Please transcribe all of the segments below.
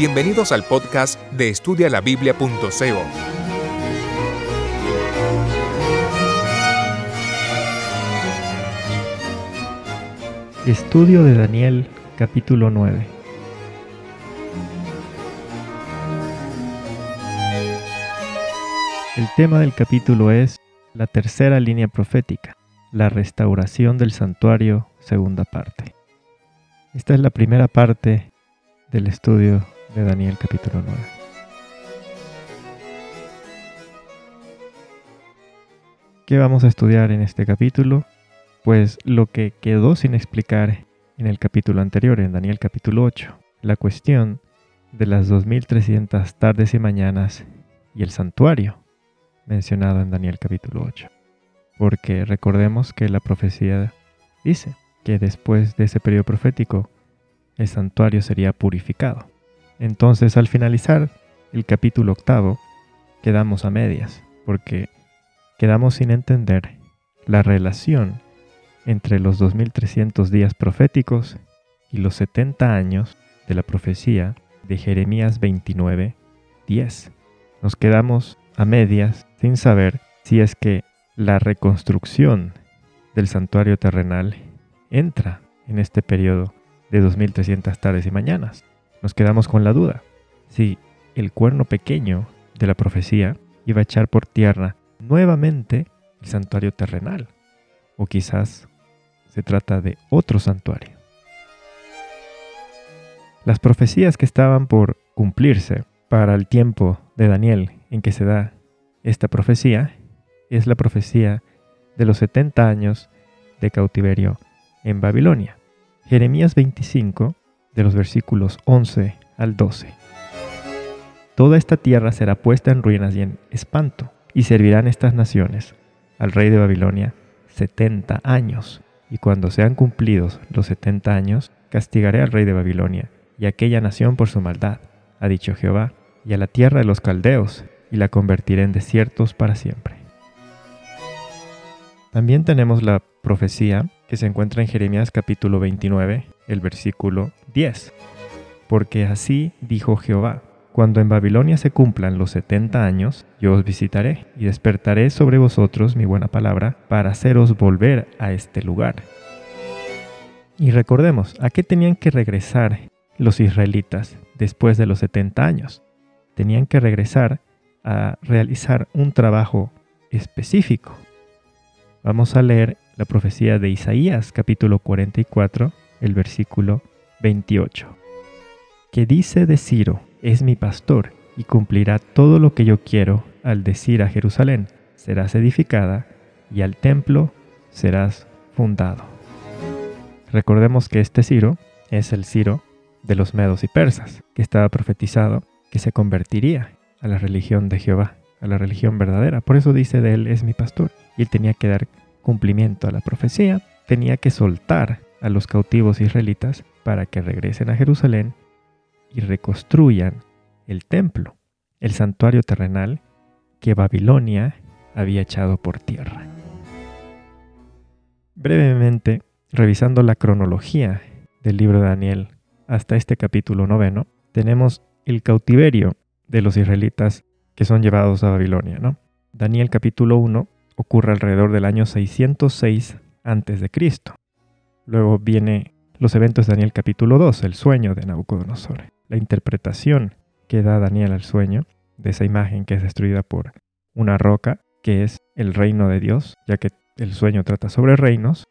Bienvenidos al podcast de estudialabiblia.co. Estudio de Daniel capítulo 9 El tema del capítulo es la tercera línea profética, la restauración del santuario, segunda parte. Esta es la primera parte del estudio de Daniel capítulo 9. ¿Qué vamos a estudiar en este capítulo? Pues lo que quedó sin explicar en el capítulo anterior, en Daniel capítulo 8, la cuestión de las 2300 tardes y mañanas y el santuario mencionado en Daniel capítulo 8. Porque recordemos que la profecía dice que después de ese periodo profético el santuario sería purificado. Entonces, al finalizar el capítulo octavo, quedamos a medias, porque quedamos sin entender la relación entre los 2300 días proféticos y los 70 años de la profecía de Jeremías 29, 10. Nos quedamos a medias sin saber si es que la reconstrucción del santuario terrenal entra en este periodo de 2300 tardes y mañanas nos quedamos con la duda si el cuerno pequeño de la profecía iba a echar por tierra nuevamente el santuario terrenal, o quizás se trata de otro santuario. Las profecías que estaban por cumplirse para el tiempo de Daniel en que se da esta profecía es la profecía de los 70 años de cautiverio en Babilonia. Jeremías 25 de los versículos 11 al 12. Toda esta tierra será puesta en ruinas y en espanto, y servirán estas naciones al rey de Babilonia setenta años, y cuando sean cumplidos los setenta años, castigaré al rey de Babilonia y a aquella nación por su maldad, ha dicho Jehová, y a la tierra de los caldeos, y la convertiré en desiertos para siempre. También tenemos la profecía que se encuentra en Jeremías capítulo 29, el versículo 10. Porque así dijo Jehová, cuando en Babilonia se cumplan los setenta años, yo os visitaré y despertaré sobre vosotros mi buena palabra para haceros volver a este lugar. Y recordemos, ¿a qué tenían que regresar los israelitas después de los setenta años? Tenían que regresar a realizar un trabajo específico. Vamos a leer la profecía de Isaías capítulo 44, el versículo 28, que dice de Ciro, es mi pastor y cumplirá todo lo que yo quiero al decir a Jerusalén, serás edificada y al templo serás fundado. Recordemos que este Ciro es el Ciro de los medos y persas, que estaba profetizado que se convertiría a la religión de Jehová, a la religión verdadera. Por eso dice de él es mi pastor. Y él tenía que dar cumplimiento a la profecía, tenía que soltar a los cautivos israelitas para que regresen a Jerusalén y reconstruyan el templo, el santuario terrenal que Babilonia había echado por tierra. Brevemente, revisando la cronología del libro de Daniel hasta este capítulo noveno, tenemos el cautiverio de los israelitas que son llevados a Babilonia. ¿no? Daniel capítulo 1 ocurre alrededor del año 606 a.C. Luego viene los eventos de Daniel capítulo 2, el sueño de Nabucodonosor, la interpretación que da Daniel al sueño de esa imagen que es destruida por una roca, que es el reino de Dios, ya que el sueño trata sobre reinos.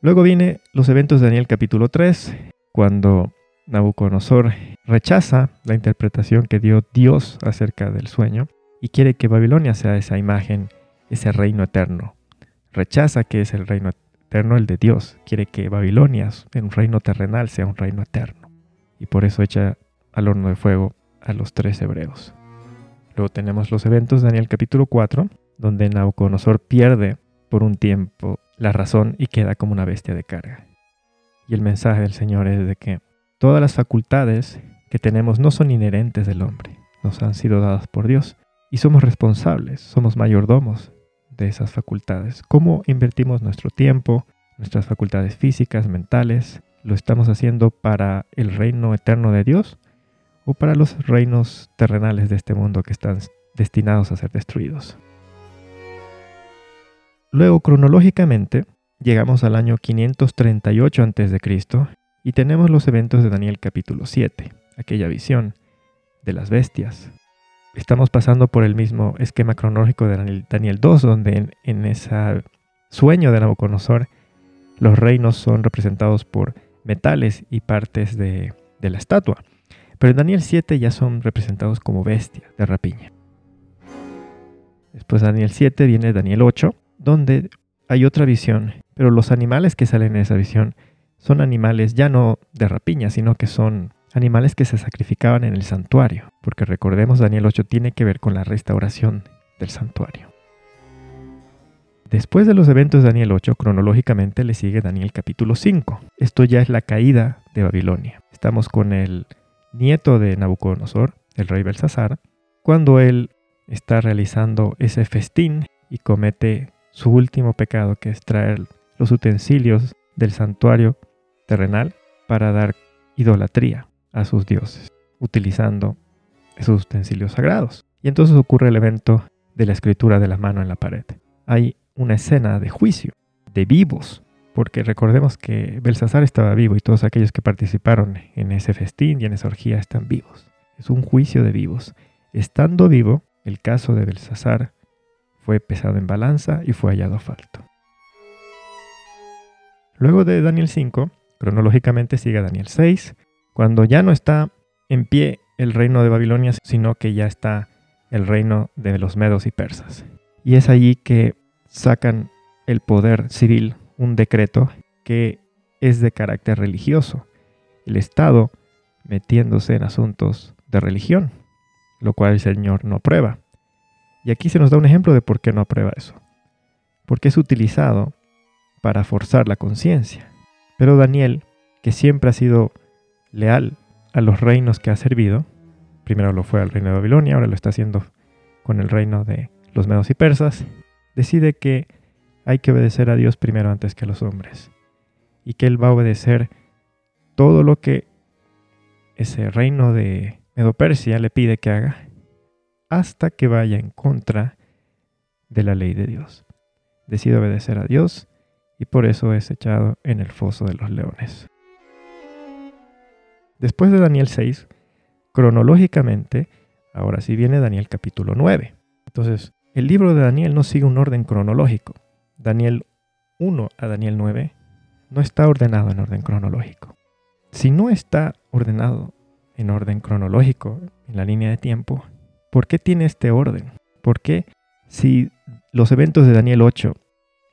Luego viene los eventos de Daniel capítulo 3, cuando Nabucodonosor rechaza la interpretación que dio Dios acerca del sueño y quiere que Babilonia sea esa imagen, ese reino eterno. Rechaza que es el reino eterno el de Dios. Quiere que Babilonia, en un reino terrenal, sea un reino eterno. Y por eso echa al horno de fuego a los tres hebreos. Luego tenemos los eventos de Daniel capítulo 4, donde Nabucodonosor pierde por un tiempo la razón y queda como una bestia de carga. Y el mensaje del Señor es de que todas las facultades que tenemos no son inherentes del hombre, nos han sido dadas por Dios y somos responsables, somos mayordomos de esas facultades. ¿Cómo invertimos nuestro tiempo, nuestras facultades físicas, mentales? ¿Lo estamos haciendo para el reino eterno de Dios o para los reinos terrenales de este mundo que están destinados a ser destruidos. Luego, cronológicamente, llegamos al año 538 a.C. y tenemos los eventos de Daniel capítulo 7, aquella visión de las bestias. Estamos pasando por el mismo esquema cronológico de Daniel, 2, donde en, ese sueño de Nabucodonosor los reinos son representados por metales y partes de, la estatua. Pero en Daniel 7 ya son representados como bestias de rapiña. Después de Daniel 7 viene Daniel 8, donde hay otra visión, pero los animales que salen en esa visión son animales ya no de rapiña, sino que son animales que se sacrificaban en el santuario, porque recordemos Daniel 8 tiene que ver con la restauración del santuario. Después de los eventos de Daniel 8, cronológicamente le sigue Daniel capítulo 5. Esto ya es la caída de Babilonia. Estamos con el nieto de Nabucodonosor, el rey Belsasar, cuando él está realizando ese festín y comete su último pecado, que es traer los utensilios del santuario terrenal para dar idolatría a sus dioses, utilizando esos utensilios sagrados. Y entonces ocurre el evento de la escritura de la mano en la pared. Hay una escena de juicio, de vivos, porque recordemos que Belsasar estaba vivo y todos aquellos que participaron en ese festín y en esa orgía están vivos. Es un juicio de vivos. Estando vivo, el caso de Belsasar fue pesado en balanza y fue hallado falto. Luego de Daniel 5, cronológicamente sigue Daniel 6, cuando ya no está en pie el reino de Babilonia, sino que ya está el reino de los medos y persas. Y es allí que sacan el poder civil, un decreto que es de carácter religioso. El Estado metiéndose en asuntos de religión, lo cual el Señor no aprueba. Y aquí se nos da un ejemplo de por qué no aprueba eso. Porque es utilizado para forzar la conciencia. Pero Daniel, que siempre ha sido leal a los reinos que ha servido, primero lo fue al reino de Babilonia, ahora lo está haciendo con el reino de los medos y persas, decide que hay que obedecer a Dios primero antes que a los hombres. Y que él va a obedecer todo lo que ese reino de Medo-Persia le pide que haga hasta que vaya en contra de la ley de Dios. Decide obedecer a Dios y por eso es echado en el foso de los leones. Después de Daniel 6, cronológicamente, ahora sí viene Daniel capítulo 9. Entonces, el libro de Daniel no sigue un orden cronológico. Daniel 1 a Daniel 9 no está ordenado en orden cronológico. Si no está ordenado en orden cronológico, en la línea de tiempo, ¿Por qué tiene este orden? ¿Por qué si los eventos de Daniel 8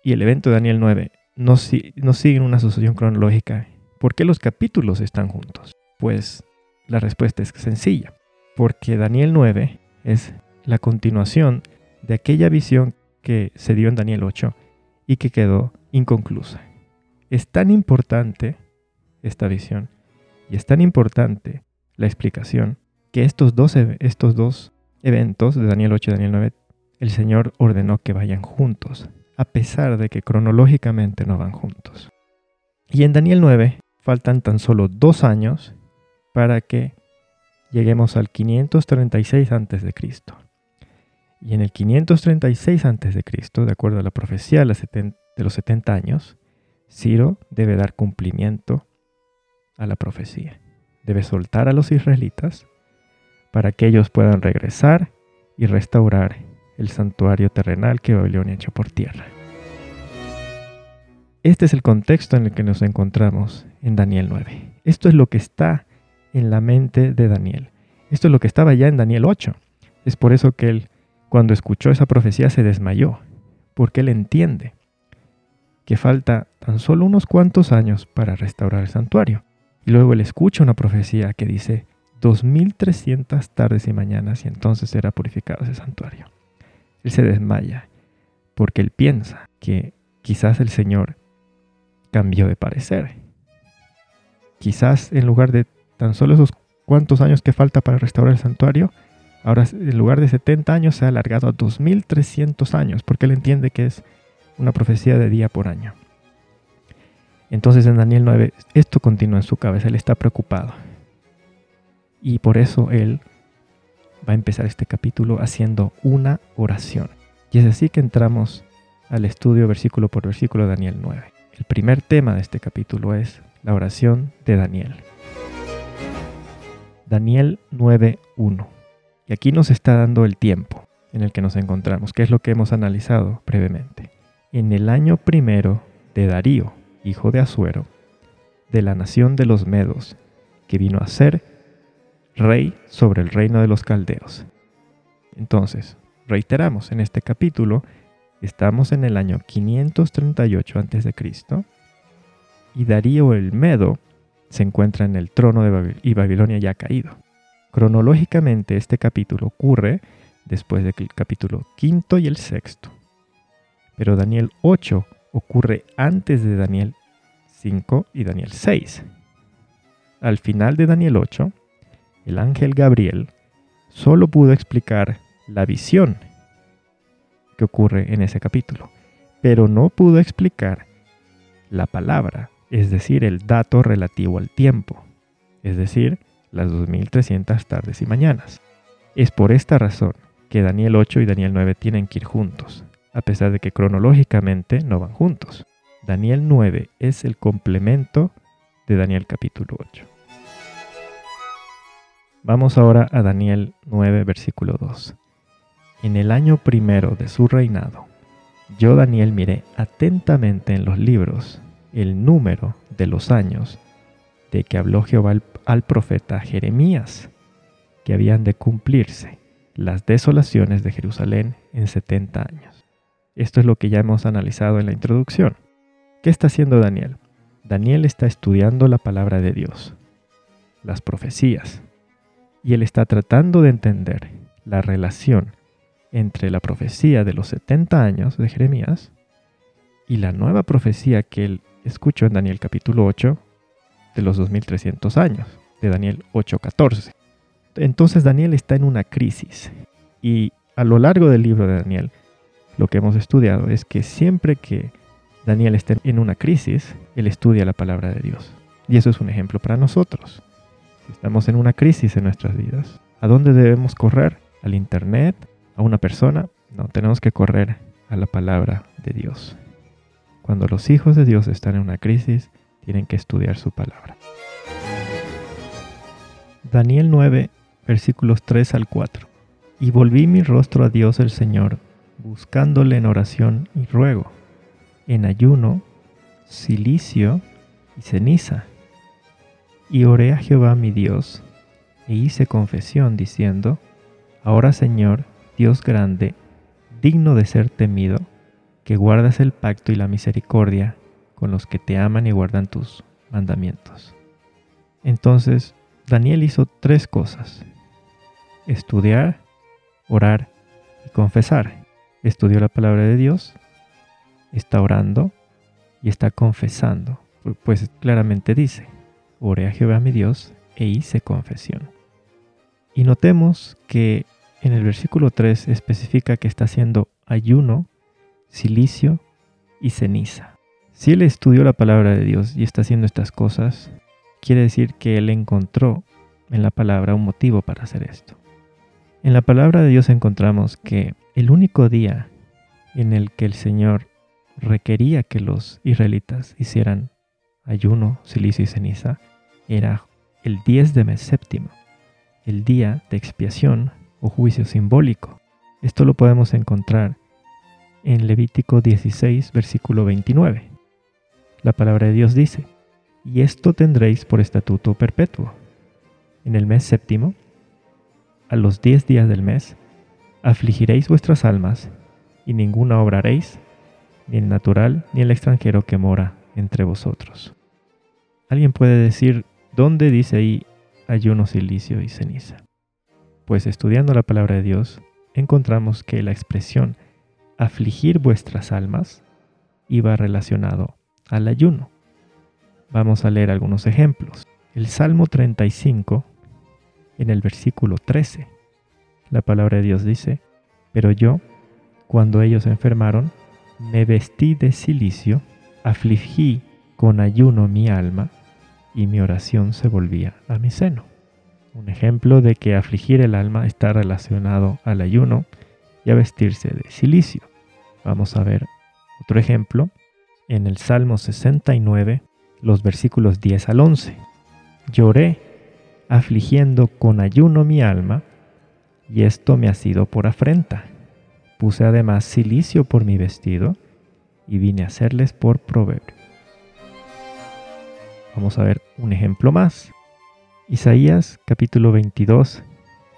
y el evento de Daniel 9 no, no siguen una asociación cronológica, ¿por qué los capítulos están juntos? Pues la respuesta es sencilla, porque Daniel 9 es la continuación de aquella visión que se dio en Daniel 8 y que quedó inconclusa. Es tan importante esta visión y es tan importante la explicación que estos dos, estos dos eventos de Daniel 8 y Daniel 9, el Señor ordenó que vayan juntos, a pesar de que cronológicamente no van juntos. Y en Daniel 9 faltan tan solo dos años para que lleguemos al 536 a.C. Y en el 536 a.C., de acuerdo a la profecía de los 70 años, Ciro debe dar cumplimiento a la profecía. Debe soltar a los israelitas para que ellos puedan regresar y restaurar el santuario terrenal que Babilonia echó por tierra. Este es el contexto en el que nos encontramos en Daniel 9. Esto es lo que está en la mente de Daniel. Esto es lo que estaba ya en Daniel 8. Es por eso que él, cuando escuchó esa profecía, se desmayó, porque él entiende que falta tan solo unos cuantos años para restaurar el santuario. Y luego él escucha una profecía que dice, 2300 tardes y mañanas y entonces será purificado ese santuario. Él se desmaya porque él piensa que quizás el Señor cambió de parecer. Quizás en lugar de tan solo esos cuantos años que falta para restaurar el santuario, ahora en lugar de 70 años se ha alargado a 2300 años, porque él entiende que es una profecía de día por año. Entonces en Daniel 9 esto continúa en su cabeza, él está preocupado Y por eso él va a empezar este capítulo haciendo una oración. Y es así que entramos al estudio versículo por versículo de Daniel 9. El primer tema de este capítulo es la oración de Daniel. Daniel 9.1. Y aquí nos está dando el tiempo en el que nos encontramos, que es lo que hemos analizado brevemente. En el año primero de Darío, hijo de Asuero, de la nación de los Medos, que vino a ser rey sobre el reino de los caldeos. Entonces, reiteramos, en este capítulo estamos en el año 538 a.C. y Darío el Medo se encuentra en el trono de y Babilonia ya caído. Cronológicamente este capítulo ocurre después del capítulo quinto y el sexto. Pero Daniel 8 ocurre antes de Daniel 5 y Daniel 6. Al final de Daniel 8, el ángel Gabriel solo pudo explicar la visión que ocurre en ese capítulo, pero no pudo explicar la palabra, es decir, el dato relativo al tiempo, es decir, las 2300 tardes y mañanas. Es por esta razón que Daniel 8 y Daniel 9 tienen que ir juntos, a pesar de que cronológicamente no van juntos. Daniel 9 es el complemento de Daniel capítulo 8. Vamos ahora a Daniel 9, versículo 2. En el año primero de su reinado, yo Daniel miré atentamente en los libros el número de los años de que habló Jehová al, profeta Jeremías, que habían de cumplirse las desolaciones de Jerusalén en 70 años. Esto es lo que ya hemos analizado en la introducción. ¿Qué está haciendo Daniel? Daniel está estudiando la palabra de Dios, las profecías, y él está tratando de entender la relación entre la profecía de los 70 años de Jeremías y la nueva profecía que él escuchó en Daniel capítulo 8 de los 2300 años, de Daniel 8:14. Entonces Daniel está en una crisis y a lo largo del libro de Daniel lo que hemos estudiado es que siempre que Daniel está en una crisis, él estudia la palabra de Dios. Y eso es un ejemplo para nosotros. Si estamos en una crisis en nuestras vidas, ¿a dónde debemos correr? ¿Al Internet? ¿A una persona? No, tenemos que correr a la palabra de Dios. Cuando los hijos de Dios están en una crisis, tienen que estudiar su palabra. Daniel 9, versículos 3 al 4. Y volví mi rostro a Dios el Señor, buscándole en oración y ruego, en ayuno, silicio y ceniza y oré a Jehová mi Dios, e hice confesión diciendo, Ahora Señor, Dios grande, digno de ser temido, que guardas el pacto y la misericordia con los que te aman y guardan tus mandamientos. Entonces, Daniel hizo tres cosas. Estudiar, orar y confesar. Estudió la palabra de Dios, está orando y está confesando. Pues claramente dice, oré a Jehová mi Dios e hice confesión. Y notemos que en el versículo 3 especifica que está haciendo ayuno, silicio y ceniza. Si él estudió la palabra de Dios y está haciendo estas cosas, quiere decir que él encontró en la palabra un motivo para hacer esto. En la palabra de Dios encontramos que el único día en el que el Señor requería que los israelitas hicieran ayuno, silicio y ceniza era el 10 de mes séptimo, el día de expiación o juicio simbólico. Esto lo podemos encontrar en Levítico 16, versículo 29. La palabra de Dios dice, y esto tendréis por estatuto perpetuo. En el mes séptimo, a los diez días del mes, afligiréis vuestras almas, y ninguna obraréis, ni el natural ni el extranjero que mora entre vosotros. Alguien puede decir, ¿Dónde dice ahí ayuno, silicio y ceniza? Pues estudiando la palabra de Dios, encontramos que la expresión afligir vuestras almas iba relacionado al ayuno. Vamos a leer algunos ejemplos. El Salmo 35, en el versículo 13, la palabra de Dios dice, pero yo, cuando ellos enfermaron, me vestí de silicio, afligí con ayuno mi alma, y mi oración se volvía a mi seno. Un ejemplo de que afligir el alma está relacionado al ayuno y a vestirse de silicio. Vamos a ver otro ejemplo en el Salmo 69, los versículos 10 al 11. Lloré, afligiendo con ayuno mi alma, y esto me ha sido por afrenta. Puse además silicio por mi vestido, y vine a hacerles por proverbio. Vamos a ver un ejemplo más. Isaías capítulo 22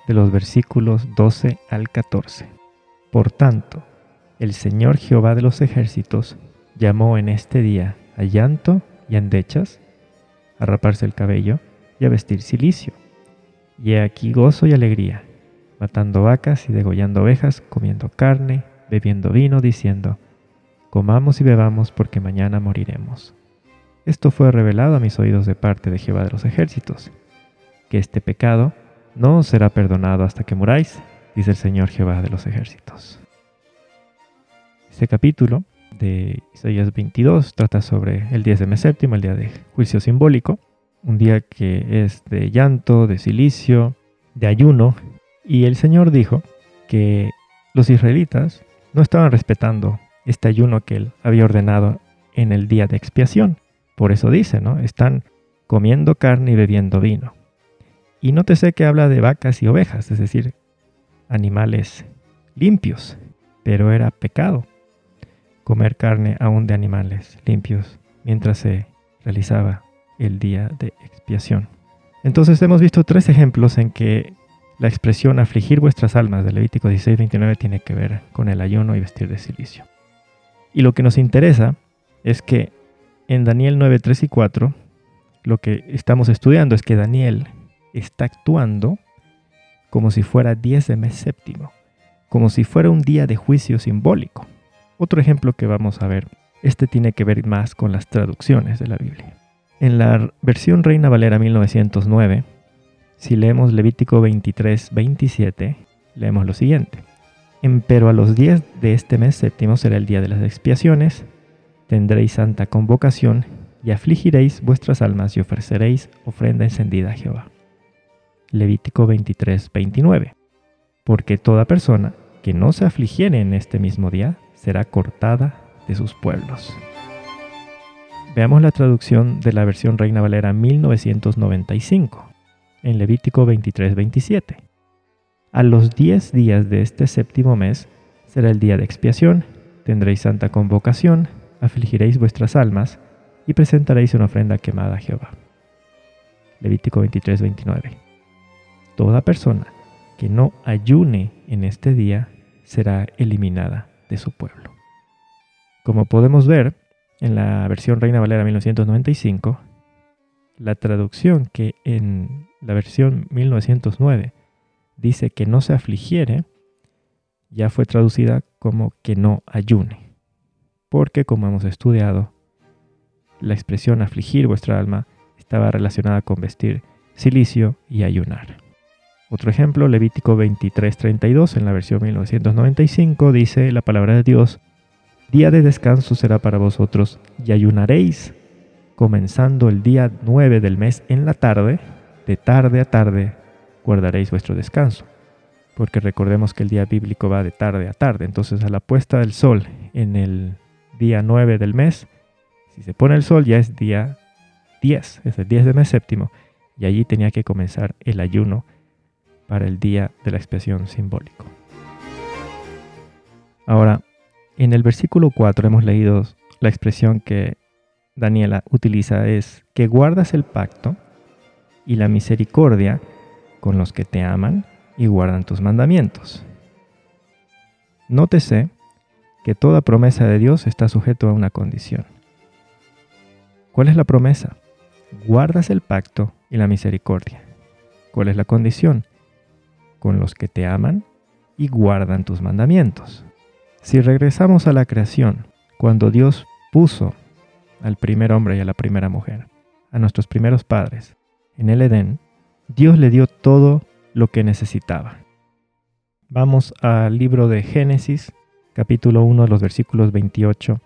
de los versículos 12 al 14. Por tanto, el Señor Jehová de los ejércitos llamó en este día a llanto y a endechas, a raparse el cabello y a vestir silicio. Y he aquí gozo y alegría, matando vacas y degollando ovejas, comiendo carne, bebiendo vino, diciendo, comamos y bebamos porque mañana moriremos. Esto fue revelado a mis oídos de parte de Jehová de los ejércitos, que este pecado no os será perdonado hasta que muráis, dice el Señor Jehová de los ejércitos. Este capítulo de Isaías 22 trata sobre el 10 de mes séptimo, el día de juicio simbólico, un día que es de llanto, de silicio, de ayuno, y el Señor dijo que los israelitas no estaban respetando este ayuno que él había ordenado en el día de expiación. Por eso dice, ¿no? Están comiendo carne y bebiendo vino. Y nótese que habla de vacas y ovejas, es decir, animales limpios, pero era pecado comer carne aún de animales limpios mientras se realizaba el día de expiación. Entonces hemos visto tres ejemplos en que la expresión afligir vuestras almas de Levítico 16:29 tiene que ver con el ayuno y vestir de silicio. Y lo que nos interesa es que en Daniel 9, 3 y 4, lo que estamos estudiando es que Daniel está actuando como si fuera 10 de mes séptimo, como si fuera un día de juicio simbólico. Otro ejemplo que vamos a ver, este tiene que ver más con las traducciones de la Biblia. En la versión Reina Valera 1909, si leemos Levítico 23, 27, leemos lo siguiente. Pero a los 10 de este mes séptimo será el día de las expiaciones, tendréis santa convocación y afligiréis vuestras almas y ofreceréis ofrenda encendida a Jehová. Levítico 23, 29. Porque toda persona que no se afligiere en este mismo día será cortada de sus pueblos. Veamos la traducción de la versión Reina Valera 1995, en Levítico 23-27. A los diez días de este séptimo mes será el día de expiación, tendréis santa convocación, afligiréis vuestras almas y presentaréis una ofrenda quemada a Jehová. Levítico 23-29. Toda persona que no ayune en este día será eliminada de su pueblo. Como podemos ver en la versión Reina Valera 1995, la traducción que en la versión 1909 dice que no se afligiere, ya fue traducida como que no ayune. Porque como hemos estudiado, la expresión afligir vuestra alma estaba relacionada con vestir silicio y ayunar. Otro ejemplo, Levítico 23:32 en la versión 1995 dice la palabra de Dios, Día de descanso será para vosotros y ayunaréis comenzando el día 9 del mes en la tarde, de tarde a tarde guardaréis vuestro descanso. Porque recordemos que el día bíblico va de tarde a tarde, entonces a la puesta del sol en el día 9 del mes, si se pone el sol ya es día 10, es el 10 del mes séptimo, y allí tenía que comenzar el ayuno para el día de la expiación simbólico. Ahora, en el versículo 4 hemos leído la expresión que Daniela utiliza es que guardas el pacto y la misericordia con los que te aman y guardan tus mandamientos. Nótese que toda promesa de Dios está sujeto a una condición. ¿Cuál es la promesa? Guardas el pacto y la misericordia. ¿Cuál es la condición? Con los que te aman y guardan tus mandamientos. Si regresamos a la creación, cuando Dios puso al primer hombre y a la primera mujer, a nuestros primeros padres, en el Edén, Dios le dio todo lo que necesitaba. Vamos al libro de Génesis, capítulo 1, los versículos 28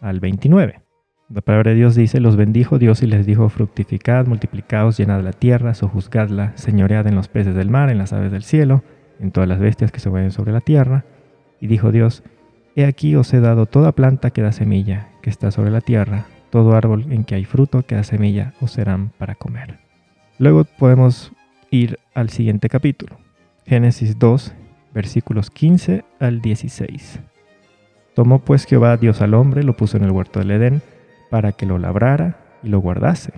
al 29. La palabra de Dios dice, los bendijo Dios y les dijo, fructificad, multiplicaos, llenad la tierra, sojuzgadla, señoread en los peces del mar, en las aves del cielo, en todas las bestias que se mueven sobre la tierra. Y dijo Dios, He aquí os he dado toda planta que da semilla, que está sobre la tierra, todo árbol en que hay fruto que da semilla, os serán para comer. Luego podemos ir al siguiente capítulo, Génesis 2, versículos 15 al 16. Tomó pues Jehová Dios al hombre, lo puso en el huerto del Edén, para que lo labrara y lo guardase.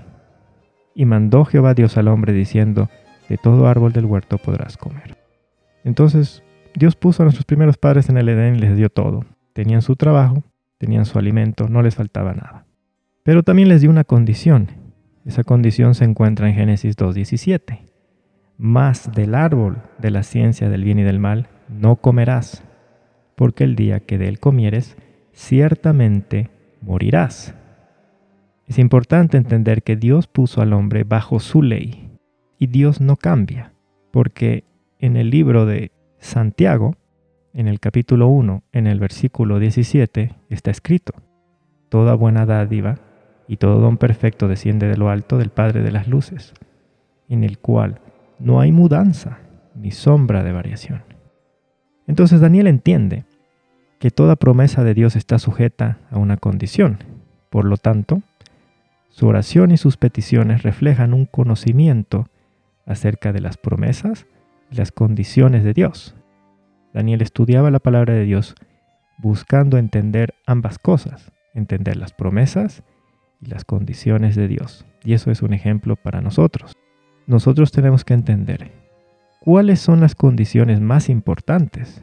Y mandó Jehová Dios al hombre diciendo, de todo árbol del huerto podrás comer. Entonces Dios puso a nuestros primeros padres en el Edén y les dio todo. Tenían su trabajo, tenían su alimento, no les faltaba nada. Pero también les dio una condición. Esa condición se encuentra en Génesis 2.17. Más del árbol de la ciencia del bien y del mal no comerás, porque el día que de él comieres, ciertamente morirás. Es importante entender que Dios puso al hombre bajo su ley y Dios no cambia, porque en el libro de Santiago, en el capítulo 1, en el versículo 17, está escrito, Toda buena dádiva y todo don perfecto desciende de lo alto del Padre de las Luces, en el cual no hay mudanza ni sombra de variación. Entonces Daniel entiende que toda promesa de Dios está sujeta a una condición. Por lo tanto, su oración y sus peticiones reflejan un conocimiento acerca de las promesas y las condiciones de Dios. Daniel estudiaba la palabra de Dios buscando entender ambas cosas, entender las promesas y las condiciones de Dios. Y eso es un ejemplo para nosotros. Nosotros tenemos que entender cuáles son las condiciones más importantes.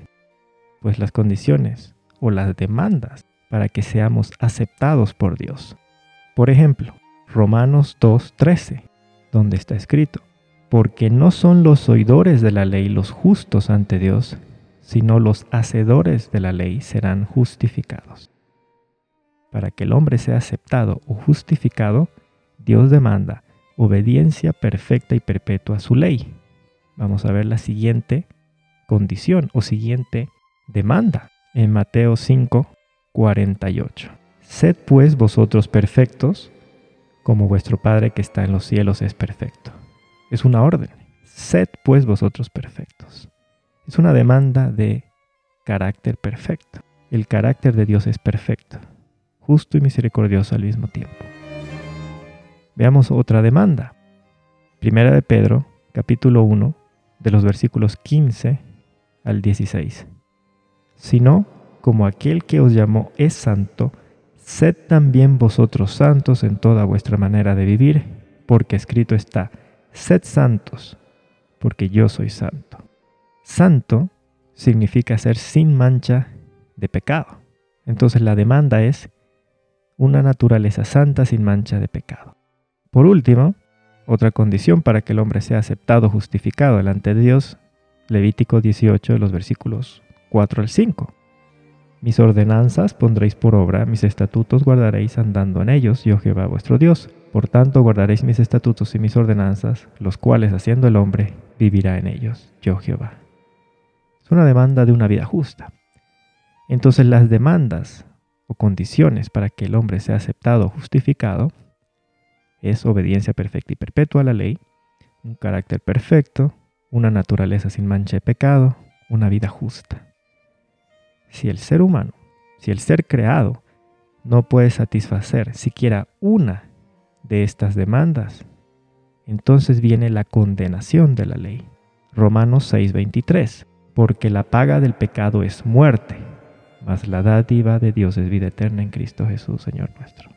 Pues las condiciones o las demandas para que seamos aceptados por Dios. Por ejemplo, Romanos 2.13, donde está escrito, porque no son los oidores de la ley los justos ante Dios, sino los hacedores de la ley serán justificados. Para que el hombre sea aceptado o justificado, Dios demanda obediencia perfecta y perpetua a su ley. Vamos a ver la siguiente condición o siguiente demanda en Mateo 5, 48. Sed pues vosotros perfectos, como vuestro Padre que está en los cielos es perfecto. Es una orden. Sed pues vosotros perfectos. Es una demanda de carácter perfecto. El carácter de Dios es perfecto, justo y misericordioso al mismo tiempo. Veamos otra demanda. Primera de Pedro, capítulo 1, de los versículos 15 al 16. Sino, como aquel que os llamó es santo, sed también vosotros santos en toda vuestra manera de vivir, porque escrito está, sed santos, porque yo soy santo. Santo significa ser sin mancha de pecado. Entonces la demanda es una naturaleza santa sin mancha de pecado. Por último, otra condición para que el hombre sea aceptado, justificado delante de Dios, Levítico 18 de los versículos 4 al 5. Mis ordenanzas pondréis por obra, mis estatutos guardaréis andando en ellos, yo Jehová vuestro Dios. Por tanto guardaréis mis estatutos y mis ordenanzas, los cuales haciendo el hombre vivirá en ellos, yo Jehová. Es una demanda de una vida justa. Entonces las demandas o condiciones para que el hombre sea aceptado o justificado es obediencia perfecta y perpetua a la ley, un carácter perfecto, una naturaleza sin mancha de pecado, una vida justa. Si el ser humano, si el ser creado, no puede satisfacer siquiera una de estas demandas, entonces viene la condenación de la ley. Romanos 6:23, porque la paga del pecado es muerte, mas la dádiva de Dios es vida eterna en Cristo Jesús, Señor nuestro.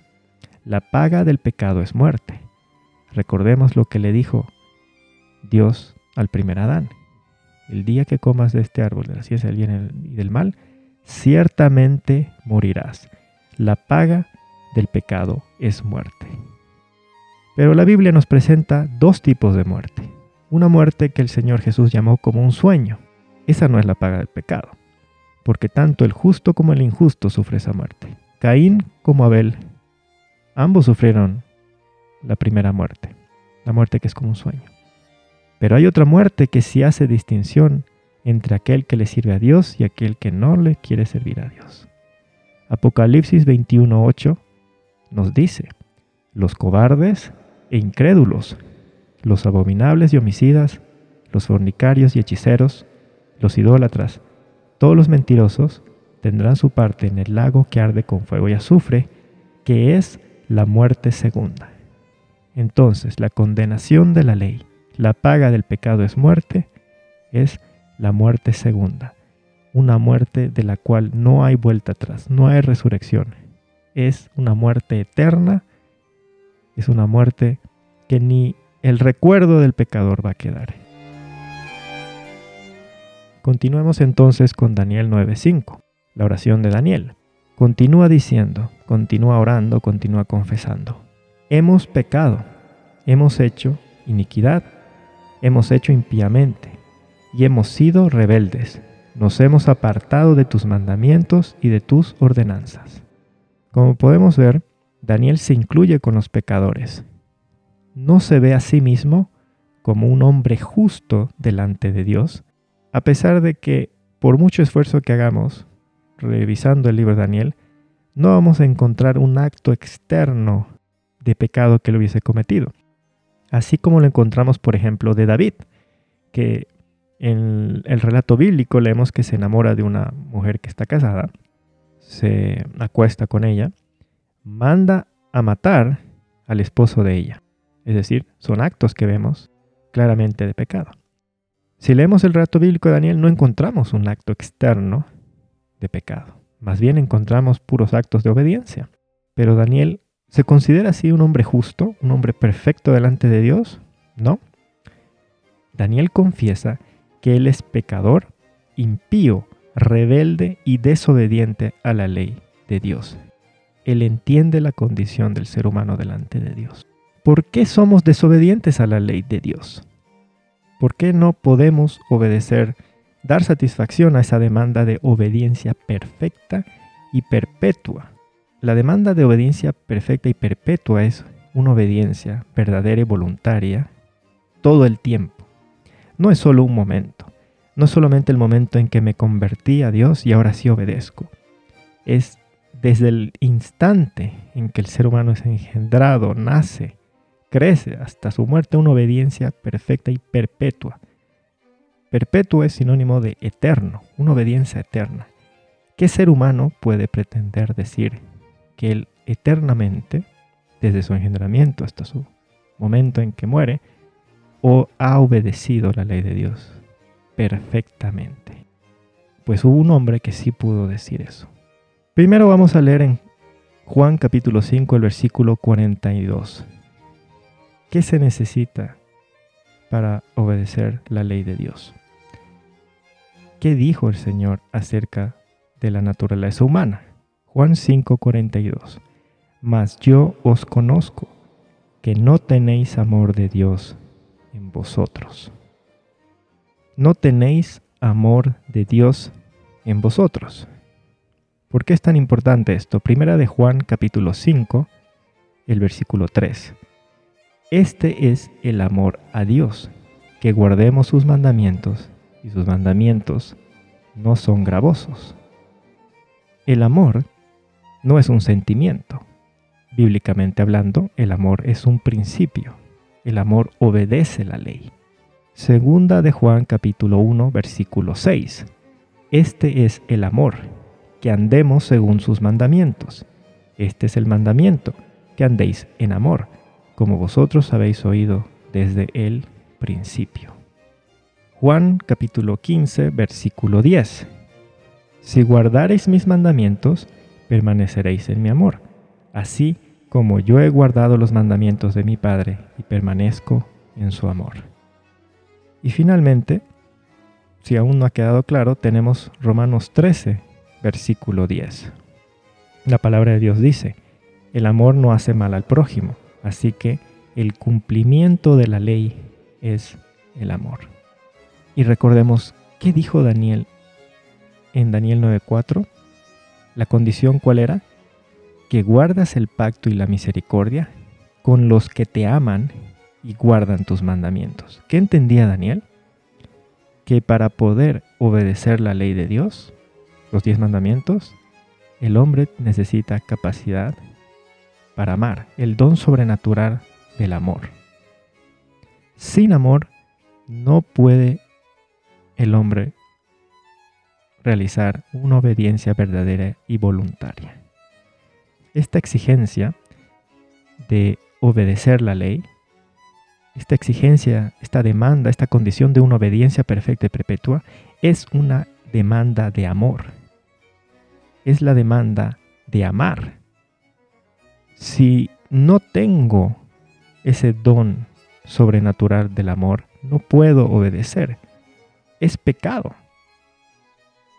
La paga del pecado es muerte. Recordemos lo que le dijo Dios al primer Adán. El día que comas de este árbol de la ciencia del bien y del mal, ciertamente morirás. La paga del pecado es muerte. Pero la Biblia nos presenta dos tipos de muerte. Una muerte que el Señor Jesús llamó como un sueño. Esa no es la paga del pecado, porque tanto el justo como el injusto sufre esa muerte. Caín como Abel, ambos sufrieron la primera muerte, la muerte que es como un sueño. Pero hay otra muerte que sí hace distinción entre aquel que le sirve a Dios y aquel que no le quiere servir a Dios. Apocalipsis 21:8 nos dice, los cobardes e incrédulos, los abominables y homicidas, los fornicarios y hechiceros, los idólatras, todos los mentirosos, tendrán su parte en el lago que arde con fuego y azufre, que es la muerte segunda. Entonces, la condenación de la ley, la paga del pecado es muerte, es la muerte segunda, una muerte de la cual no hay vuelta atrás, no hay resurrección. Es una muerte eterna, es una muerte que ni el recuerdo del pecador va a quedar. Continuemos entonces con Daniel 9:5, la oración de Daniel. Continúa diciendo, continúa orando, continúa confesando. Hemos pecado, hemos hecho iniquidad, hemos hecho impíamente y hemos sido rebeldes. Nos hemos apartado de tus mandamientos y de tus ordenanzas. Como podemos ver, Daniel se incluye con los pecadores. No se ve a sí mismo como un hombre justo delante de Dios, a pesar de que por mucho esfuerzo que hagamos, revisando el libro de Daniel, no vamos a encontrar un acto externo de pecado que lo hubiese cometido. Así como lo encontramos, por ejemplo, de David, que en el relato bíblico leemos que se enamora de una mujer que está casada, se acuesta con ella, manda a matar al esposo de ella. Es decir, son actos que vemos claramente de pecado. Si leemos el relato bíblico de Daniel no encontramos un acto externo de pecado. Más bien encontramos puros actos de obediencia. Pero Daniel se considera así un hombre justo, un hombre perfecto delante de Dios. No. Daniel confiesa que él es pecador, impío, rebelde y desobediente a la ley de Dios. Él entiende la condición del ser humano delante de Dios. ¿Por qué somos desobedientes a la ley de Dios? ¿Por qué no podemos obedecer dar satisfacción a esa demanda de obediencia perfecta y perpetua. La demanda de obediencia perfecta y perpetua es una obediencia verdadera y voluntaria todo el tiempo. No es solo un momento. No es solamente el momento en que me convertí a Dios y ahora sí obedezco. Es desde el instante en que el ser humano es engendrado, nace, crece hasta su muerte una obediencia perfecta y perpetua Perpetuo es sinónimo de eterno, una obediencia eterna. ¿Qué ser humano puede pretender decir que él eternamente, desde su engendramiento hasta su momento en que muere, o ha obedecido la ley de Dios perfectamente? Pues hubo un hombre que sí pudo decir eso. Primero vamos a leer en Juan capítulo 5, el versículo 42. ¿Qué se necesita para obedecer la ley de Dios? ¿Qué dijo el Señor acerca de la naturaleza humana? Juan 5:42. Mas yo os conozco, que no tenéis amor de Dios vosotros. No tenéis amor de Dios en vosotros. ¿Por qué es tan importante esto? Primera de Juan capítulo 5, el versículo 3. Este es el amor a Dios, que guardemos sus mandamientos y sus mandamientos no son gravosos. El amor no es un sentimiento. Bíblicamente hablando, el amor es un principio. El amor obedece la ley. Segunda de Juan capítulo 1 versículo 6. Este es el amor, que andemos según sus mandamientos. Este es el mandamiento, que andéis en amor, como vosotros habéis oído desde el principio. Juan capítulo 15, versículo 10. Si guardareis mis mandamientos, permaneceréis en mi amor, así como yo he guardado los mandamientos de mi Padre y permanezco en su amor. Y finalmente, si aún no ha quedado claro, tenemos Romanos 13, versículo 10. La palabra de Dios dice, el amor no hace mal al prójimo, así que el cumplimiento de la ley es el amor. Y recordemos, ¿qué dijo Daniel en Daniel 9:4? La condición cuál era? Que guardas el pacto y la misericordia con los que te aman y guardan tus mandamientos. ¿Qué entendía Daniel? Que para poder obedecer la ley de Dios, los diez mandamientos, el hombre necesita capacidad para amar, el don sobrenatural del amor. Sin amor no puede el hombre realizar una obediencia verdadera y voluntaria. Esta exigencia de obedecer la ley, esta exigencia, esta demanda, esta condición de una obediencia perfecta y perpetua, es una demanda de amor. Es la demanda de amar. Si no tengo ese don sobrenatural del amor, no puedo obedecer. Es pecado.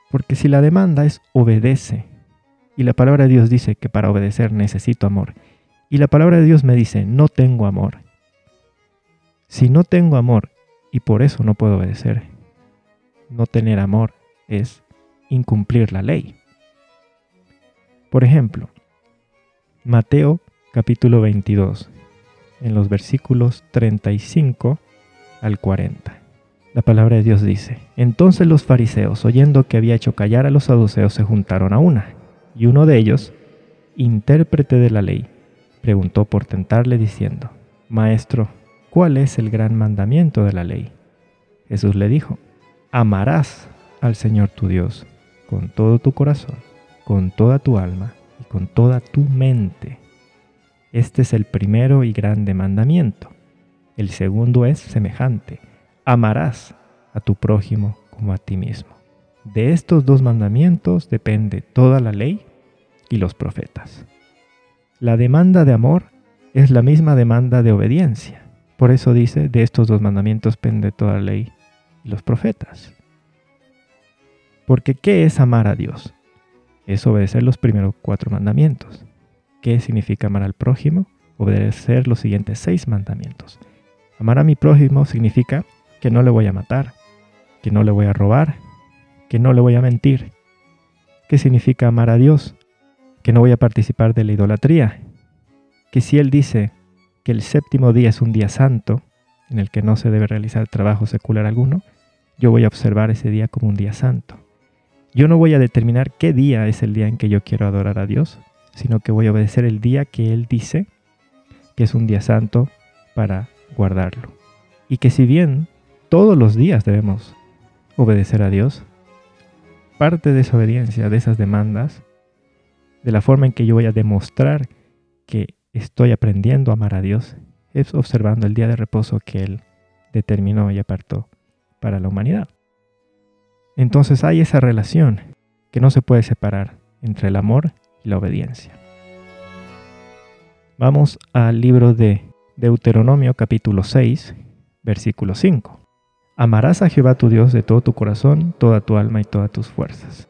Porque si la demanda es obedece, y la palabra de Dios dice que para obedecer necesito amor, y la palabra de Dios me dice no tengo amor, si no tengo amor y por eso no puedo obedecer, no tener amor es incumplir la ley. Por ejemplo, Mateo capítulo 22, en los versículos 35 al 40. La palabra de Dios dice, entonces los fariseos, oyendo que había hecho callar a los saduceos, se juntaron a una, y uno de ellos, intérprete de la ley, preguntó por tentarle diciendo, Maestro, ¿cuál es el gran mandamiento de la ley? Jesús le dijo, amarás al Señor tu Dios con todo tu corazón, con toda tu alma y con toda tu mente. Este es el primero y grande mandamiento. El segundo es semejante amarás a tu prójimo como a ti mismo. De estos dos mandamientos depende toda la ley y los profetas. La demanda de amor es la misma demanda de obediencia. Por eso dice, de estos dos mandamientos depende toda la ley y los profetas. Porque ¿qué es amar a Dios? Es obedecer los primeros cuatro mandamientos. ¿Qué significa amar al prójimo? Obedecer los siguientes seis mandamientos. Amar a mi prójimo significa que no le voy a matar, que no le voy a robar, que no le voy a mentir. ¿Qué significa amar a Dios? Que no voy a participar de la idolatría. Que si Él dice que el séptimo día es un día santo, en el que no se debe realizar trabajo secular alguno, yo voy a observar ese día como un día santo. Yo no voy a determinar qué día es el día en que yo quiero adorar a Dios, sino que voy a obedecer el día que Él dice que es un día santo para guardarlo. Y que si bien todos los días debemos obedecer a Dios. Parte de esa obediencia, de esas demandas, de la forma en que yo voy a demostrar que estoy aprendiendo a amar a Dios, es observando el día de reposo que Él determinó y apartó para la humanidad. Entonces hay esa relación que no se puede separar entre el amor y la obediencia. Vamos al libro de Deuteronomio capítulo 6, versículo 5. Amarás a Jehová tu Dios de todo tu corazón, toda tu alma y todas tus fuerzas.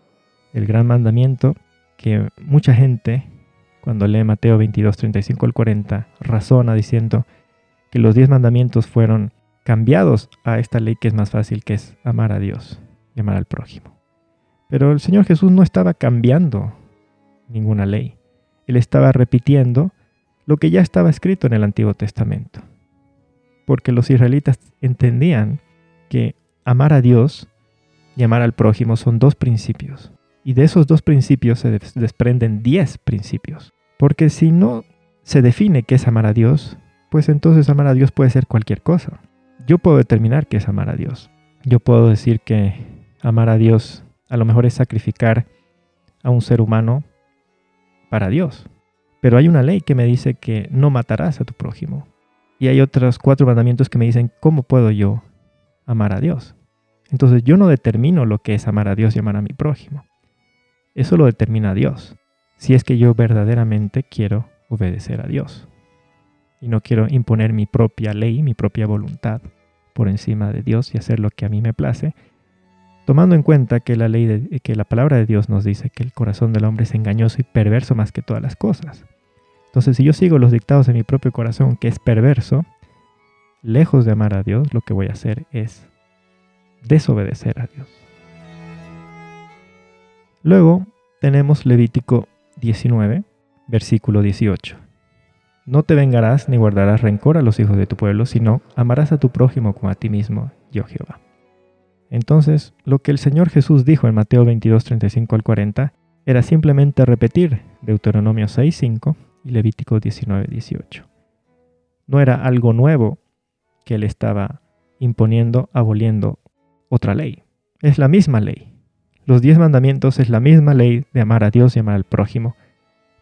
El gran mandamiento que mucha gente, cuando lee Mateo 22, 35 al 40, razona diciendo que los diez mandamientos fueron cambiados a esta ley que es más fácil, que es amar a Dios y amar al prójimo. Pero el Señor Jesús no estaba cambiando ninguna ley. Él estaba repitiendo lo que ya estaba escrito en el Antiguo Testamento. Porque los israelitas entendían que amar a Dios y amar al prójimo son dos principios. Y de esos dos principios se desprenden diez principios. Porque si no se define qué es amar a Dios, pues entonces amar a Dios puede ser cualquier cosa. Yo puedo determinar qué es amar a Dios. Yo puedo decir que amar a Dios a lo mejor es sacrificar a un ser humano para Dios. Pero hay una ley que me dice que no matarás a tu prójimo. Y hay otros cuatro mandamientos que me dicen cómo puedo yo amar a Dios. Entonces yo no determino lo que es amar a Dios y amar a mi prójimo. Eso lo determina Dios. Si es que yo verdaderamente quiero obedecer a Dios. Y no quiero imponer mi propia ley, mi propia voluntad por encima de Dios y hacer lo que a mí me place, tomando en cuenta que la ley de, que la palabra de Dios nos dice que el corazón del hombre es engañoso y perverso más que todas las cosas. Entonces, si yo sigo los dictados de mi propio corazón, que es perverso, lejos de amar a Dios, lo que voy a hacer es desobedecer a Dios. Luego tenemos Levítico 19, versículo 18. No te vengarás ni guardarás rencor a los hijos de tu pueblo, sino amarás a tu prójimo como a ti mismo, yo Jehová. Entonces, lo que el Señor Jesús dijo en Mateo 22, 35 al 40 era simplemente repetir Deuteronomio 6, 5 y Levítico 19, 18. No era algo nuevo que él estaba imponiendo, aboliendo otra ley. Es la misma ley. Los diez mandamientos es la misma ley de amar a Dios y amar al prójimo,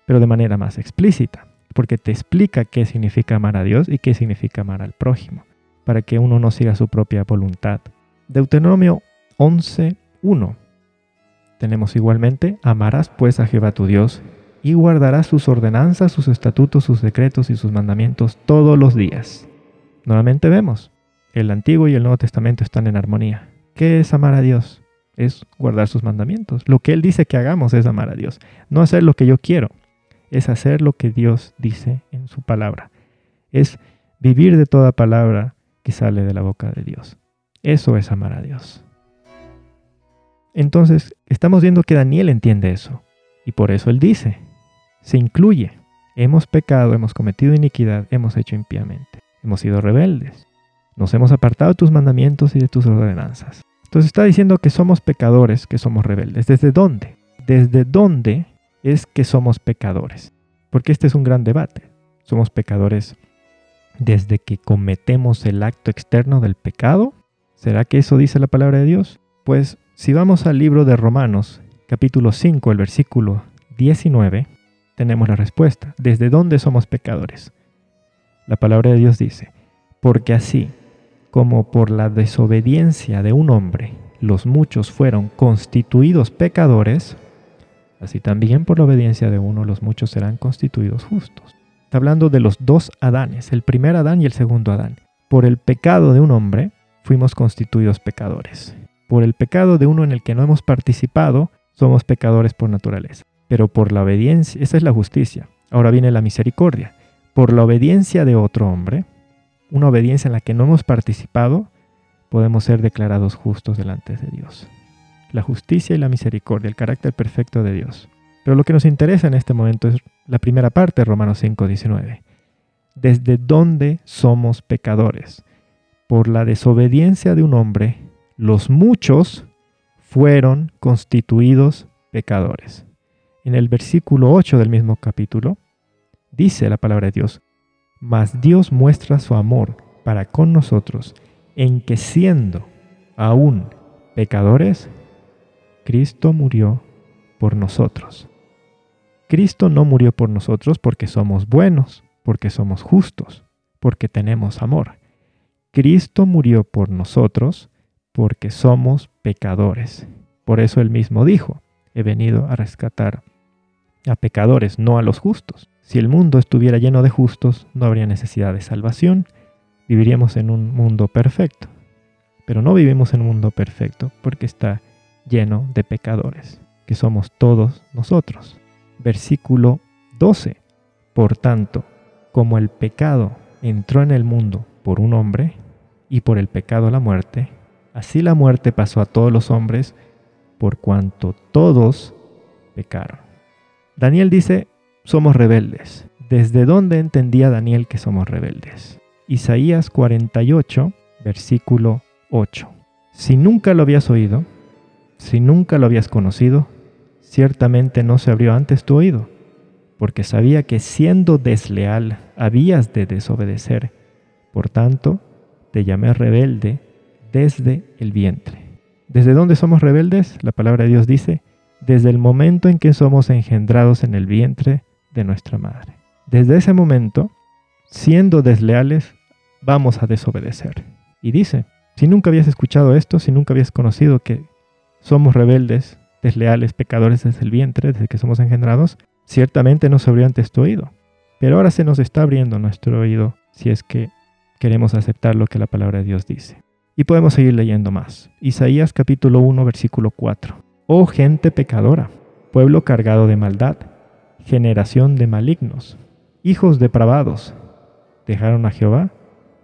pero de manera más explícita, porque te explica qué significa amar a Dios y qué significa amar al prójimo, para que uno no siga su propia voluntad. Deuteronomio 11.1. Tenemos igualmente, amarás pues a Jehová tu Dios y guardarás sus ordenanzas, sus estatutos, sus decretos y sus mandamientos todos los días. Nuevamente vemos, el Antiguo y el Nuevo Testamento están en armonía. ¿Qué es amar a Dios? Es guardar sus mandamientos. Lo que Él dice que hagamos es amar a Dios. No hacer lo que yo quiero, es hacer lo que Dios dice en su palabra. Es vivir de toda palabra que sale de la boca de Dios. Eso es amar a Dios. Entonces, estamos viendo que Daniel entiende eso. Y por eso él dice, se incluye, hemos pecado, hemos cometido iniquidad, hemos hecho impíamente, hemos sido rebeldes, nos hemos apartado de tus mandamientos y de tus ordenanzas. Entonces está diciendo que somos pecadores, que somos rebeldes. ¿Desde dónde? ¿Desde dónde es que somos pecadores? Porque este es un gran debate. ¿Somos pecadores desde que cometemos el acto externo del pecado? ¿Será que eso dice la palabra de Dios? Pues si vamos al libro de Romanos, capítulo 5, el versículo 19, tenemos la respuesta. ¿Desde dónde somos pecadores? La palabra de Dios dice, porque así como por la desobediencia de un hombre los muchos fueron constituidos pecadores, así también por la obediencia de uno los muchos serán constituidos justos. Está hablando de los dos Adanes, el primer Adán y el segundo Adán. Por el pecado de un hombre fuimos constituidos pecadores. Por el pecado de uno en el que no hemos participado, somos pecadores por naturaleza. Pero por la obediencia, esa es la justicia. Ahora viene la misericordia. Por la obediencia de otro hombre, una obediencia en la que no hemos participado, podemos ser declarados justos delante de Dios. La justicia y la misericordia, el carácter perfecto de Dios. Pero lo que nos interesa en este momento es la primera parte de Romanos 5, 19. ¿Desde dónde somos pecadores? Por la desobediencia de un hombre, los muchos fueron constituidos pecadores. En el versículo 8 del mismo capítulo, dice la palabra de Dios, mas Dios muestra su amor para con nosotros en que siendo aún pecadores, Cristo murió por nosotros. Cristo no murió por nosotros porque somos buenos, porque somos justos, porque tenemos amor. Cristo murió por nosotros porque somos pecadores. Por eso él mismo dijo, he venido a rescatar a pecadores, no a los justos. Si el mundo estuviera lleno de justos, no habría necesidad de salvación, viviríamos en un mundo perfecto. Pero no vivimos en un mundo perfecto porque está lleno de pecadores, que somos todos nosotros. Versículo 12. Por tanto, como el pecado entró en el mundo por un hombre, y por el pecado la muerte, Así la muerte pasó a todos los hombres por cuanto todos pecaron. Daniel dice, somos rebeldes. ¿Desde dónde entendía Daniel que somos rebeldes? Isaías 48, versículo 8. Si nunca lo habías oído, si nunca lo habías conocido, ciertamente no se abrió antes tu oído, porque sabía que siendo desleal habías de desobedecer. Por tanto, te llamé rebelde desde el vientre. ¿Desde dónde somos rebeldes? La palabra de Dios dice, desde el momento en que somos engendrados en el vientre nuestra madre. Desde ese momento, siendo desleales, vamos a desobedecer. Y dice, si nunca habías escuchado esto, si nunca habías conocido que somos rebeldes, desleales, pecadores desde el vientre, desde que somos engendrados, ciertamente no se abrió antes tu oído. Pero ahora se nos está abriendo nuestro oído si es que queremos aceptar lo que la palabra de Dios dice. Y podemos seguir leyendo más. Isaías capítulo 1 versículo 4. Oh gente pecadora, pueblo cargado de maldad, generación de malignos, hijos depravados, dejaron a Jehová,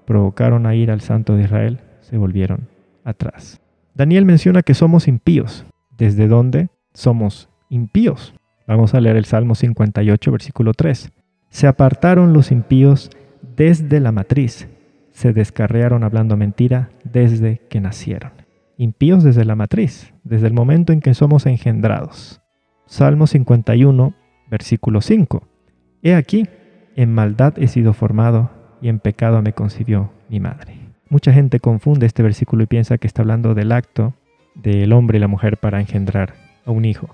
provocaron a ir al Santo de Israel, se volvieron atrás. Daniel menciona que somos impíos. ¿Desde dónde somos impíos? Vamos a leer el Salmo 58, versículo 3. Se apartaron los impíos desde la matriz, se descarriaron hablando mentira desde que nacieron. Impíos desde la matriz, desde el momento en que somos engendrados. Salmo 51, versículo 5. He aquí, en maldad he sido formado y en pecado me concibió mi madre. Mucha gente confunde este versículo y piensa que está hablando del acto del hombre y la mujer para engendrar a un hijo.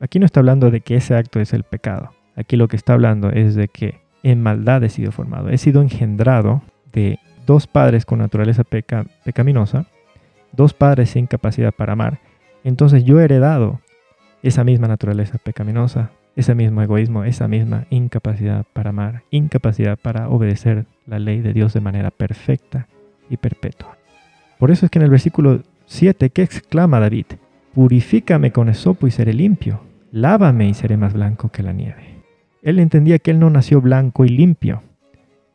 Aquí no está hablando de que ese acto es el pecado. Aquí lo que está hablando es de que en maldad he sido formado. He sido engendrado de dos padres con naturaleza pecaminosa, dos padres sin capacidad para amar. Entonces yo he heredado esa misma naturaleza pecaminosa, ese mismo egoísmo, esa misma incapacidad para amar, incapacidad para obedecer la ley de Dios de manera perfecta y perpetua. Por eso es que en el versículo 7, ¿qué exclama David? Purifícame con esopo y seré limpio, lávame y seré más blanco que la nieve. Él entendía que él no nació blanco y limpio.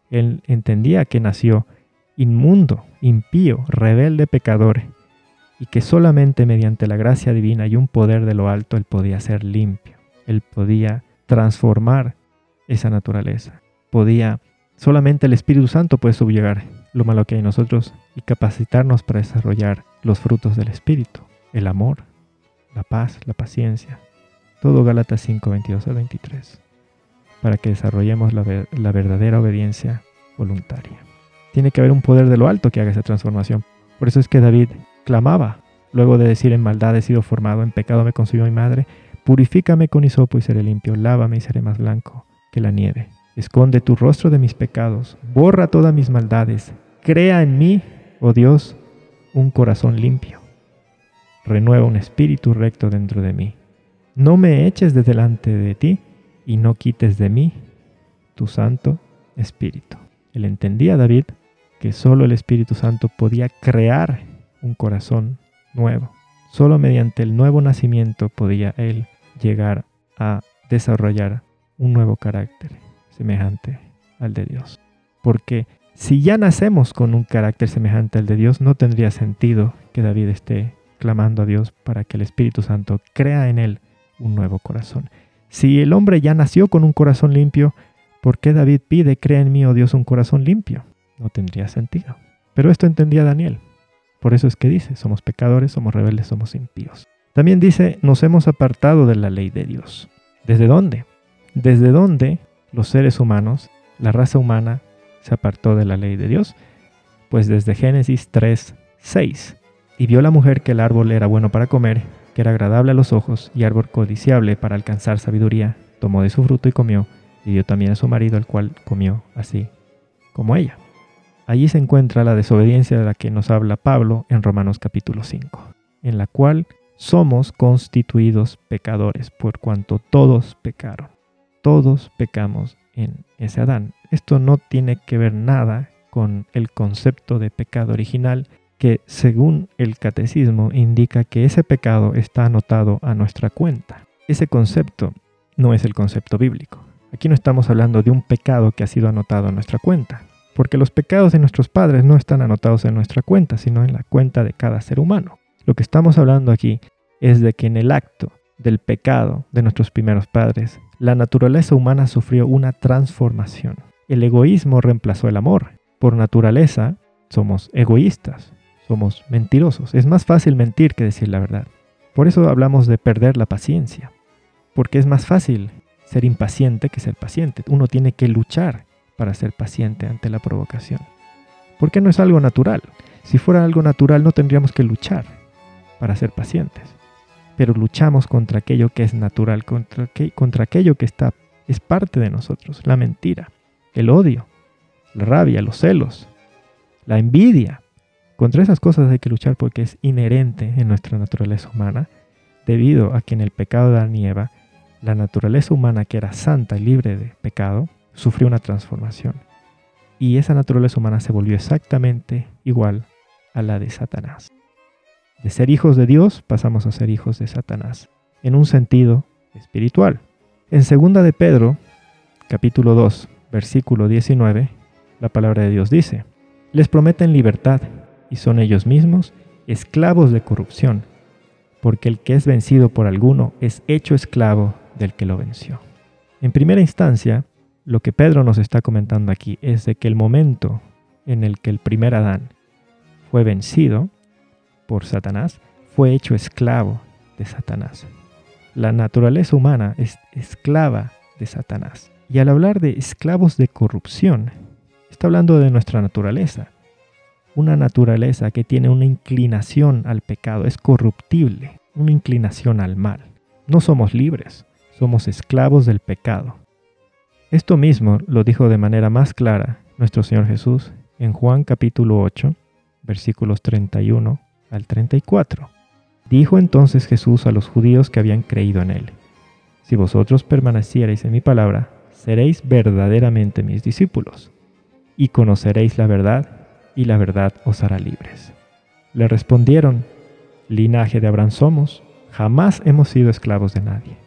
Él entendía que nació inmundo, impío, rebelde, pecador, y que solamente mediante la gracia divina y un poder de lo alto él podía ser limpio. Él podía transformar esa naturaleza. Podía, solamente el Espíritu Santo puede subyugar lo malo que hay en nosotros y capacitarnos para desarrollar los frutos del Espíritu, el amor, la paz, la paciencia. Todo Gálatas 5, 22 al 23, para que desarrollemos la, la verdadera obediencia voluntaria. Tiene que haber un poder de lo alto que haga esa transformación. Por eso es que David clamaba, luego de decir en maldad he sido formado, en pecado me concibió mi madre, purifícame con hisopo y seré limpio, lávame y seré más blanco que la nieve. Esconde tu rostro de mis pecados, borra todas mis maldades, crea en mí, oh Dios, un corazón limpio. Renueva un espíritu recto dentro de mí. No me eches de delante de ti y no quites de mí tu santo espíritu. Él entendía, David, que solo el Espíritu Santo podía crear un corazón nuevo. Solo mediante el nuevo nacimiento podía él llegar a desarrollar un nuevo carácter semejante al de Dios. Porque si ya nacemos con un carácter semejante al de Dios, no tendría sentido que David esté clamando a Dios para que el Espíritu Santo crea en él un nuevo corazón. Si el hombre ya nació con un corazón limpio, ¿por qué David pide, crea en mí, oh Dios, un corazón limpio? No tendría sentido. Pero esto entendía Daniel. Por eso es que dice, somos pecadores, somos rebeldes, somos impíos. También dice, nos hemos apartado de la ley de Dios. ¿Desde dónde? Desde dónde los seres humanos, la raza humana, se apartó de la ley de Dios? Pues desde Génesis 3, 6. Y vio la mujer que el árbol era bueno para comer, que era agradable a los ojos y árbol codiciable para alcanzar sabiduría, tomó de su fruto y comió, y dio también a su marido, el cual comió así como ella. Allí se encuentra la desobediencia de la que nos habla Pablo en Romanos capítulo 5, en la cual somos constituidos pecadores por cuanto todos pecaron. Todos pecamos en ese Adán. Esto no tiene que ver nada con el concepto de pecado original que según el catecismo indica que ese pecado está anotado a nuestra cuenta. Ese concepto no es el concepto bíblico. Aquí no estamos hablando de un pecado que ha sido anotado a nuestra cuenta, porque los pecados de nuestros padres no están anotados en nuestra cuenta, sino en la cuenta de cada ser humano. Lo que estamos hablando aquí es de que en el acto del pecado de nuestros primeros padres, la naturaleza humana sufrió una transformación. El egoísmo reemplazó el amor. Por naturaleza, somos egoístas, somos mentirosos. Es más fácil mentir que decir la verdad. Por eso hablamos de perder la paciencia, porque es más fácil ser impaciente que ser paciente. Uno tiene que luchar para ser paciente ante la provocación. Porque no es algo natural. Si fuera algo natural no tendríamos que luchar para ser pacientes pero luchamos contra aquello que es natural, contra, contra aquello que está, es parte de nosotros, la mentira, el odio, la rabia, los celos, la envidia. Contra esas cosas hay que luchar porque es inherente en nuestra naturaleza humana, debido a que en el pecado de Adán la naturaleza humana que era santa y libre de pecado, sufrió una transformación. Y esa naturaleza humana se volvió exactamente igual a la de Satanás. De ser hijos de Dios pasamos a ser hijos de Satanás, en un sentido espiritual. En 2 de Pedro, capítulo 2, versículo 19, la palabra de Dios dice, les prometen libertad y son ellos mismos esclavos de corrupción, porque el que es vencido por alguno es hecho esclavo del que lo venció. En primera instancia, lo que Pedro nos está comentando aquí es de que el momento en el que el primer Adán fue vencido, por Satanás, fue hecho esclavo de Satanás. La naturaleza humana es esclava de Satanás. Y al hablar de esclavos de corrupción, está hablando de nuestra naturaleza. Una naturaleza que tiene una inclinación al pecado, es corruptible, una inclinación al mal. No somos libres, somos esclavos del pecado. Esto mismo lo dijo de manera más clara nuestro Señor Jesús en Juan capítulo 8, versículos 31 al 34. Dijo entonces Jesús a los judíos que habían creído en él, Si vosotros permaneciereis en mi palabra, seréis verdaderamente mis discípulos, y conoceréis la verdad, y la verdad os hará libres. Le respondieron, Linaje de Abraham somos, jamás hemos sido esclavos de nadie.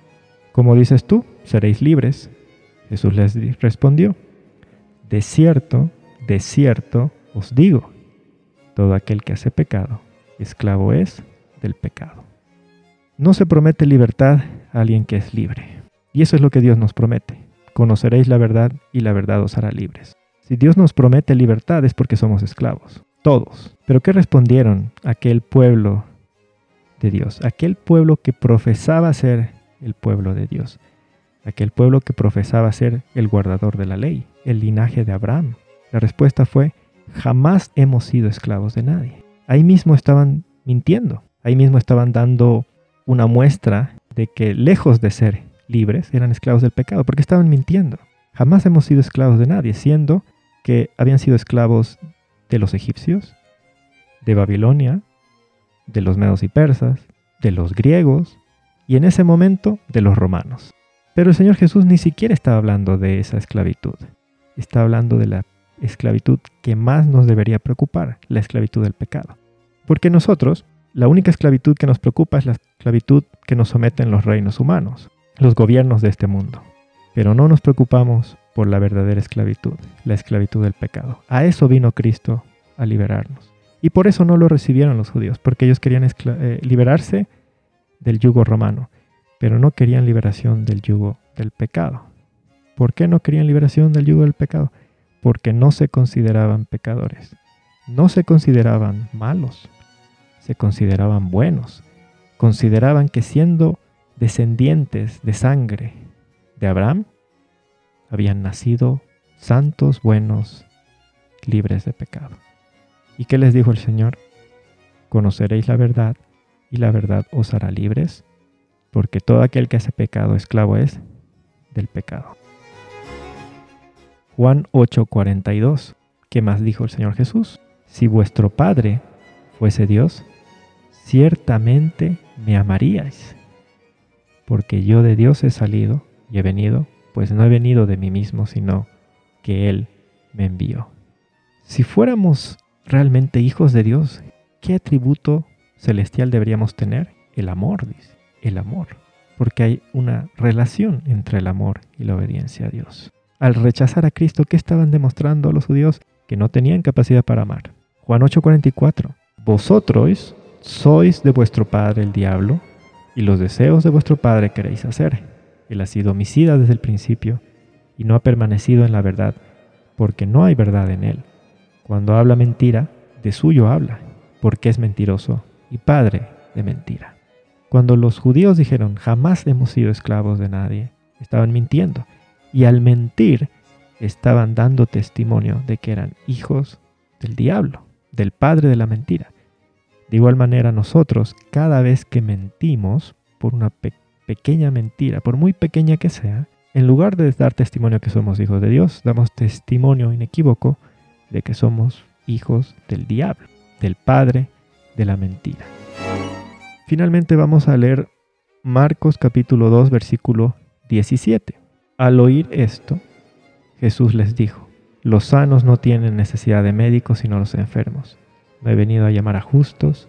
Como dices tú, seréis libres. Jesús les respondió, De cierto, de cierto os digo, todo aquel que hace pecado, esclavo es del pecado. No se promete libertad a alguien que es libre. Y eso es lo que Dios nos promete. Conoceréis la verdad y la verdad os hará libres. Si Dios nos promete libertad es porque somos esclavos, todos. Pero ¿qué respondieron aquel pueblo de Dios? Aquel pueblo que profesaba ser el pueblo de Dios. Aquel pueblo que profesaba ser el guardador de la ley, el linaje de Abraham. La respuesta fue, jamás hemos sido esclavos de nadie. Ahí mismo estaban mintiendo. Ahí mismo estaban dando una muestra de que lejos de ser libres eran esclavos del pecado, porque estaban mintiendo. Jamás hemos sido esclavos de nadie, siendo que habían sido esclavos de los egipcios, de Babilonia, de los medos y persas, de los griegos y en ese momento de los romanos. Pero el Señor Jesús ni siquiera estaba hablando de esa esclavitud. Está hablando de la esclavitud que más nos debería preocupar, la esclavitud del pecado. Porque nosotros la única esclavitud que nos preocupa es la esclavitud que nos someten los reinos humanos, los gobiernos de este mundo. Pero no nos preocupamos por la verdadera esclavitud, la esclavitud del pecado. A eso vino Cristo a liberarnos. Y por eso no lo recibieron los judíos, porque ellos querían eh, liberarse del yugo romano, pero no querían liberación del yugo del pecado. ¿Por qué no querían liberación del yugo del pecado? Porque no se consideraban pecadores, no se consideraban malos, se consideraban buenos, consideraban que siendo descendientes de sangre de Abraham, habían nacido santos, buenos, libres de pecado. ¿Y qué les dijo el Señor? Conoceréis la verdad y la verdad os hará libres, porque todo aquel que hace pecado esclavo es del pecado. Juan 8:42. ¿Qué más dijo el Señor Jesús? Si vuestro Padre fuese Dios, ciertamente me amaríais, porque yo de Dios he salido y he venido, pues no he venido de mí mismo, sino que Él me envió. Si fuéramos realmente hijos de Dios, ¿qué atributo celestial deberíamos tener? El amor, dice, el amor, porque hay una relación entre el amor y la obediencia a Dios. Al rechazar a Cristo, ¿qué estaban demostrando los judíos? Que no tenían capacidad para amar. Juan 8:44, vosotros sois de vuestro padre el diablo, y los deseos de vuestro padre queréis hacer. Él ha sido homicida desde el principio, y no ha permanecido en la verdad, porque no hay verdad en él. Cuando habla mentira, de suyo habla, porque es mentiroso y padre de mentira. Cuando los judíos dijeron jamás hemos sido esclavos de nadie, estaban mintiendo, y al mentir estaban dando testimonio de que eran hijos del diablo, del padre de la mentira. De igual manera nosotros, cada vez que mentimos por una pequeña mentira, por muy pequeña que sea, en lugar de dar testimonio que somos hijos de Dios, damos testimonio inequívoco de que somos hijos del diablo, del padre de la mentira. Finalmente vamos a leer Marcos capítulo 2 versículo 17. Al oír esto, Jesús les dijo, los sanos no tienen necesidad de médicos sino los enfermos. No he venido a llamar a justos,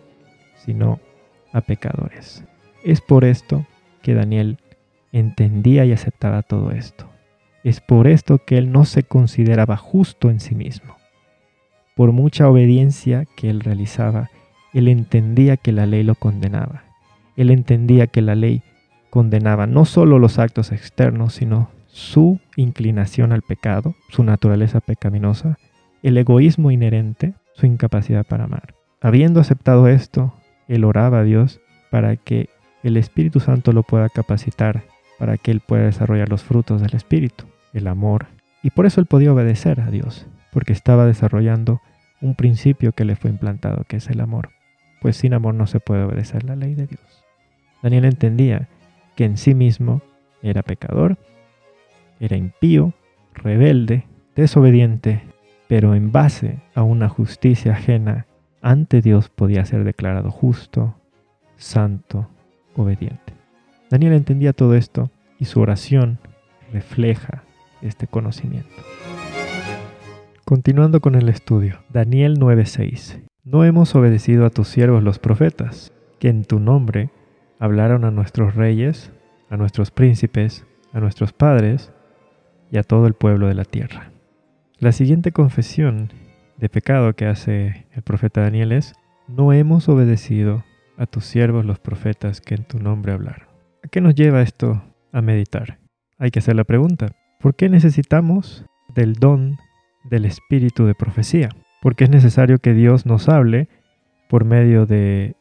sino a pecadores. Es por esto que Daniel entendía y aceptaba todo esto. Es por esto que él no se consideraba justo en sí mismo. Por mucha obediencia que él realizaba, él entendía que la ley lo condenaba. Él entendía que la ley condenaba no solo los actos externos, sino su inclinación al pecado, su naturaleza pecaminosa, el egoísmo inherente su incapacidad para amar. Habiendo aceptado esto, él oraba a Dios para que el Espíritu Santo lo pueda capacitar, para que él pueda desarrollar los frutos del Espíritu. el amor, y por eso él podía obedecer a Dios, porque estaba desarrollando un principio que le fue implantado, que es el amor, pues sin amor no se puede obedecer la ley de Dios. Daniel entendía que en sí mismo era pecador, era impío, rebelde, desobediente, pero en base a una justicia ajena ante Dios podía ser declarado justo, santo, obediente. Daniel entendía todo esto y su oración refleja este conocimiento. Continuando con el estudio, Daniel 9:6. No hemos obedecido a tus siervos los profetas, que en tu nombre hablaron a nuestros reyes, a nuestros príncipes, a nuestros padres y a todo el pueblo de la tierra. La siguiente confesión de pecado que hace el profeta Daniel es, no hemos obedecido a tus siervos los profetas que en tu nombre hablaron. ¿A qué nos lleva esto a meditar? Hay que hacer la pregunta, ¿por qué necesitamos del don del espíritu de profecía? Porque es necesario que Dios nos hable por medio de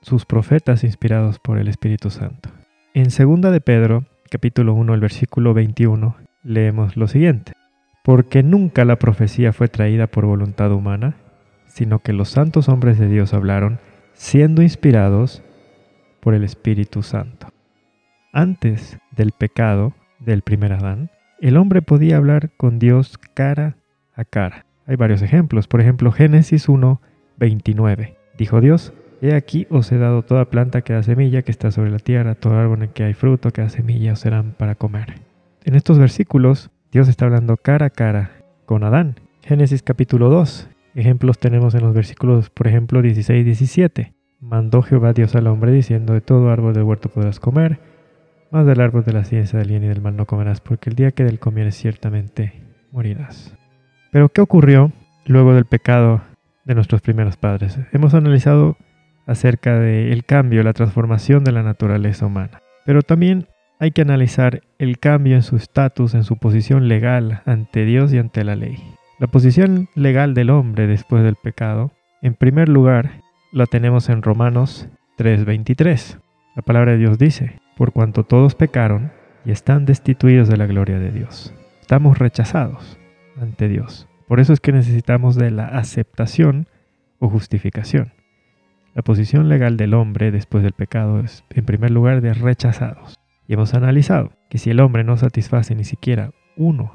sus profetas inspirados por el Espíritu Santo. En 2 de Pedro, capítulo 1, el versículo 21, leemos lo siguiente. Porque nunca la profecía fue traída por voluntad humana, sino que los santos hombres de Dios hablaron siendo inspirados por el Espíritu Santo. Antes del pecado del primer Adán, el hombre podía hablar con Dios cara a cara. Hay varios ejemplos. Por ejemplo, Génesis 1, 29. Dijo Dios, He aquí os he dado toda planta que da semilla que está sobre la tierra, todo árbol en que hay fruto que da semilla os serán para comer. En estos versículos, Dios está hablando cara a cara con Adán. Génesis capítulo 2. Ejemplos tenemos en los versículos, por ejemplo, 16 y 17. Mandó Jehová Dios al hombre diciendo, de todo árbol del huerto podrás comer, más del árbol de la ciencia del bien y del mal no comerás, porque el día que del comieres ciertamente morirás. Pero ¿qué ocurrió luego del pecado de nuestros primeros padres? Hemos analizado acerca del cambio, la transformación de la naturaleza humana. Pero también hay que analizar el cambio en su estatus, en su posición legal ante Dios y ante la ley. La posición legal del hombre después del pecado, en primer lugar, la tenemos en Romanos 3:23. La palabra de Dios dice, por cuanto todos pecaron y están destituidos de la gloria de Dios. Estamos rechazados ante Dios. Por eso es que necesitamos de la aceptación o justificación. La posición legal del hombre después del pecado es, en primer lugar, de rechazados. Y hemos analizado que si el hombre no satisface ni siquiera uno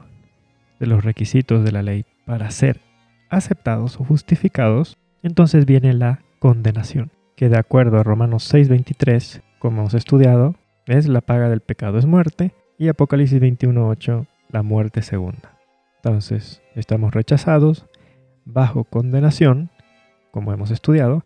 de los requisitos de la ley para ser aceptados o justificados, entonces viene la condenación, que de acuerdo a Romanos 6:23, como hemos estudiado, es la paga del pecado es muerte y Apocalipsis 21:8 la muerte segunda. Entonces, estamos rechazados bajo condenación, como hemos estudiado,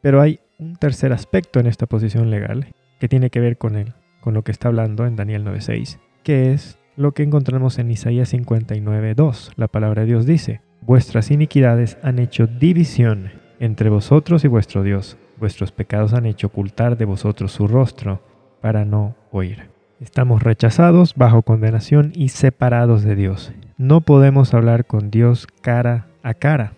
pero hay un tercer aspecto en esta posición legal que tiene que ver con, él, con lo que está hablando en Daniel 9.6, que es lo que encontramos en Isaías 59.2. La palabra de Dios dice, vuestras iniquidades han hecho división entre vosotros y vuestro Dios, vuestros pecados han hecho ocultar de vosotros su rostro para no oír. Estamos rechazados, bajo condenación y separados de Dios. No podemos hablar con Dios cara a cara.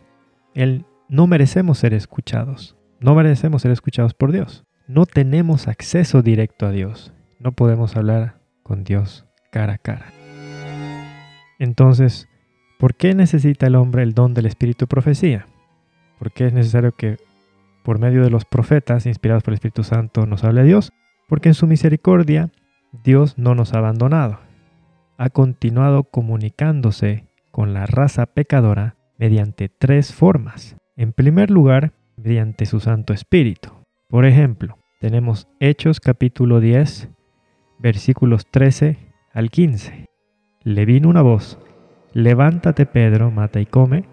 Él no merecemos ser escuchados. No merecemos ser escuchados por Dios. No tenemos acceso directo a Dios. No podemos hablar con Dios cara a cara. Entonces, ¿por qué necesita el hombre el don del espíritu profecía? ¿Por qué es necesario que por medio de los profetas inspirados por el Espíritu Santo nos hable Dios? Porque en su misericordia Dios no nos ha abandonado. Ha continuado comunicándose con la raza pecadora mediante tres formas. En primer lugar, mediante su Santo Espíritu. Por ejemplo, tenemos Hechos capítulo 10, versículos 13 al 15. Le vino una voz, levántate Pedro, mata y come.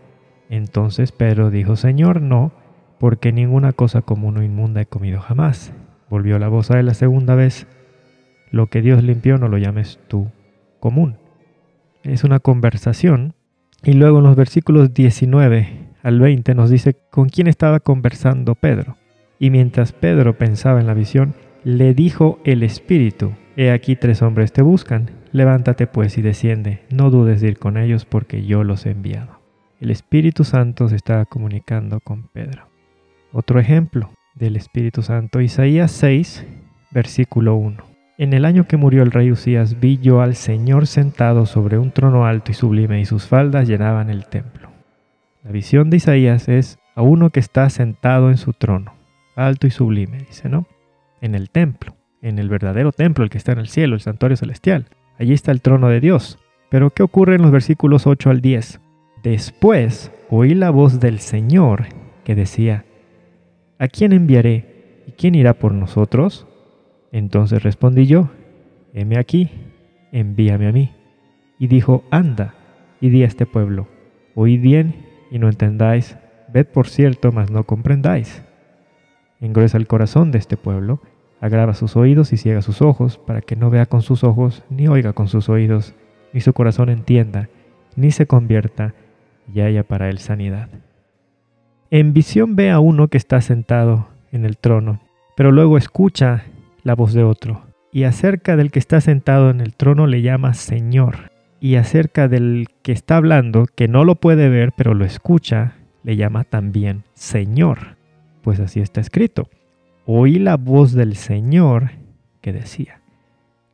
Entonces Pedro dijo, Señor, no, porque ninguna cosa común o inmunda he comido jamás. Volvió la voz a él la segunda vez, lo que Dios limpió no lo llames tú común. Es una conversación. Y luego en los versículos 19 al 20 nos dice con quién estaba conversando Pedro. Y mientras Pedro pensaba en la visión, le dijo el Espíritu, He aquí tres hombres te buscan, levántate pues y desciende, no dudes de ir con ellos porque yo los he enviado. El Espíritu Santo se estaba comunicando con Pedro. Otro ejemplo del Espíritu Santo, Isaías 6, versículo 1. En el año que murió el rey Usías vi yo al Señor sentado sobre un trono alto y sublime y sus faldas llenaban el templo. La visión de Isaías es a uno que está sentado en su trono, alto y sublime, dice, ¿no? En el templo, en el verdadero templo, el que está en el cielo, el santuario celestial. Allí está el trono de Dios. Pero ¿qué ocurre en los versículos 8 al 10? Después oí la voz del Señor que decía, ¿A quién enviaré? ¿Y quién irá por nosotros? Entonces respondí yo, heme aquí, envíame a mí. Y dijo, anda, y di a este pueblo, oíd bien y no entendáis, ved por cierto, mas no comprendáis. Engruesa el corazón de este pueblo, agrava sus oídos y ciega sus ojos, para que no vea con sus ojos, ni oiga con sus oídos, ni su corazón entienda, ni se convierta, y haya para él sanidad. En visión ve a uno que está sentado en el trono, pero luego escucha la voz de otro, y acerca del que está sentado en el trono le llama Señor, y acerca del que está hablando, que no lo puede ver, pero lo escucha, le llama también Señor, pues así está escrito oí la voz del Señor que decía.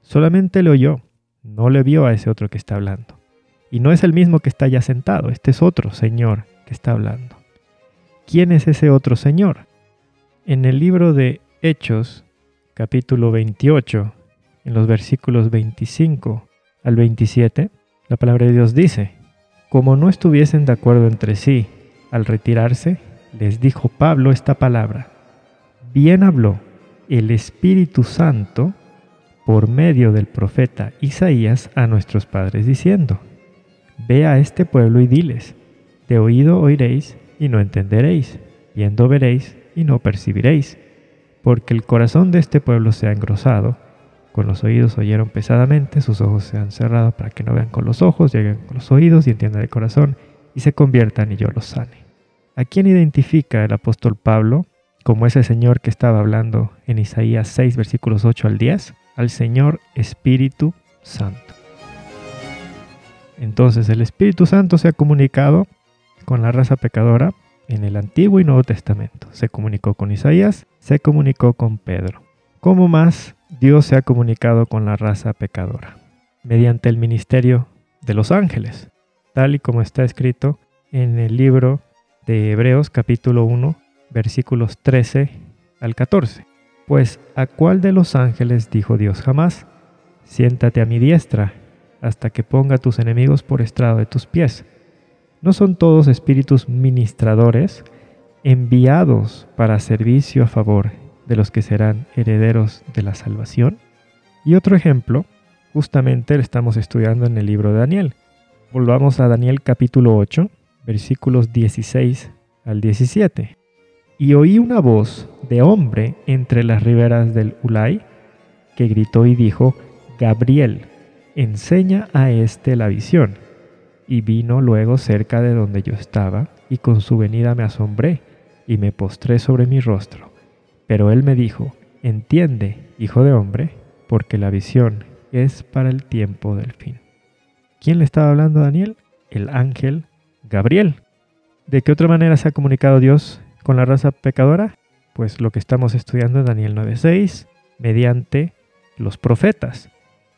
Solamente le oyó, no le vio a ese otro que está hablando. Y no es el mismo que está ya sentado, este es otro Señor que está hablando. ¿Quién es ese otro Señor? En el libro de Hechos, capítulo 28, en los versículos 25 al 27, la palabra de Dios dice, como no estuviesen de acuerdo entre sí al retirarse, les dijo Pablo esta palabra bien habló el Espíritu Santo por medio del profeta Isaías a nuestros padres diciendo, Ve a este pueblo y diles, de oído oiréis y no entenderéis, viendo veréis y no percibiréis, porque el corazón de este pueblo se ha engrosado, con los oídos oyeron pesadamente, sus ojos se han cerrado para que no vean con los ojos, lleguen con los oídos y entiendan el corazón, y se conviertan y yo los sane. ¿A quién identifica el apóstol Pablo como ese Señor que estaba hablando en Isaías 6, versículos 8 al 10, al Señor Espíritu Santo. Entonces el Espíritu Santo se ha comunicado con la raza pecadora en el Antiguo y Nuevo Testamento. Se comunicó con Isaías, se comunicó con Pedro. ¿Cómo más Dios se ha comunicado con la raza pecadora? Mediante el ministerio de los ángeles, tal y como está escrito en el libro de Hebreos capítulo 1, versículos 13 al 14. Pues a cuál de los ángeles dijo Dios jamás, siéntate a mi diestra hasta que ponga a tus enemigos por estrado de tus pies. ¿No son todos espíritus ministradores enviados para servicio a favor de los que serán herederos de la salvación? Y otro ejemplo, justamente lo estamos estudiando en el libro de Daniel. Volvamos a Daniel capítulo 8, versículos 16 al 17 y oí una voz de hombre entre las riberas del Ulai que gritó y dijo, Gabriel, enseña a éste la visión. Y vino luego cerca de donde yo estaba, y con su venida me asombré, y me postré sobre mi rostro. Pero él me dijo, entiende, hijo de hombre, porque la visión es para el tiempo del fin. ¿Quién le estaba hablando a Daniel? El ángel Gabriel. ¿De qué otra manera se ha comunicado Dios con la raza pecadora? Pues lo que estamos estudiando en Daniel 9:6, mediante los profetas,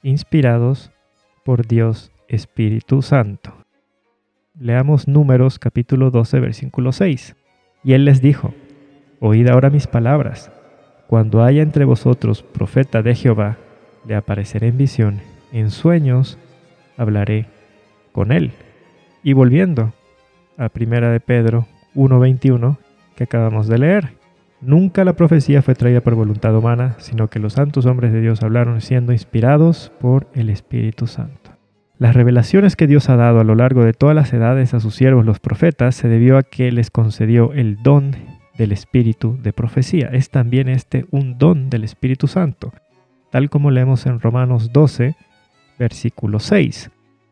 inspirados por Dios Espíritu Santo. Leamos Números capítulo 12, versículo 6. Y él les dijo, Oíd ahora mis palabras. Cuando haya entre vosotros profeta de Jehová, le apareceré en visión, en sueños hablaré con él. Y volviendo a primera de Pedro 1:21, que acabamos de leer. Nunca la profecía fue traída por voluntad humana, sino que los santos hombres de Dios hablaron siendo inspirados por el Espíritu Santo. Las revelaciones que Dios ha dado a lo largo de todas las edades a sus siervos los profetas se debió a que les concedió el don del Espíritu de profecía. Es también este un don del Espíritu Santo, tal como leemos en Romanos 12, versículo 6.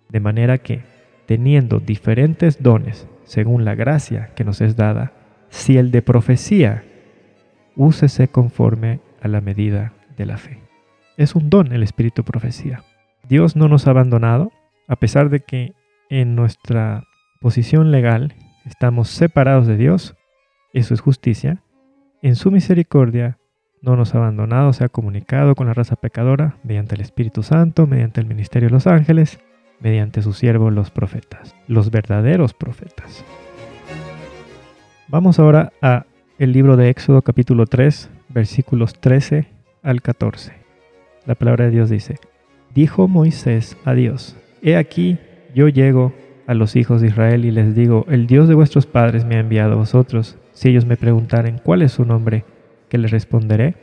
De manera que, teniendo diferentes dones según la gracia que nos es dada, si el de profecía, úsese conforme a la medida de la fe. Es un don el espíritu profecía. Dios no nos ha abandonado, a pesar de que en nuestra posición legal estamos separados de Dios, eso es justicia, en su misericordia no nos ha abandonado, se ha comunicado con la raza pecadora mediante el Espíritu Santo, mediante el ministerio de los ángeles, mediante sus siervos los profetas, los verdaderos profetas. Vamos ahora a el libro de Éxodo capítulo 3, versículos 13 al 14. La palabra de Dios dice, Dijo Moisés a Dios, He aquí, yo llego a los hijos de Israel y les digo, el Dios de vuestros padres me ha enviado a vosotros. Si ellos me preguntaren cuál es su nombre, ¿qué les responderé?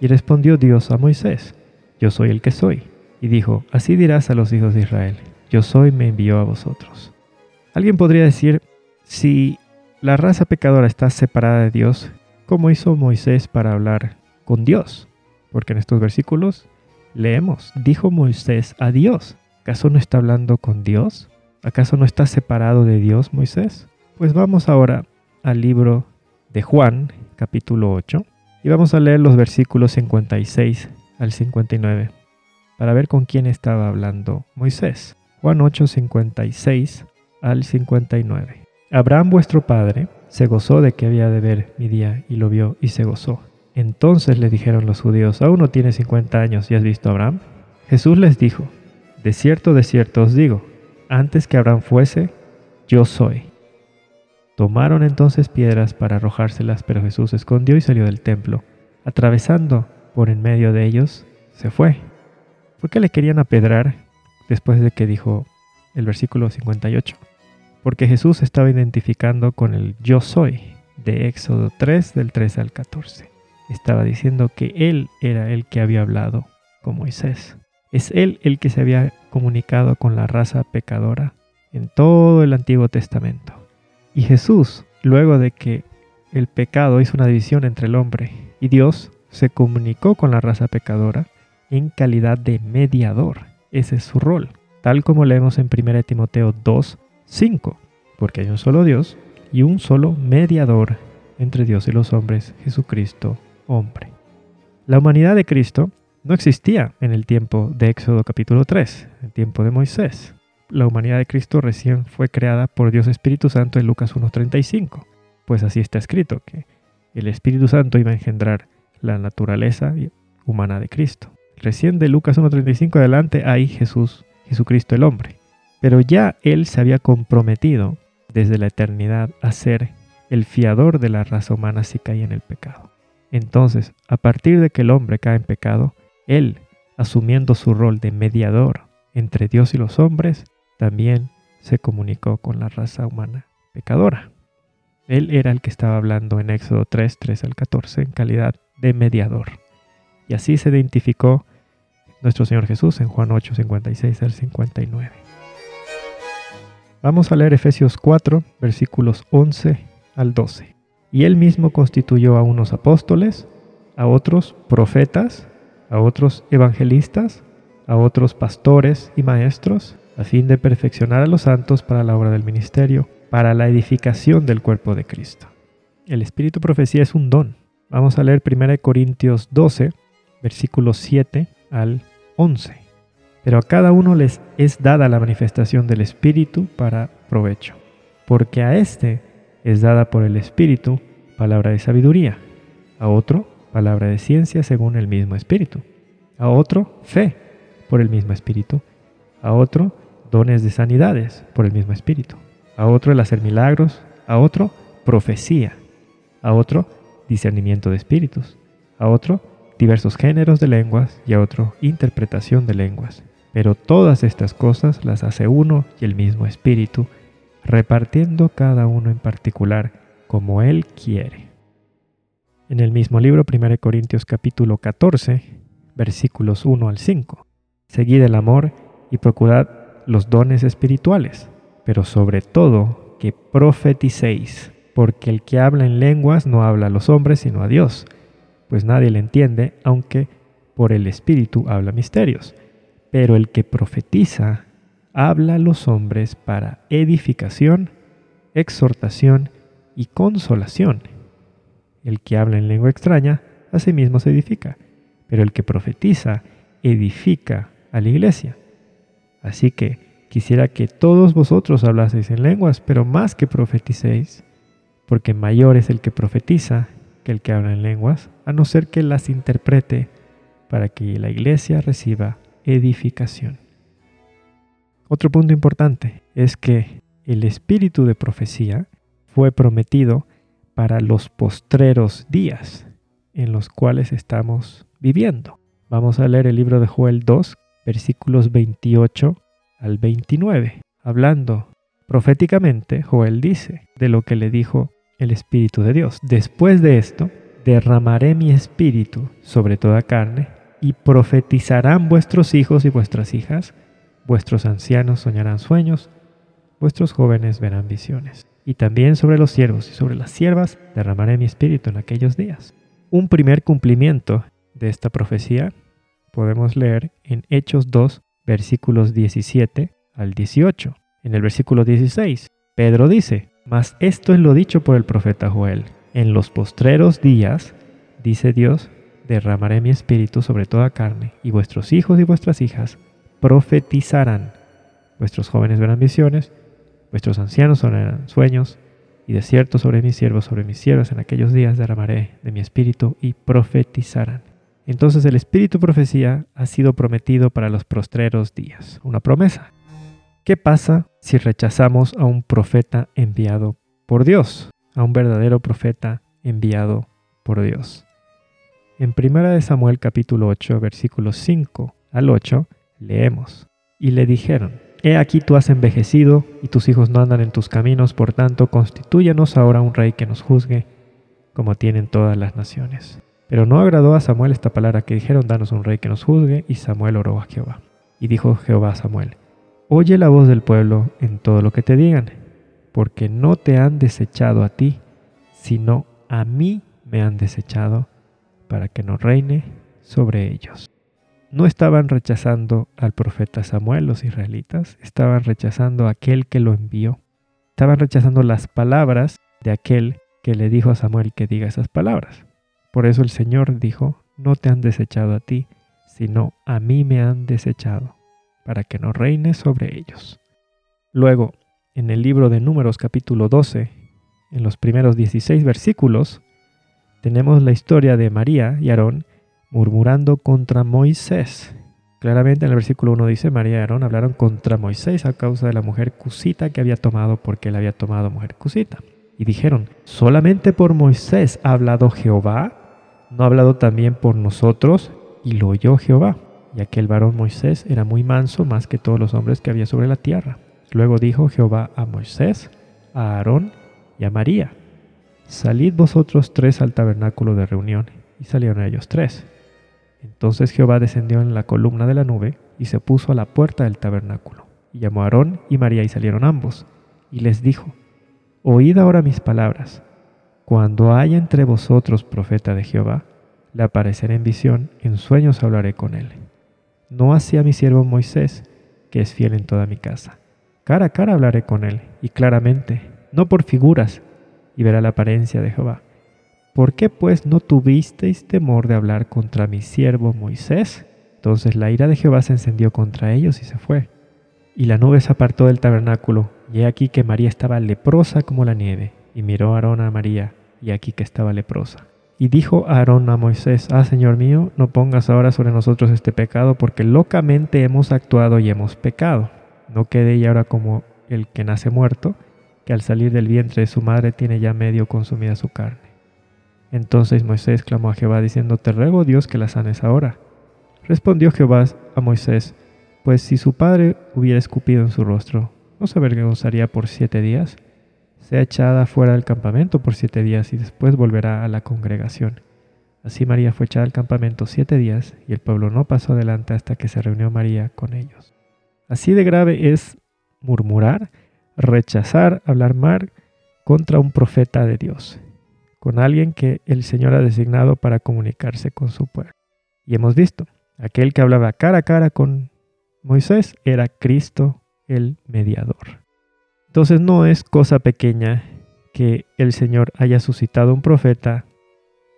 Y respondió Dios a Moisés, Yo soy el que soy. Y dijo, Así dirás a los hijos de Israel, Yo soy me envió a vosotros. Alguien podría decir, si la raza pecadora está separada de Dios, ¿cómo hizo Moisés para hablar con Dios? Porque en estos versículos leemos, dijo Moisés a Dios. ¿Acaso no está hablando con Dios? ¿Acaso no está separado de Dios Moisés? Pues vamos ahora al libro de Juan, capítulo 8, y vamos a leer los versículos 56 al 59 para ver con quién estaba hablando Moisés. Juan 8, 56 al 59. Abraham vuestro padre se gozó de que había de ver mi día y lo vio y se gozó. Entonces le dijeron los judíos, ¿aún no tienes 50 años y has visto a Abraham? Jesús les dijo, de cierto, de cierto os digo, antes que Abraham fuese, yo soy. Tomaron entonces piedras para arrojárselas, pero Jesús se escondió y salió del templo. Atravesando por en medio de ellos, se fue. ¿Por qué le querían apedrar después de que dijo el versículo 58? Porque Jesús estaba identificando con el yo soy de Éxodo 3 del 13 al 14. Estaba diciendo que Él era el que había hablado con Moisés. Es Él el que se había comunicado con la raza pecadora en todo el Antiguo Testamento. Y Jesús, luego de que el pecado hizo una división entre el hombre y Dios, se comunicó con la raza pecadora en calidad de mediador. Ese es su rol, tal como leemos en 1 Timoteo 2, 5, porque hay un solo Dios y un solo mediador entre Dios y los hombres, Jesucristo, hombre. La humanidad de Cristo no existía en el tiempo de Éxodo capítulo 3, el tiempo de Moisés. La humanidad de Cristo recién fue creada por Dios Espíritu Santo en Lucas 1.35, pues así está escrito que el Espíritu Santo iba a engendrar la naturaleza humana de Cristo. Recién de Lucas 1.35 adelante hay Jesús, Jesucristo el hombre. Pero ya Él se había comprometido desde la eternidad a ser el fiador de la raza humana si caía en el pecado. Entonces, a partir de que el hombre cae en pecado, Él, asumiendo su rol de mediador entre Dios y los hombres, también se comunicó con la raza humana pecadora. Él era el que estaba hablando en Éxodo 3, 3 al 14 en calidad de mediador. Y así se identificó nuestro Señor Jesús en Juan 8, 56 al 59. Vamos a leer Efesios 4, versículos 11 al 12. Y él mismo constituyó a unos apóstoles, a otros profetas, a otros evangelistas, a otros pastores y maestros, a fin de perfeccionar a los santos para la obra del ministerio, para la edificación del cuerpo de Cristo. El espíritu profecía es un don. Vamos a leer 1 Corintios 12, versículos 7 al 11. Pero a cada uno les es dada la manifestación del Espíritu para provecho, porque a éste es dada por el Espíritu palabra de sabiduría, a otro palabra de ciencia según el mismo Espíritu, a otro fe por el mismo Espíritu, a otro dones de sanidades por el mismo Espíritu, a otro el hacer milagros, a otro profecía, a otro discernimiento de espíritus, a otro diversos géneros de lenguas y a otro interpretación de lenguas. Pero todas estas cosas las hace uno y el mismo Espíritu, repartiendo cada uno en particular como Él quiere. En el mismo libro 1 Corintios capítulo 14, versículos 1 al 5. Seguid el amor y procurad los dones espirituales, pero sobre todo que profeticéis, porque el que habla en lenguas no habla a los hombres sino a Dios, pues nadie le entiende, aunque por el Espíritu habla misterios pero el que profetiza habla a los hombres para edificación, exhortación y consolación. El que habla en lengua extraña, a sí mismo se edifica, pero el que profetiza edifica a la iglesia. Así que quisiera que todos vosotros hablaseis en lenguas, pero más que profeticéis, porque mayor es el que profetiza que el que habla en lenguas, a no ser que las interprete para que la iglesia reciba edificación. Otro punto importante es que el espíritu de profecía fue prometido para los postreros días en los cuales estamos viviendo. Vamos a leer el libro de Joel 2, versículos 28 al 29. Hablando proféticamente, Joel dice de lo que le dijo el Espíritu de Dios. Después de esto, derramaré mi espíritu sobre toda carne y profetizarán vuestros hijos y vuestras hijas, vuestros ancianos soñarán sueños, vuestros jóvenes verán visiones. Y también sobre los siervos y sobre las siervas derramaré mi espíritu en aquellos días. Un primer cumplimiento de esta profecía podemos leer en Hechos 2, versículos 17 al 18. En el versículo 16, Pedro dice, Mas esto es lo dicho por el profeta Joel. En los postreros días, dice Dios, derramaré mi espíritu sobre toda carne, y vuestros hijos y vuestras hijas profetizarán. Vuestros jóvenes verán visiones, vuestros ancianos sonarán sueños, y de cierto sobre mis siervos, sobre mis siervas, en aquellos días derramaré de mi espíritu y profetizarán. Entonces el espíritu profecía ha sido prometido para los postreros días, una promesa. ¿Qué pasa si rechazamos a un profeta enviado por Dios, a un verdadero profeta enviado por Dios? En 1 Samuel capítulo 8, versículos 5 al 8, leemos, y le dijeron, He aquí tú has envejecido y tus hijos no andan en tus caminos, por tanto, constitúyanos ahora un rey que nos juzgue, como tienen todas las naciones. Pero no agradó a Samuel esta palabra que dijeron, danos un rey que nos juzgue, y Samuel oró a Jehová. Y dijo Jehová a Samuel, Oye la voz del pueblo en todo lo que te digan, porque no te han desechado a ti, sino a mí me han desechado, para que no reine sobre ellos. No estaban rechazando al profeta Samuel los israelitas, estaban rechazando aquel que lo envió. Estaban rechazando las palabras de aquel que le dijo a Samuel que diga esas palabras. Por eso el Señor dijo, no te han desechado a ti, sino a mí me han desechado para que no reine sobre ellos. Luego, en el libro de Números capítulo 12, en los primeros 16 versículos, tenemos la historia de María y Aarón murmurando contra Moisés. Claramente en el versículo 1 dice, María y Aarón hablaron contra Moisés a causa de la mujer cusita que había tomado porque él había tomado mujer cusita. Y dijeron, solamente por Moisés ha hablado Jehová, no ha hablado también por nosotros, y lo oyó Jehová y aquel varón Moisés era muy manso más que todos los hombres que había sobre la tierra. Luego dijo Jehová a Moisés, a Aarón y a María, Salid vosotros tres al tabernáculo de reunión. Y salieron ellos tres. Entonces Jehová descendió en la columna de la nube y se puso a la puerta del tabernáculo. Y llamó a Aarón y María y salieron ambos. Y les dijo, Oíd ahora mis palabras. Cuando haya entre vosotros profeta de Jehová, le apareceré en visión, en sueños hablaré con él no así a mi siervo Moisés, que es fiel en toda mi casa. Cara a cara hablaré con él, y claramente, no por figuras, y verá la apariencia de Jehová. ¿Por qué pues no tuvisteis temor de hablar contra mi siervo Moisés? Entonces la ira de Jehová se encendió contra ellos y se fue. Y la nube se apartó del tabernáculo, y he aquí que María estaba leprosa como la nieve, y miró Aarón a María, y aquí que estaba leprosa. Y dijo Aarón a Moisés, Ah, Señor mío, no pongas ahora sobre nosotros este pecado, porque locamente hemos actuado y hemos pecado. No quede ella ahora como el que nace muerto, al salir del vientre de su madre tiene ya medio consumida su carne. Entonces Moisés clamó a Jehová diciendo, Te ruego Dios que la sanes ahora. Respondió Jehová a Moisés, Pues si su padre hubiera escupido en su rostro, ¿no se avergonzaría por siete días? sea echada fuera del campamento por siete días y después volverá a la congregación. Así María fue echada al campamento siete días y el pueblo no pasó adelante hasta que se reunió María con ellos. Así de grave es murmurar, rechazar, hablar mal contra un profeta de Dios, con alguien que el Señor ha designado para comunicarse con su pueblo. Y hemos visto, aquel que hablaba cara a cara con Moisés era Cristo el mediador. Entonces no es cosa pequeña que el Señor haya suscitado un profeta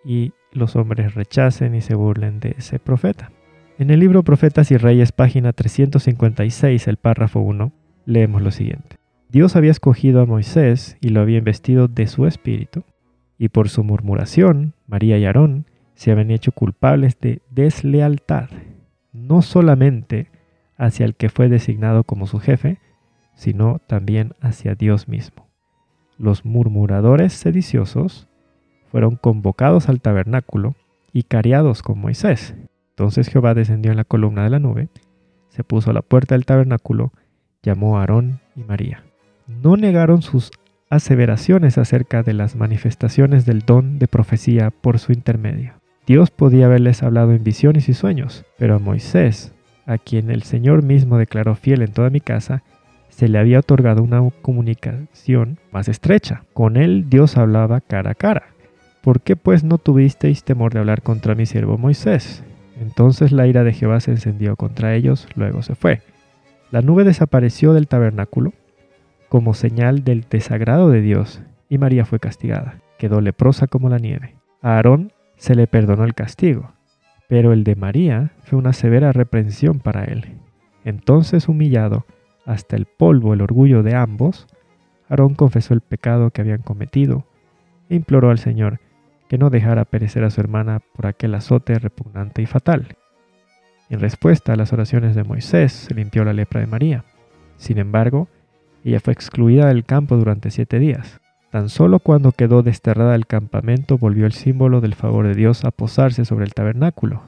y los hombres rechacen y se burlen de ese profeta. En el libro Profetas y Reyes, página 356, el párrafo 1, leemos lo siguiente. Dios había escogido a Moisés y lo había investido de su espíritu y por su murmuración, María y Aarón se habían hecho culpables de deslealtad, no solamente hacia el que fue designado como su jefe, sino también hacia Dios mismo. Los murmuradores sediciosos fueron convocados al tabernáculo y cariados con Moisés. Entonces Jehová descendió en la columna de la nube, se puso a la puerta del tabernáculo, llamó a Aarón y María. No negaron sus aseveraciones acerca de las manifestaciones del don de profecía por su intermedio. Dios podía haberles hablado en visiones y sueños, pero a Moisés, a quien el Señor mismo declaró fiel en toda mi casa, se le había otorgado una comunicación más estrecha. Con él Dios hablaba cara a cara. ¿Por qué pues no tuvisteis temor de hablar contra mi siervo Moisés? Entonces la ira de Jehová se encendió contra ellos, luego se fue. La nube desapareció del tabernáculo como señal del desagrado de Dios, y María fue castigada. Quedó leprosa como la nieve. A Aarón se le perdonó el castigo, pero el de María fue una severa reprensión para él. Entonces, humillado hasta el polvo el orgullo de ambos, Aarón confesó el pecado que habían cometido e imploró al Señor que no dejara perecer a su hermana por aquel azote repugnante y fatal. En respuesta a las oraciones de Moisés, se limpió la lepra de María. Sin embargo, ella fue excluida del campo durante siete días. Tan solo cuando quedó desterrada del campamento volvió el símbolo del favor de Dios a posarse sobre el tabernáculo.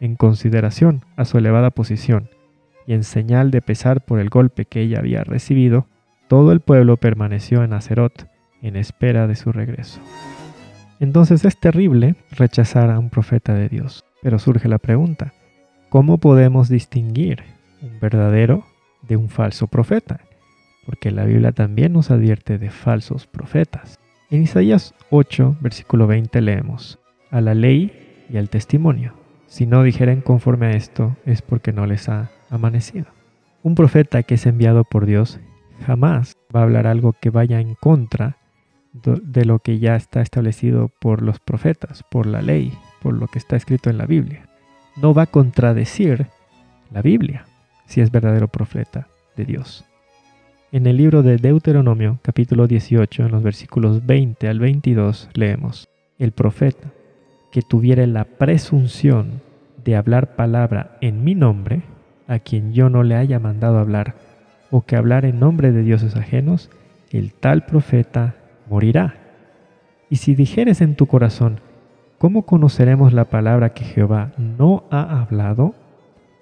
En consideración a su elevada posición y en señal de pesar por el golpe que ella había recibido, todo el pueblo permaneció en Acerot en espera de su regreso. Entonces es terrible rechazar a un profeta de Dios. Pero surge la pregunta, ¿cómo podemos distinguir un verdadero de un falso profeta? Porque la Biblia también nos advierte de falsos profetas. En Isaías 8, versículo 20 leemos, a la ley y al testimonio. Si no dijeren conforme a esto, es porque no les ha amanecido. Un profeta que es enviado por Dios jamás va a hablar algo que vaya en contra de lo que ya está establecido por los profetas, por la ley, por lo que está escrito en la Biblia. No va a contradecir la Biblia si es verdadero profeta de Dios. En el libro de Deuteronomio, capítulo 18, en los versículos 20 al 22, leemos, El profeta que tuviera la presunción de hablar palabra en mi nombre, a quien yo no le haya mandado hablar, o que hablar en nombre de dioses ajenos, el tal profeta morirá. Y si dijeres en tu corazón, ¿cómo conoceremos la palabra que Jehová no ha hablado?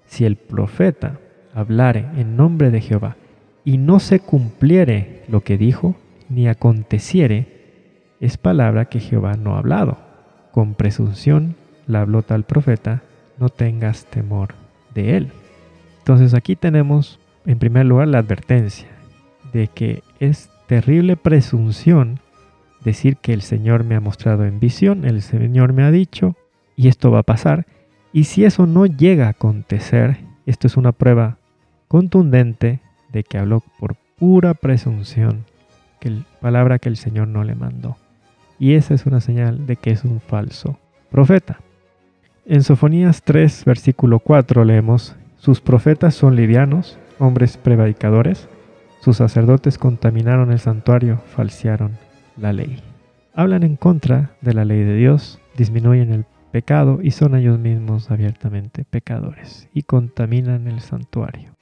Si el profeta hablare en nombre de Jehová y no se cumpliere lo que dijo, ni aconteciere, es palabra que Jehová no ha hablado. Con presunción la habló tal profeta, no tengas temor de él. Entonces aquí tenemos en primer lugar la advertencia de que es terrible presunción decir que el Señor me ha mostrado en visión, el Señor me ha dicho y esto va a pasar. Y si eso no llega a acontecer, esto es una prueba contundente de que habló por pura presunción, que la palabra que el Señor no le mandó. Y esa es una señal de que es un falso profeta. En Sofonías 3, versículo 4 leemos, sus profetas son livianos, hombres prevaricadores. Sus sacerdotes contaminaron el santuario, falsearon la ley. Hablan en contra de la ley de Dios, disminuyen el pecado y son ellos mismos abiertamente pecadores y contaminan el santuario.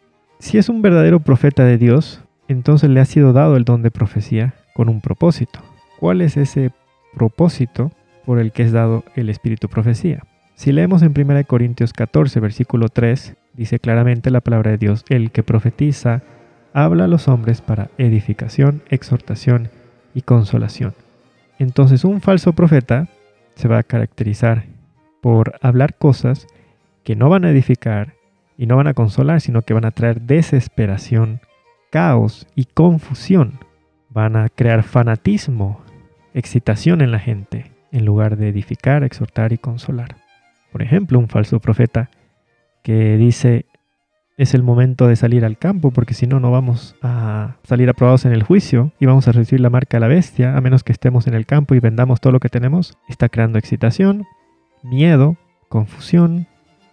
Si es un verdadero profeta de Dios, entonces le ha sido dado el don de profecía con un propósito. ¿Cuál es ese propósito por el que es dado el espíritu profecía? Si leemos en 1 Corintios 14, versículo 3, dice claramente la palabra de Dios, el que profetiza habla a los hombres para edificación, exhortación y consolación. Entonces un falso profeta se va a caracterizar por hablar cosas que no van a edificar y no van a consolar, sino que van a traer desesperación, caos y confusión. Van a crear fanatismo, excitación en la gente, en lugar de edificar, exhortar y consolar. Por ejemplo, un falso profeta que dice es el momento de salir al campo porque si no no vamos a salir aprobados en el juicio y vamos a recibir la marca de la bestia a menos que estemos en el campo y vendamos todo lo que tenemos. Está creando excitación, miedo, confusión,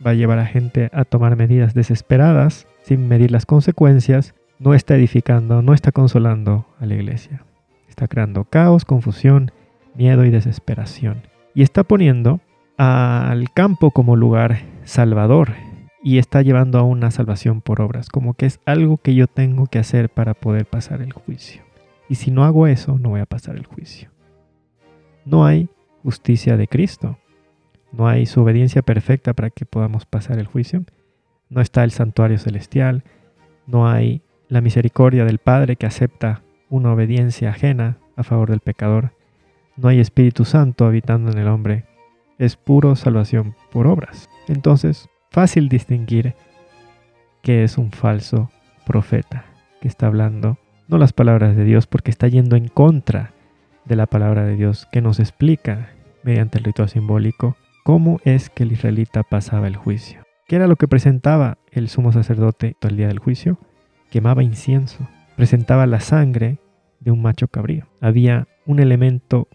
va a llevar a gente a tomar medidas desesperadas sin medir las consecuencias, no está edificando, no está consolando a la iglesia. Está creando caos, confusión, miedo y desesperación. Y está poniendo al campo como lugar salvador y está llevando a una salvación por obras, como que es algo que yo tengo que hacer para poder pasar el juicio. Y si no hago eso, no voy a pasar el juicio. No hay justicia de Cristo. No hay su obediencia perfecta para que podamos pasar el juicio. No está el santuario celestial. No hay la misericordia del Padre que acepta una obediencia ajena a favor del pecador. No hay Espíritu Santo habitando en el hombre. Es puro salvación por obras. Entonces, fácil distinguir que es un falso profeta que está hablando no las palabras de Dios porque está yendo en contra de la palabra de Dios que nos explica mediante el ritual simbólico cómo es que el israelita pasaba el juicio. ¿Qué era lo que presentaba el sumo sacerdote el día del juicio? Quemaba incienso, presentaba la sangre de un macho cabrío. Había un elemento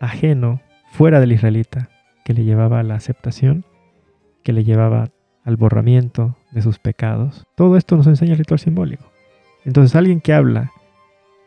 ajeno fuera del israelita que le llevaba a la aceptación, que le llevaba al borramiento de sus pecados. Todo esto nos enseña el ritual simbólico. Entonces alguien que habla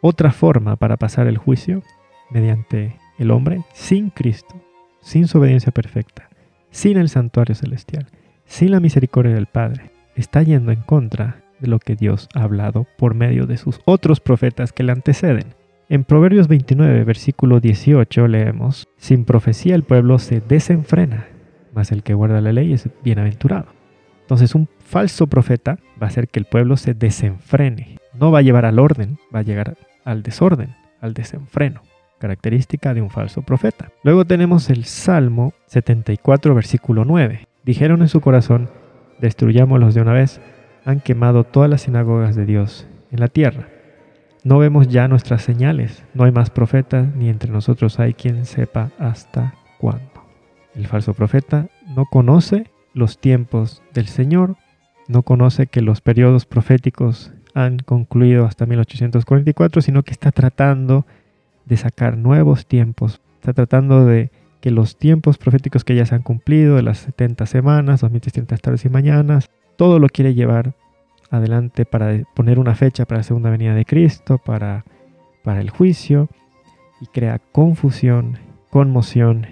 otra forma para pasar el juicio mediante el hombre sin Cristo, sin su obediencia perfecta, sin el santuario celestial, sin la misericordia del Padre, está yendo en contra de lo que Dios ha hablado por medio de sus otros profetas que le anteceden. En Proverbios 29, versículo 18 leemos, Sin profecía el pueblo se desenfrena, mas el que guarda la ley es bienaventurado. Entonces un falso profeta va a hacer que el pueblo se desenfrene. No va a llevar al orden, va a llegar al desorden, al desenfreno, característica de un falso profeta. Luego tenemos el Salmo 74, versículo 9. Dijeron en su corazón, destruyámoslos de una vez, han quemado todas las sinagogas de Dios en la tierra. No vemos ya nuestras señales, no hay más profetas, ni entre nosotros hay quien sepa hasta cuándo. El falso profeta no conoce los tiempos del Señor, no conoce que los periodos proféticos han concluido hasta 1844, sino que está tratando de sacar nuevos tiempos, está tratando de que los tiempos proféticos que ya se han cumplido, de las 70 semanas, 2300 tardes y mañanas, todo lo quiere llevar adelante para poner una fecha para la segunda venida de Cristo, para, para el juicio, y crea confusión, conmoción,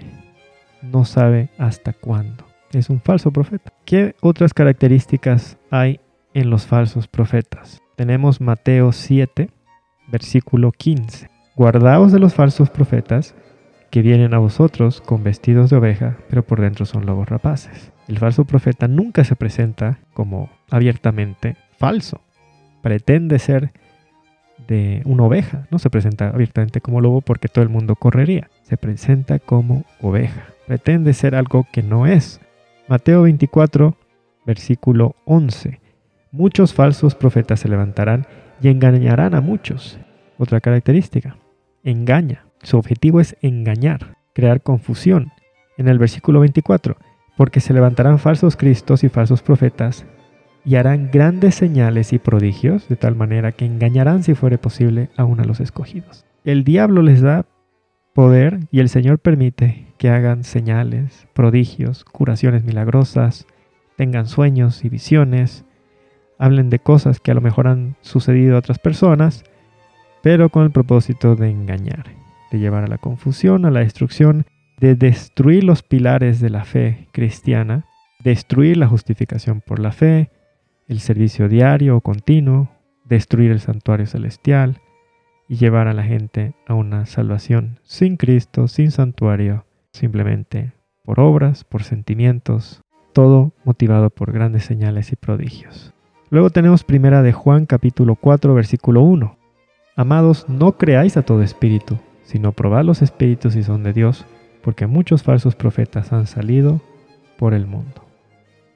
no sabe hasta cuándo. Es un falso profeta. ¿Qué otras características hay en los falsos profetas? Tenemos Mateo 7, versículo 15. Guardaos de los falsos profetas que vienen a vosotros con vestidos de oveja, pero por dentro son lobos rapaces. El falso profeta nunca se presenta como abiertamente falso. Pretende ser de una oveja, no se presenta abiertamente como lobo porque todo el mundo correría. Se presenta como oveja. Pretende ser algo que no es. Mateo 24, versículo 11. Muchos falsos profetas se levantarán y engañarán a muchos. Otra característica, engaña. Su objetivo es engañar, crear confusión. En el versículo 24, porque se levantarán falsos cristos y falsos profetas y harán grandes señales y prodigios, de tal manera que engañarán si fuere posible aún a los escogidos. El diablo les da poder y el Señor permite que hagan señales, prodigios, curaciones milagrosas, tengan sueños y visiones, hablen de cosas que a lo mejor han sucedido a otras personas, pero con el propósito de engañar, de llevar a la confusión, a la destrucción, de destruir los pilares de la fe cristiana, destruir la justificación por la fe, el servicio diario o continuo, destruir el santuario celestial y llevar a la gente a una salvación sin Cristo, sin santuario, simplemente por obras, por sentimientos, todo motivado por grandes señales y prodigios. Luego tenemos primera de Juan capítulo 4 versículo 1. Amados, no creáis a todo espíritu, sino probad los espíritus si son de Dios, porque muchos falsos profetas han salido por el mundo.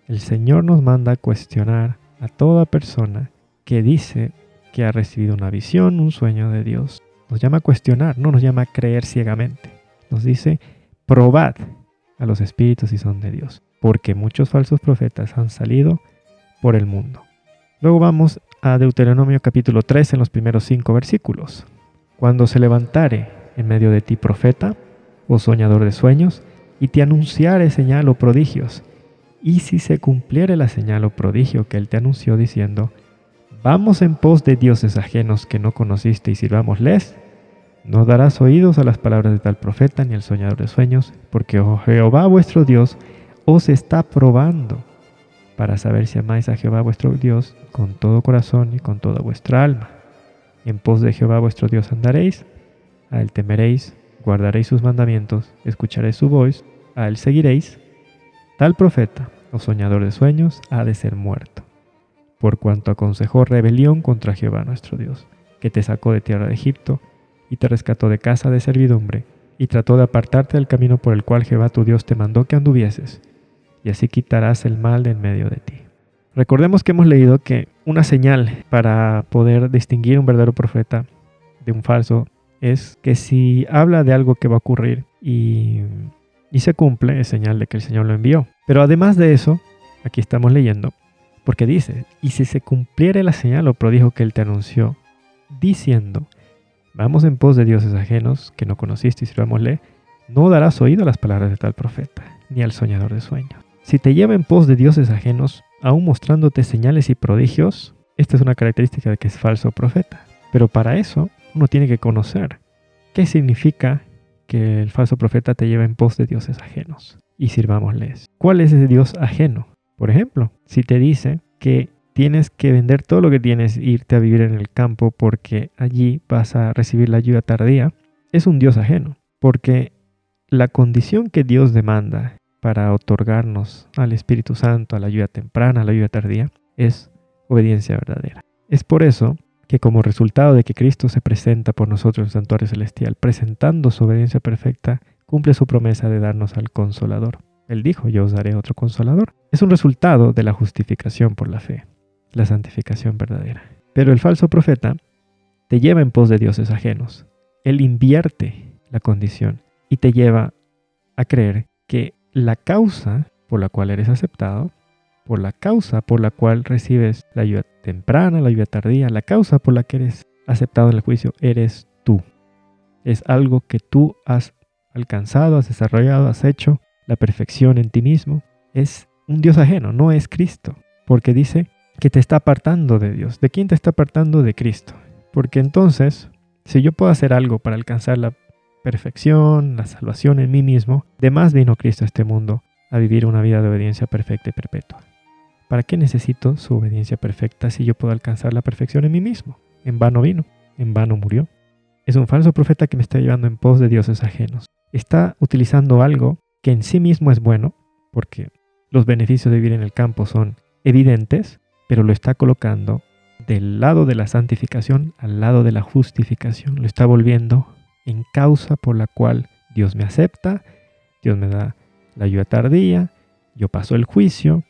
El Señor nos manda a cuestionar a toda persona que dice que ha recibido una visión, un sueño de Dios. Nos llama a cuestionar, no nos llama a creer ciegamente. Nos dice, probad a los espíritus si son de Dios, porque muchos falsos profetas han salido por el mundo. Luego vamos a Deuteronomio capítulo 3 en los primeros cinco versículos. Cuando se levantare en medio de ti profeta o soñador de sueños, y te anunciare señal o prodigios, y si se cumpliere la señal o prodigio que él te anunció diciendo, vamos en pos de dioses ajenos que no conociste y sirvámosles, No darás oídos a las palabras de tal profeta ni al soñador de sueños, porque oh Jehová vuestro Dios os está probando para saber si amáis a Jehová vuestro Dios con todo corazón y con toda vuestra alma. En pos de Jehová vuestro Dios andaréis, a él temeréis, guardaréis sus mandamientos, escucharéis su voz, a él seguiréis. Tal profeta o soñador de sueños ha de ser muerto, por cuanto aconsejó rebelión contra Jehová nuestro Dios, que te sacó de tierra de Egipto, y te rescató de casa de servidumbre, y trató de apartarte del camino por el cual Jehová tu Dios te mandó que anduvieses, y así quitarás el mal de en medio de ti. Recordemos que hemos leído que una señal para poder distinguir un verdadero profeta de un falso es que si habla de algo que va a ocurrir y, se cumple, es señal de que el Señor lo envió. Pero además de eso, aquí estamos leyendo, porque dice, y si se cumpliere la señal o prodijo que él te anunció, diciendo, Vamos en pos de dioses ajenos que no conociste y sirvámosle. No darás oído a las palabras de tal profeta, ni al soñador de sueños. Si te lleva en pos de dioses ajenos, aún mostrándote señales y prodigios, esta es una característica de que es falso profeta. Pero para eso uno tiene que conocer qué significa que el falso profeta te lleva en pos de dioses ajenos y sirvámosles. ¿Cuál es ese dios ajeno? Por ejemplo, si te dice que tienes que vender todo lo que tienes e irte a vivir en el campo porque allí vas a recibir la ayuda tardía, es un Dios ajeno. Porque la condición que Dios demanda para otorgarnos al Espíritu Santo, a la ayuda temprana, a la ayuda tardía, es obediencia verdadera. Es por eso que como resultado de que Cristo se presenta por nosotros en el santuario celestial, presentando su obediencia perfecta, cumple su promesa de darnos al consolador. Él dijo, yo os daré otro consolador. Es un resultado de la justificación por la fe la santificación verdadera. Pero el falso profeta te lleva en pos de dioses ajenos. Él invierte la condición y te lleva a creer que la causa por la cual eres aceptado, por la causa por la cual recibes la ayuda temprana, la ayuda tardía, la causa por la que eres aceptado en el juicio, eres tú. Es algo que tú has alcanzado, has desarrollado, has hecho, la perfección en ti mismo. Es un Dios ajeno, no es Cristo. Porque dice, que te está apartando de Dios. ¿De quién te está apartando? De Cristo. Porque entonces, si yo puedo hacer algo para alcanzar la perfección, la salvación en mí mismo, de más vino Cristo a este mundo a vivir una vida de obediencia perfecta y perpetua. ¿Para qué necesito su obediencia perfecta si yo puedo alcanzar la perfección en mí mismo? En vano vino, en vano murió. Es un falso profeta que me está llevando en pos de dioses ajenos. Está utilizando algo que en sí mismo es bueno, porque los beneficios de vivir en el campo son evidentes, pero lo está colocando del lado de la santificación al lado de la justificación. Lo está volviendo en causa por la cual Dios me acepta, Dios me da la ayuda tardía, yo paso el juicio,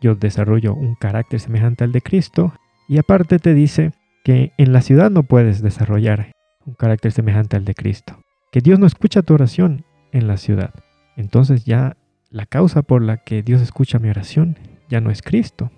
yo desarrollo un carácter semejante al de Cristo y aparte te dice que en la ciudad no puedes desarrollar un carácter semejante al de Cristo, que Dios no escucha tu oración en la ciudad. Entonces ya la causa por la que Dios escucha mi oración ya no es Cristo,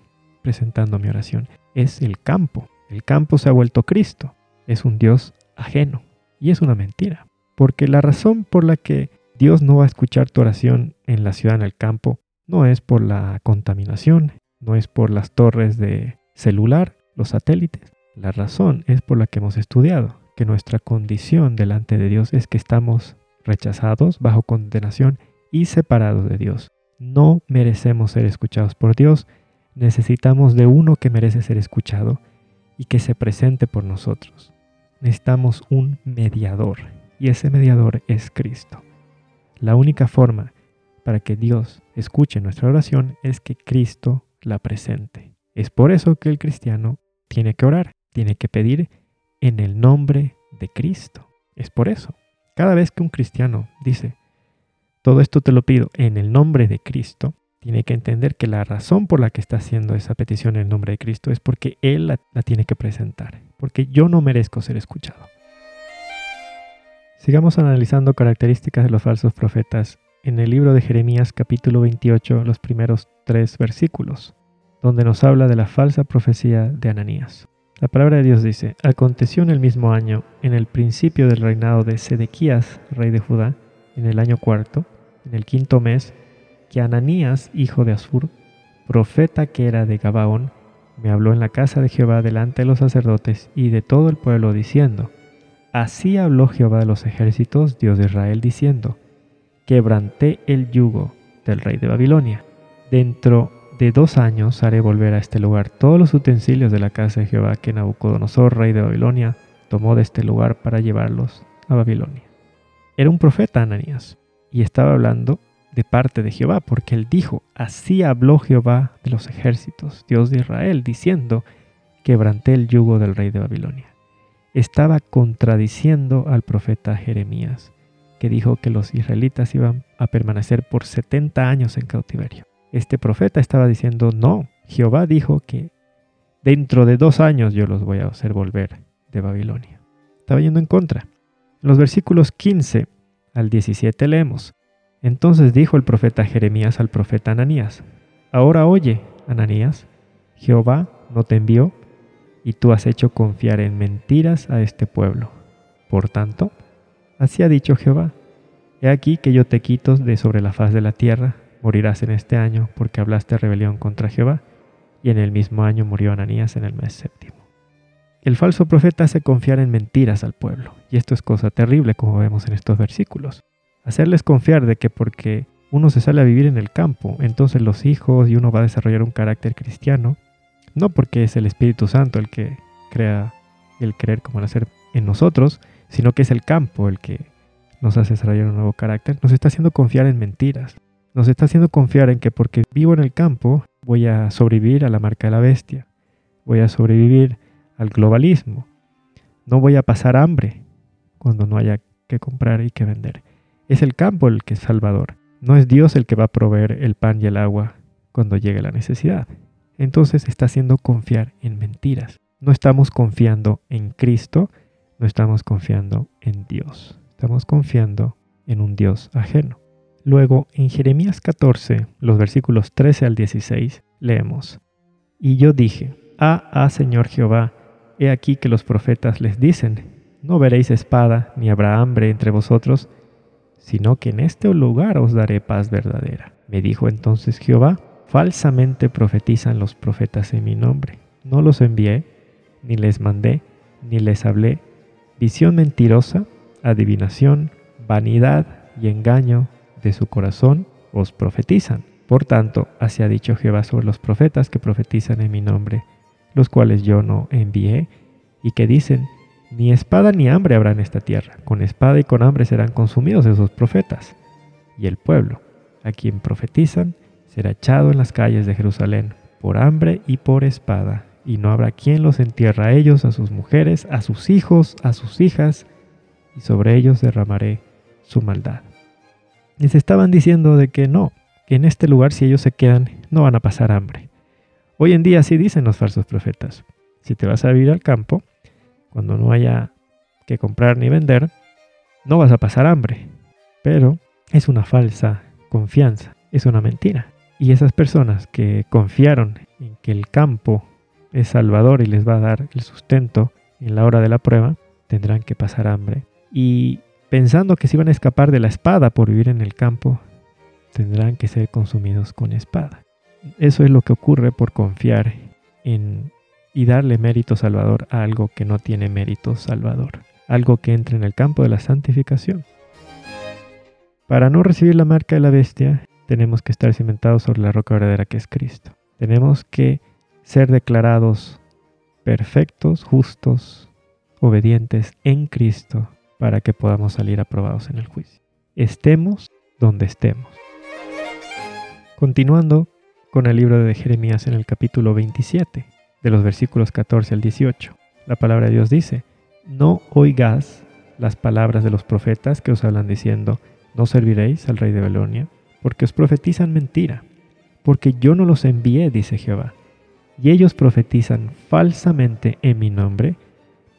presentando mi oración. Es el campo. El campo se ha vuelto Cristo. Es un Dios ajeno. Y es una mentira. Porque la razón por la que Dios no va a escuchar tu oración en la ciudad, en el campo, no es por la contaminación, no es por las torres de celular, los satélites. La razón es por la que hemos estudiado, que nuestra condición delante de Dios es que estamos rechazados, bajo condenación y separados de Dios. No merecemos ser escuchados por Dios necesitamos de uno que merece ser escuchado y que se presente por nosotros. Necesitamos un mediador y ese mediador es Cristo. La única forma para que Dios escuche nuestra oración es que Cristo la presente. Es por eso que el cristiano tiene que orar, tiene que pedir en el nombre de Cristo. Es por eso. Cada vez que un cristiano dice, todo esto te lo pido en el nombre de Cristo, tiene que entender que la razón por la que está haciendo esa petición en el nombre de Cristo es porque Él la, tiene que presentar, porque yo no merezco ser escuchado. Sigamos analizando características de los falsos profetas en el libro de Jeremías capítulo 28, los primeros tres versículos, donde nos habla de la falsa profecía de Ananías. La palabra de Dios dice, aconteció en el mismo año, en el principio del reinado de Sedequías, rey de Judá, en el año cuarto, en el quinto mes, que Ananías, hijo de Azur, profeta que era de Gabaón, me habló en la casa de Jehová delante de los sacerdotes y de todo el pueblo, diciendo, así habló Jehová de los ejércitos, Dios de Israel, diciendo, quebranté el yugo del rey de Babilonia. Dentro de dos años haré volver a este lugar todos los utensilios de la casa de Jehová que Nabucodonosor, rey de Babilonia, tomó de este lugar para llevarlos a Babilonia. Era un profeta Ananías y estaba hablando de parte de Jehová, porque él dijo, así habló Jehová de los ejércitos, Dios de Israel, diciendo, quebranté el yugo del rey de Babilonia. Estaba contradiciendo al profeta Jeremías, que dijo que los israelitas iban a permanecer por 70 años en cautiverio. Este profeta estaba diciendo, no, Jehová dijo que dentro de dos años yo los voy a hacer volver de Babilonia. Estaba yendo en contra. En los versículos 15 al 17 leemos, entonces dijo el profeta Jeremías al profeta Ananías, ahora oye, Ananías, Jehová no te envió y tú has hecho confiar en mentiras a este pueblo. Por tanto, así ha dicho Jehová, he aquí que yo te quito de sobre la faz de la tierra, morirás en este año porque hablaste rebelión contra Jehová, y en el mismo año murió Ananías en el mes séptimo. El falso profeta hace confiar en mentiras al pueblo, y esto es cosa terrible como vemos en estos versículos. Hacerles confiar de que porque uno se sale a vivir en el campo, entonces los hijos y uno va a desarrollar un carácter cristiano, no porque es el Espíritu Santo el que crea el creer como el hacer en nosotros, sino que es el campo el que nos hace desarrollar un nuevo carácter, nos está haciendo confiar en mentiras. Nos está haciendo confiar en que porque vivo en el campo voy a sobrevivir a la marca de la bestia, voy a sobrevivir al globalismo. No voy a pasar hambre cuando no haya que comprar y que vender. Es el campo el que es salvador. No es Dios el que va a proveer el pan y el agua cuando llegue la necesidad. Entonces está haciendo confiar en mentiras. No estamos confiando en Cristo, no estamos confiando en Dios. Estamos confiando en un Dios ajeno. Luego, en Jeremías 14, los versículos 13 al 16, leemos, Y yo dije, Ah, ah, Señor Jehová, He aquí que los profetas les dicen, no veréis espada, ni habrá hambre entre vosotros, sino que en este lugar os daré paz verdadera. Me dijo entonces Jehová, falsamente profetizan los profetas en mi nombre. No los envié, ni les mandé, ni les hablé. Visión mentirosa, adivinación, vanidad y engaño de su corazón os profetizan. Por tanto, así ha dicho Jehová sobre los profetas que profetizan en mi nombre los cuales yo no envié, y que dicen, ni espada ni hambre habrá en esta tierra, con espada y con hambre serán consumidos esos profetas. Y el pueblo, a quien profetizan, será echado en las calles de Jerusalén por hambre y por espada, y no habrá quien los entierra a ellos, a sus mujeres, a sus hijos, a sus hijas, y sobre ellos derramaré su maldad. Les estaban diciendo de que no, que en este lugar si ellos se quedan no van a pasar hambre. Hoy en día sí dicen los falsos profetas. Si te vas a vivir al campo, cuando no haya que comprar ni vender, no vas a pasar hambre. Pero es una falsa confianza, es una mentira. Y esas personas que confiaron en que el campo es salvador y les va a dar el sustento en la hora de la prueba, tendrán que pasar hambre. Y pensando que se iban a escapar de la espada por vivir en el campo, tendrán que ser consumidos con espada. Eso es lo que ocurre por confiar en y darle mérito salvador a algo que no tiene mérito salvador, algo que entra en el campo de la santificación. Para no recibir la marca de la bestia, tenemos que estar cimentados sobre la roca verdadera que es Cristo. Tenemos que ser declarados perfectos, justos, obedientes en Cristo para que podamos salir aprobados en el juicio. Estemos donde estemos. Continuando con el libro de Jeremías en el capítulo 27, de los versículos 14 al 18. La palabra de Dios dice, no oigas las palabras de los profetas que os hablan diciendo, no serviréis al rey de Babilonia, porque os profetizan mentira, porque yo no los envié, dice Jehová, y ellos profetizan falsamente en mi nombre,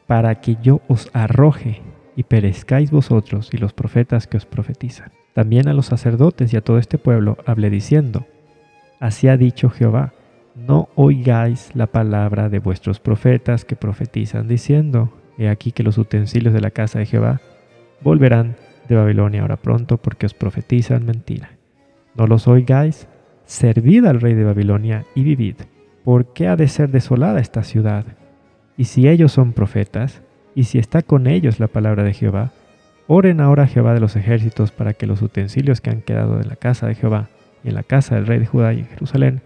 para que yo os arroje y perezcáis vosotros y los profetas que os profetizan. También a los sacerdotes y a todo este pueblo hablé diciendo, Así ha dicho Jehová, no oigáis la palabra de vuestros profetas que profetizan diciendo, he aquí que los utensilios de la casa de Jehová volverán de Babilonia ahora pronto porque os profetizan mentira. No los oigáis, servid al rey de Babilonia y vivid. ¿Por qué ha de ser desolada esta ciudad? Y si ellos son profetas, y si está con ellos la palabra de Jehová, oren ahora a Jehová de los ejércitos para que los utensilios que han quedado en la casa de Jehová y en la casa del rey de Judá y Jerusalén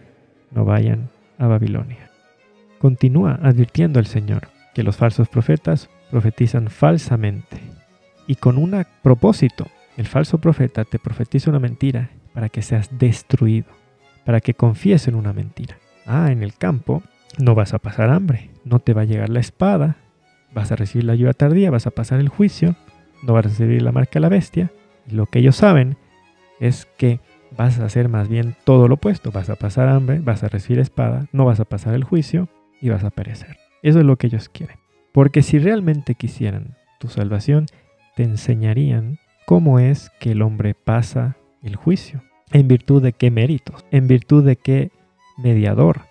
no vayan a Babilonia. Continúa advirtiendo el Señor que los falsos profetas profetizan falsamente y con un propósito. El falso profeta te profetiza una mentira para que seas destruido, para que confíes en una mentira. Ah, en el campo no vas a pasar hambre, no te va a llegar la espada, vas a recibir la ayuda tardía, vas a pasar el juicio, no vas a recibir la marca de la bestia. Lo que ellos saben es que vas a hacer más bien todo lo opuesto. Vas a pasar hambre, vas a recibir espada, no vas a pasar el juicio y vas a perecer. Eso es lo que ellos quieren. Porque si realmente quisieran tu salvación, te enseñarían cómo es que el hombre pasa el juicio. ¿En virtud de qué méritos? ¿En virtud de qué mediador?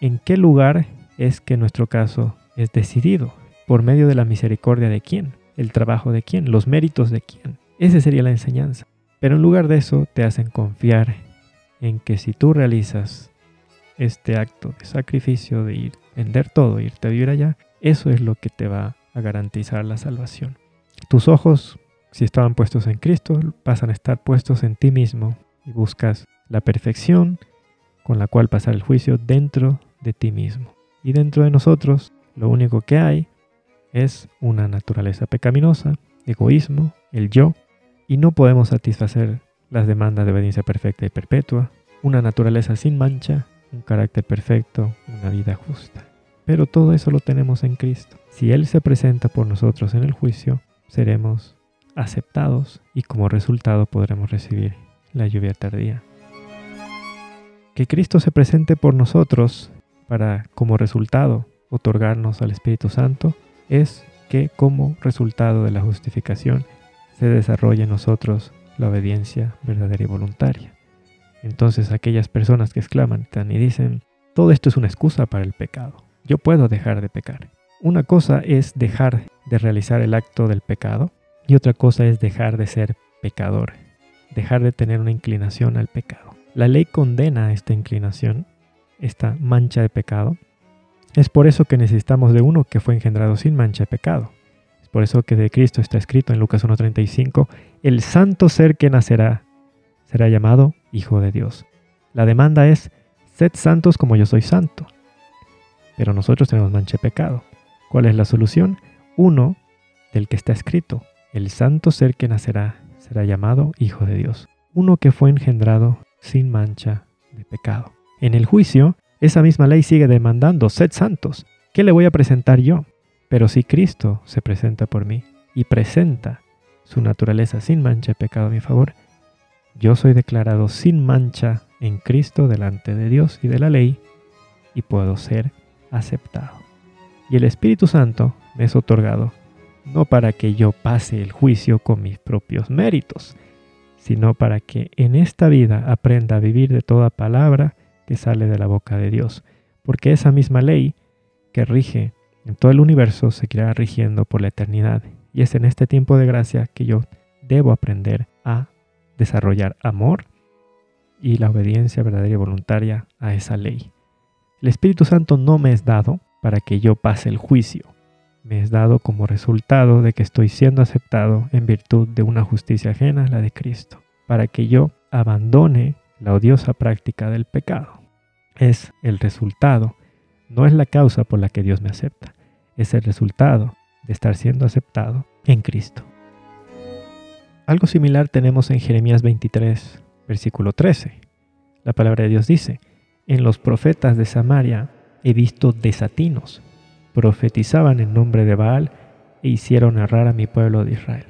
¿En qué lugar es que nuestro caso es decidido? ¿Por medio de la misericordia de quién? ¿El trabajo de quién? ¿Los méritos de quién? Esa sería la enseñanza. Pero en lugar de eso te hacen confiar en que si tú realizas este acto de sacrificio, de ir, vender todo, irte a vivir allá, eso es lo que te va a garantizar la salvación. Tus ojos, si estaban puestos en Cristo, pasan a estar puestos en ti mismo y buscas la perfección con la cual pasar el juicio dentro de ti mismo. Y dentro de nosotros, lo único que hay es una naturaleza pecaminosa, egoísmo, el yo, y no podemos satisfacer las demandas de obediencia perfecta y perpetua, una naturaleza sin mancha, un carácter perfecto, una vida justa. Pero todo eso lo tenemos en Cristo. Si Él se presenta por nosotros en el juicio, seremos aceptados y como resultado podremos recibir la lluvia tardía. Que Cristo se presente por nosotros para como resultado otorgarnos al Espíritu Santo es que como resultado de la justificación se desarrolle en nosotros la obediencia verdadera y voluntaria. Entonces aquellas personas que exclaman y dicen, todo esto es una excusa para el pecado. Yo puedo dejar de pecar. Una cosa es dejar de realizar el acto del pecado y otra cosa es dejar de ser pecador, dejar de tener una inclinación al pecado. La ley condena esta inclinación, esta mancha de pecado. Es por eso que necesitamos de uno que fue engendrado sin mancha de pecado. Por eso que de Cristo está escrito en Lucas 1.35, el santo ser que nacerá será llamado Hijo de Dios. La demanda es, sed santos como yo soy santo. Pero nosotros tenemos mancha de pecado. ¿Cuál es la solución? Uno del que está escrito, el santo ser que nacerá será llamado Hijo de Dios. Uno que fue engendrado sin mancha de pecado. En el juicio, esa misma ley sigue demandando, sed santos. ¿Qué le voy a presentar yo? Pero si Cristo se presenta por mí y presenta su naturaleza sin mancha de pecado a mi favor, yo soy declarado sin mancha en Cristo delante de Dios y de la ley y puedo ser aceptado. Y el Espíritu Santo me es otorgado no para que yo pase el juicio con mis propios méritos, sino para que en esta vida aprenda a vivir de toda palabra que sale de la boca de Dios, porque esa misma ley que rige en todo el universo seguirá rigiendo por la eternidad, y es en este tiempo de gracia que yo debo aprender a desarrollar amor y la obediencia verdadera y voluntaria a esa ley. El Espíritu Santo no me es dado para que yo pase el juicio, me es dado como resultado de que estoy siendo aceptado en virtud de una justicia ajena a la de Cristo, para que yo abandone la odiosa práctica del pecado. Es el resultado, no es la causa por la que Dios me acepta, es el resultado de estar siendo aceptado en Cristo. Algo similar tenemos en Jeremías 23, versículo 13. La palabra de Dios dice, en los profetas de Samaria he visto desatinos, profetizaban en nombre de Baal e hicieron errar a mi pueblo de Israel.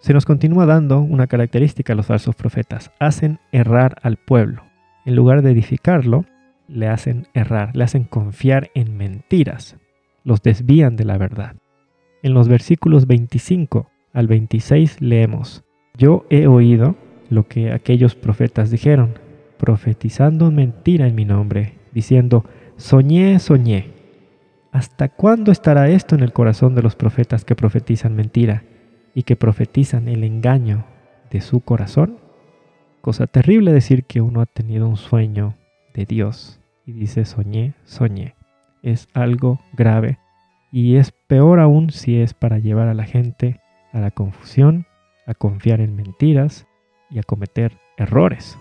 Se nos continúa dando una característica a los falsos profetas, hacen errar al pueblo. En lugar de edificarlo, le hacen errar, le hacen confiar en mentiras, los desvían de la verdad. En los versículos 25 al 26 leemos, Yo he oído lo que aquellos profetas dijeron, profetizando mentira en mi nombre, diciendo, Soñé, soñé. ¿Hasta cuándo estará esto en el corazón de los profetas que profetizan mentira y que profetizan el engaño de su corazón? Cosa terrible decir que uno ha tenido un sueño de Dios y dice soñé, soñé. Es algo grave Y es peor aún si es para llevar a la gente a la confusión, a confiar en mentiras y a cometer errores.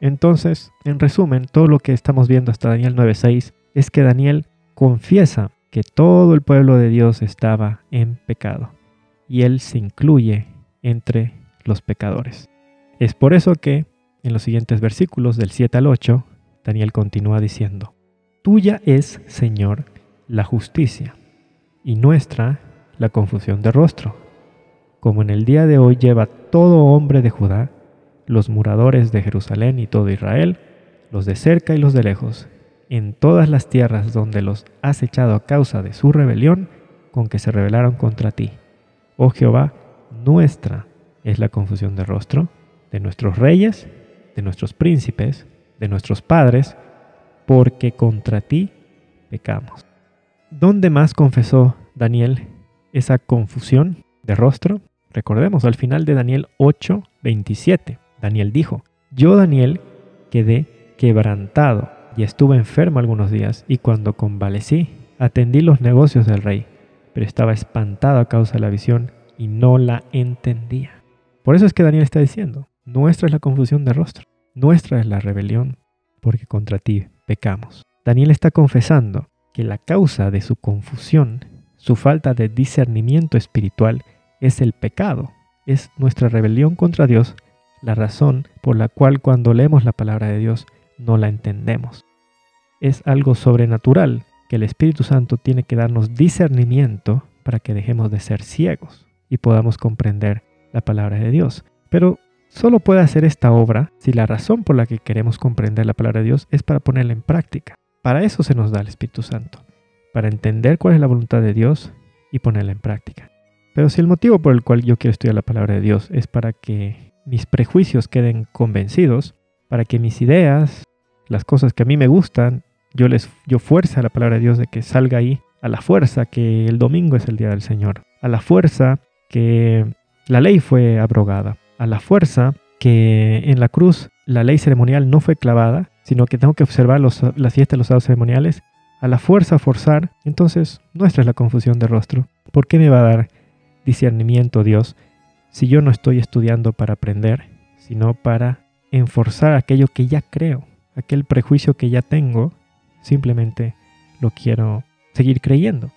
Entonces, en resumen, todo lo que estamos viendo hasta Daniel 9.6 es que Daniel confiesa que todo el pueblo de Dios estaba en pecado y él se incluye entre los pecadores. Es por eso que en los siguientes versículos del 7 al 8, Daniel continúa diciendo, Tuya es, Señor, la justicia, y nuestra la confusión de rostro, como en el día de hoy lleva todo hombre de Judá, los muradores de Jerusalén y todo Israel, los de cerca y los de lejos, en todas las tierras donde los has echado a causa de su rebelión con que se rebelaron contra ti. Oh Jehová, nuestra es la confusión de rostro, de nuestros reyes, de nuestros príncipes, de nuestros padres, porque contra ti pecamos. ¿Dónde más confesó Daniel esa confusión de rostro? Recordemos al final de Daniel 8, 27. Daniel dijo, yo Daniel quedé quebrantado y estuve enfermo algunos días y cuando convalecí atendí los negocios del rey, pero estaba espantado a causa de la visión y no la entendía. Por eso es que Daniel está diciendo, nuestra es la confusión de rostro, nuestra es la rebelión, porque contra ti pecamos. Daniel está confesando que la causa de su confusión, su falta de discernimiento espiritual, es el pecado, es nuestra rebelión contra Dios, la razón por la cual cuando leemos la palabra de Dios no la entendemos. Es algo sobrenatural que el Espíritu Santo tiene que darnos discernimiento para que dejemos de ser ciegos y podamos comprender la palabra de Dios. Pero solo puede hacer esta obra si la razón por la que queremos comprender la palabra de Dios es para ponerla en práctica. Para eso se nos da el Espíritu Santo, para entender cuál es la voluntad de Dios y ponerla en práctica. Pero si el motivo por el cual yo quiero estudiar la palabra de Dios es para que mis prejuicios queden convencidos, para que mis ideas, las cosas que a mí me gustan, yo les yo fuerza la palabra de Dios de que salga ahí a la fuerza que el domingo es el día del Señor, a la fuerza que la ley fue abrogada, a la fuerza que en la cruz la ley ceremonial no fue clavada, sino que tengo que observar los, las fiestas de los sábados ceremoniales, a la fuerza forzar, entonces nuestra es la confusión de rostro. ¿Por qué me va a dar discernimiento Dios si yo no estoy estudiando para aprender, sino para enforzar aquello que ya creo, aquel prejuicio que ya tengo, simplemente lo quiero seguir creyendo.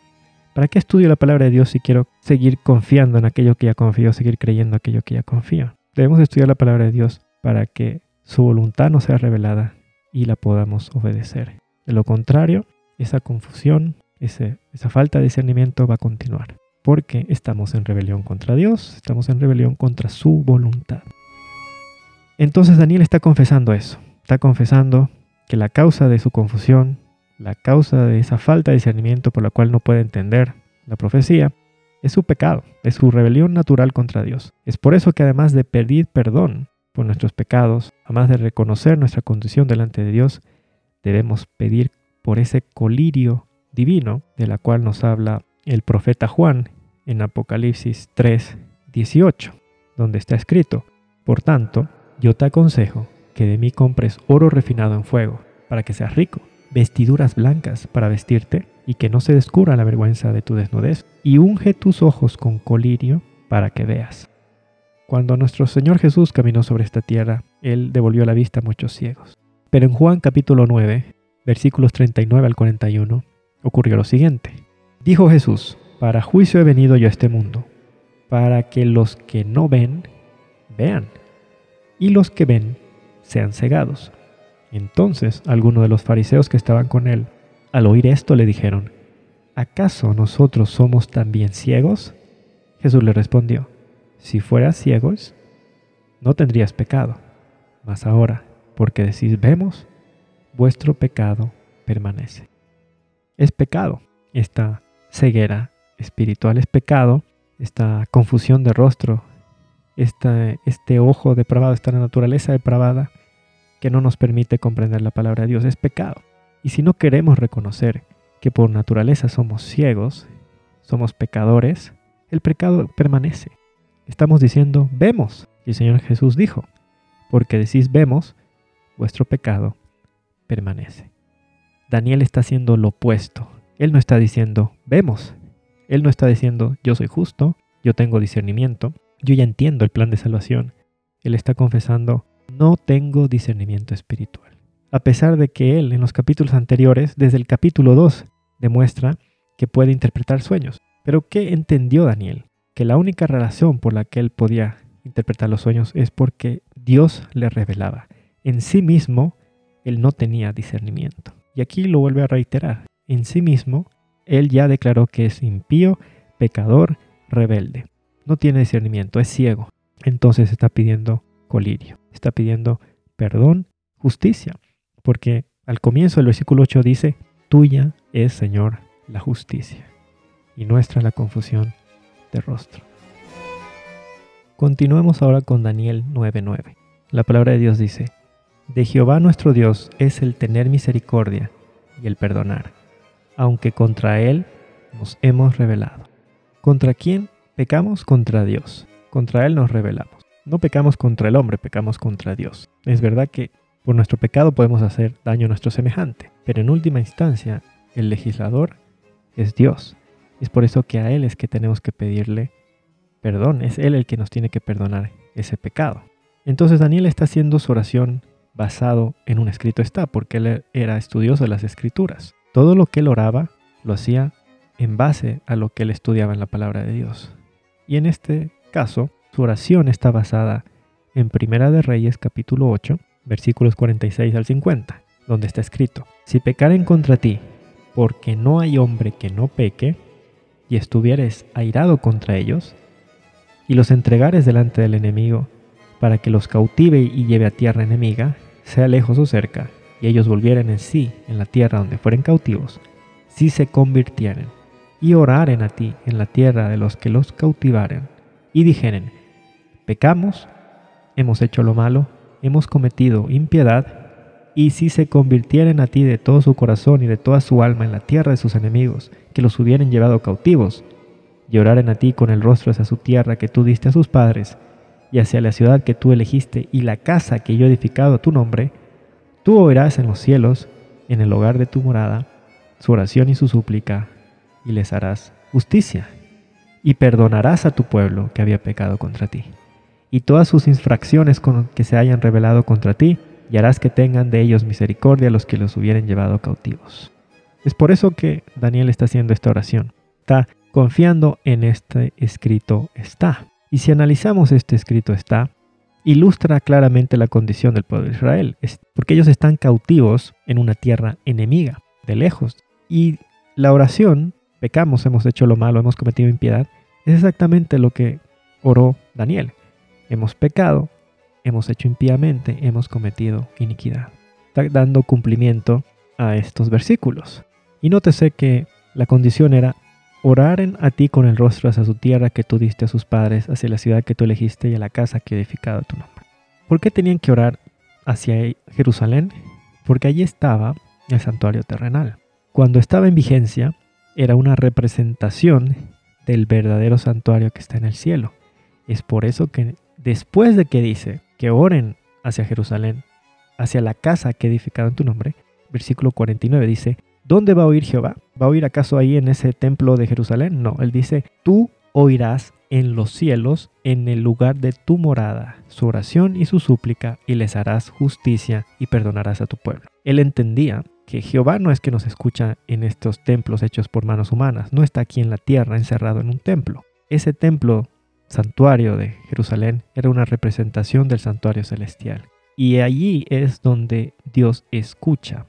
¿Para qué estudio la palabra de Dios si quiero seguir confiando en aquello que ya confío, seguir creyendo aquello que ya confío? Debemos estudiar la palabra de Dios para que su voluntad no sea revelada y la podamos obedecer. De lo contrario, esa confusión, esa falta de discernimiento va a continuar, porque estamos en rebelión contra Dios, estamos en rebelión contra su voluntad. Entonces Daniel está confesando eso, está confesando que la causa de su confusión, la causa de esa falta de discernimiento por la cual no puede entender la profecía, es su pecado, es su rebelión natural contra Dios. Es por eso que además de pedir perdón por nuestros pecados, además de reconocer nuestra condición delante de Dios, debemos pedir por ese colirio divino de la cual nos habla el profeta Juan en Apocalipsis 3, 18, donde está escrito, Por tanto, yo te aconsejo que de mí compres oro refinado en fuego, para que seas rico, vestiduras blancas para vestirte y que no se descubra la vergüenza de tu desnudez, y unge tus ojos con colirio para que veas. Cuando nuestro Señor Jesús caminó sobre esta tierra, Él devolvió la vista a muchos ciegos. Pero en Juan capítulo 9, versículos 39 al 41, ocurrió lo siguiente. Dijo Jesús, para juicio he venido yo a este mundo, para que los que no ven, vean y los que ven sean cegados. Entonces algunos de los fariseos que estaban con él, al oír esto, le dijeron, ¿acaso nosotros somos también ciegos? Jesús le respondió, si fueras ciegos, no tendrías pecado, mas ahora, porque decís vemos, vuestro pecado permanece. Es pecado esta ceguera espiritual, es pecado esta confusión de rostro este ojo depravado, esta naturaleza depravada que no nos permite comprender la palabra de Dios. Es pecado. Y si no queremos reconocer que por naturaleza somos ciegos, somos pecadores, el pecado permanece. Estamos diciendo, vemos. Y el Señor Jesús dijo, porque decís vemos, vuestro pecado permanece. Daniel está haciendo lo opuesto. Él no está diciendo, vemos. Él no está diciendo, yo soy justo, yo tengo discernimiento, yo ya entiendo el plan de salvación. Él está confesando, no tengo discernimiento espiritual. A pesar de que él en los capítulos anteriores, desde el capítulo 2, demuestra que puede interpretar sueños. Pero ¿qué entendió Daniel? Que la única relación por la que él podía interpretar los sueños es porque Dios le revelaba. En sí mismo, él no tenía discernimiento. Y aquí lo vuelve a reiterar. En sí mismo, él ya declaró que es impío, pecador, rebelde. No tiene discernimiento, es ciego. Entonces está pidiendo colirio, está pidiendo perdón, justicia. Porque al comienzo del versículo 8 dice, tuya es, Señor, la justicia, y nuestra la confusión de rostro. Continuemos ahora con Daniel 9:9. La palabra de Dios dice, De Jehová nuestro Dios es el tener misericordia y el perdonar, aunque contra Él nos hemos rebelado. ¿Contra quién pecamos? Contra Dios. Contra Él nos rebelamos. No pecamos contra el hombre, pecamos contra Dios. Es verdad que por nuestro pecado podemos hacer daño a nuestro semejante, pero en última instancia el legislador es Dios. Es por eso que a Él es que tenemos que pedirle perdón, es Él el que nos tiene que perdonar ese pecado. Entonces Daniel está haciendo su oración basado en un escrito está, porque él era estudioso de las escrituras. Todo lo que él oraba lo hacía en base a lo que él estudiaba en la palabra de Dios. Y en este caso, su oración está basada en Primera de Reyes capítulo 8, versículos 46 al 50, donde está escrito, Si pecaren contra ti, porque no hay hombre que no peque, y estuvieres airado contra ellos, y los entregares delante del enemigo, para que los cautive y lleve a tierra enemiga, sea lejos o cerca, y ellos volvieren en sí en la tierra donde fueren cautivos, si se convirtieren, y oraren a ti en la tierra de los que los cautivaren, y dijeren, pecamos, hemos hecho lo malo, hemos cometido impiedad, y si se convirtieren a ti de todo su corazón y de toda su alma en la tierra de sus enemigos, que los hubieren llevado cautivos, lloraren a ti con el rostro hacia su tierra que tú diste a sus padres, y hacia la ciudad que tú elegiste y la casa que yo he edificado a tu nombre, tú oirás en los cielos, en el hogar de tu morada, su oración y su súplica, y les harás justicia, y perdonarás a tu pueblo que había pecado contra ti, y todas sus infracciones que se hayan revelado contra ti, y harás que tengan de ellos misericordia los que los hubieran llevado cautivos. Es por eso que Daniel está haciendo esta oración. Está confiando en este escrito está. Y si analizamos este escrito está, ilustra claramente la condición del pueblo de Israel, porque ellos están cautivos en una tierra enemiga, de lejos. Y la oración, pecamos, hemos hecho lo malo, hemos cometido impiedad, es exactamente lo que oró Daniel. Hemos pecado, hemos hecho impíamente, hemos cometido iniquidad. Está dando cumplimiento a estos versículos. Y nótese que la condición era oraren a ti con el rostro hacia su tierra que tú diste a sus padres, hacia la ciudad que tú elegiste y a la casa que edificado tu nombre. ¿Por qué tenían que orar hacia Jerusalén? Porque allí estaba el santuario terrenal. Cuando estaba en vigencia, era una representación del verdadero santuario que está en el cielo. Es por eso que después de que dice que oren hacia Jerusalén, hacia la casa que he edificado en tu nombre, versículo 49 dice, ¿Dónde va a oír Jehová? ¿Va a oír acaso ahí en ese templo de Jerusalén? No, él dice, tú oirás en los cielos, en el lugar de tu morada, su oración y su súplica, y les harás justicia y perdonarás a tu pueblo. Él entendía que Jehová no es que nos escucha en estos templos hechos por manos humanas, no está aquí en la tierra encerrado en un templo. Ese templo, santuario de Jerusalén, era una representación del santuario celestial. Y allí es donde Dios escucha,